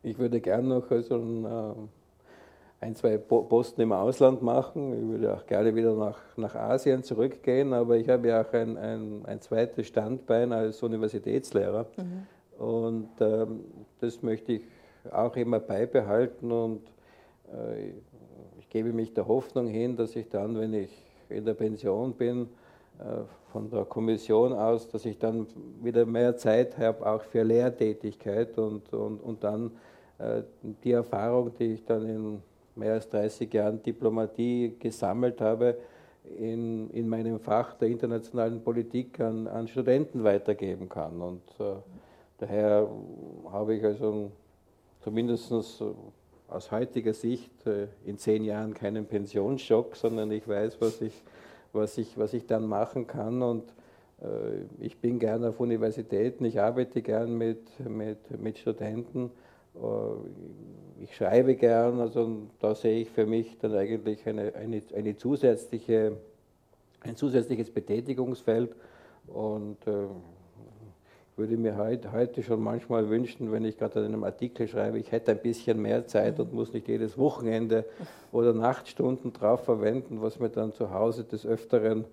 Ich würde gerne noch also ein, äh, ein, zwei Posten im Ausland machen. Ich würde auch gerne wieder nach, nach Asien zurückgehen, aber ich habe ja auch ein, ein, ein zweites Standbein als Universitätslehrer. Mhm. Und ähm, das möchte ich auch immer beibehalten und ich gebe mich der Hoffnung hin, dass ich dann, wenn ich in der Pension bin, äh, von der Kommission aus, dass ich dann wieder mehr Zeit habe, auch für Lehrtätigkeit und, und, und dann äh, die Erfahrung, die ich dann in mehr als 30 Jahren Diplomatie gesammelt habe, in, in meinem Fach der internationalen Politik an, an Studenten weitergeben kann. Und äh, daher habe ich also zumindest aus heutiger Sicht äh, in zehn Jahren keinen Pensionsschock, sondern ich weiß, was ich, was ich, was ich dann machen kann. Und äh, ich bin gerne auf Universitäten, ich arbeite gern mit, mit, mit Studenten, äh, ich schreibe gern, also da sehe ich für mich dann eigentlich eine, eine, eine zusätzliche, ein zusätzliches Betätigungsfeld. Und würde mir heute, heute schon manchmal wünschen, wenn ich gerade an einem Artikel schreibe, ich hätte ein bisschen mehr Zeit und muss nicht jedes Wochenende oder Nachtstunden drauf verwenden, was mir dann zu Hause des Öfteren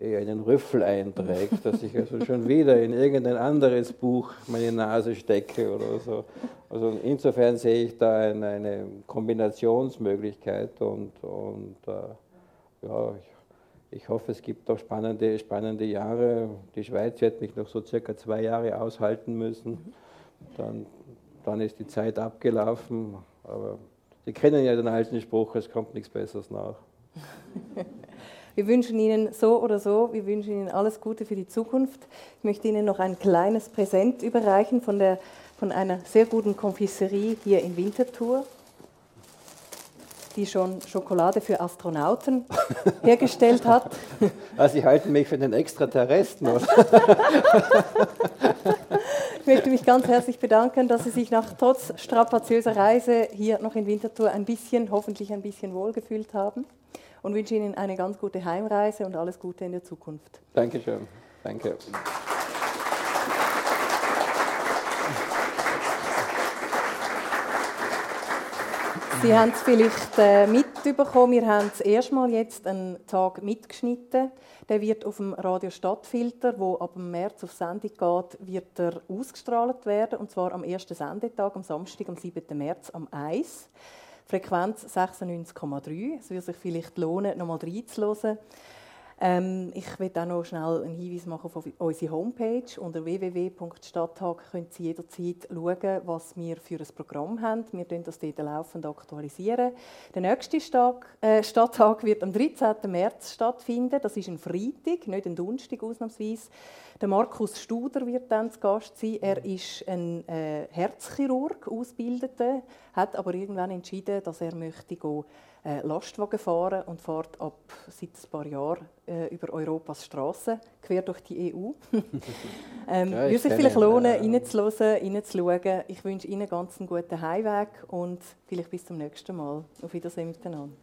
einen Rüffel einträgt, dass ich also schon wieder in irgendein anderes Buch meine Nase stecke oder so. Also insofern sehe ich da eine, eine Kombinationsmöglichkeit und, und äh, ja, ich ich hoffe, es gibt auch spannende, spannende Jahre. Die Schweiz wird mich noch so circa zwei Jahre aushalten müssen. Dann, dann ist die Zeit abgelaufen. Aber Sie kennen ja den alten Spruch, es kommt nichts Besseres nach. Wir wünschen Ihnen so oder so, wir wünschen Ihnen alles Gute für die Zukunft. Ich möchte Ihnen noch ein kleines Präsent überreichen von, der, von einer sehr guten Konfiserie hier in Winterthur die schon Schokolade für Astronauten hergestellt hat. Also Sie halten mich für den Extraterresten. ich möchte mich ganz herzlich bedanken, dass Sie sich nach trotz strapaziöser Reise hier noch in Winterthur ein bisschen, hoffentlich ein bisschen wohlgefühlt haben und wünsche Ihnen eine ganz gute Heimreise und alles Gute in der Zukunft. Dankeschön. Danke. Sie haben es vielleicht äh, mitbekommen, wir haben das erste Mal jetzt einen Tag mitgeschnitten. Der wird auf dem Radio Stadtfilter, wo ab März auf Sendung geht, wird er ausgestrahlt werden. Und zwar am ersten Sendetag, am Samstag, am 7. März, am 1. Frequenz 96,3. Es würde sich vielleicht lohnen, nochmal reinzuhören. Ähm, ich will auch noch schnell einen Hinweis machen auf unsere Homepage. Unter www.stadttag können Sie jederzeit schauen, was wir für ein Programm haben. Wir aktualisieren das dort laufend. aktualisieren. Der nächste Stag, äh, Stadttag wird am 13. März stattfinden. Das ist ein Freitag, nicht ein Donnerstag ausnahmsweise. Der Markus Studer wird dann zu Gast sein. Er ist ein äh, Herzchirurg, Ausgebildeter, hat aber irgendwann entschieden, dass er möchte gehen, Lastwagen fahren und fährt ab seit ein paar Jahren äh, über Europas Straßen quer durch die EU. ähm, ja, würde sich vielleicht lohnen, äh, reinzuhören, reinzuschauen. Ich wünsche Ihnen ganz einen guten Heimweg und vielleicht bis zum nächsten Mal. Auf Wiedersehen miteinander.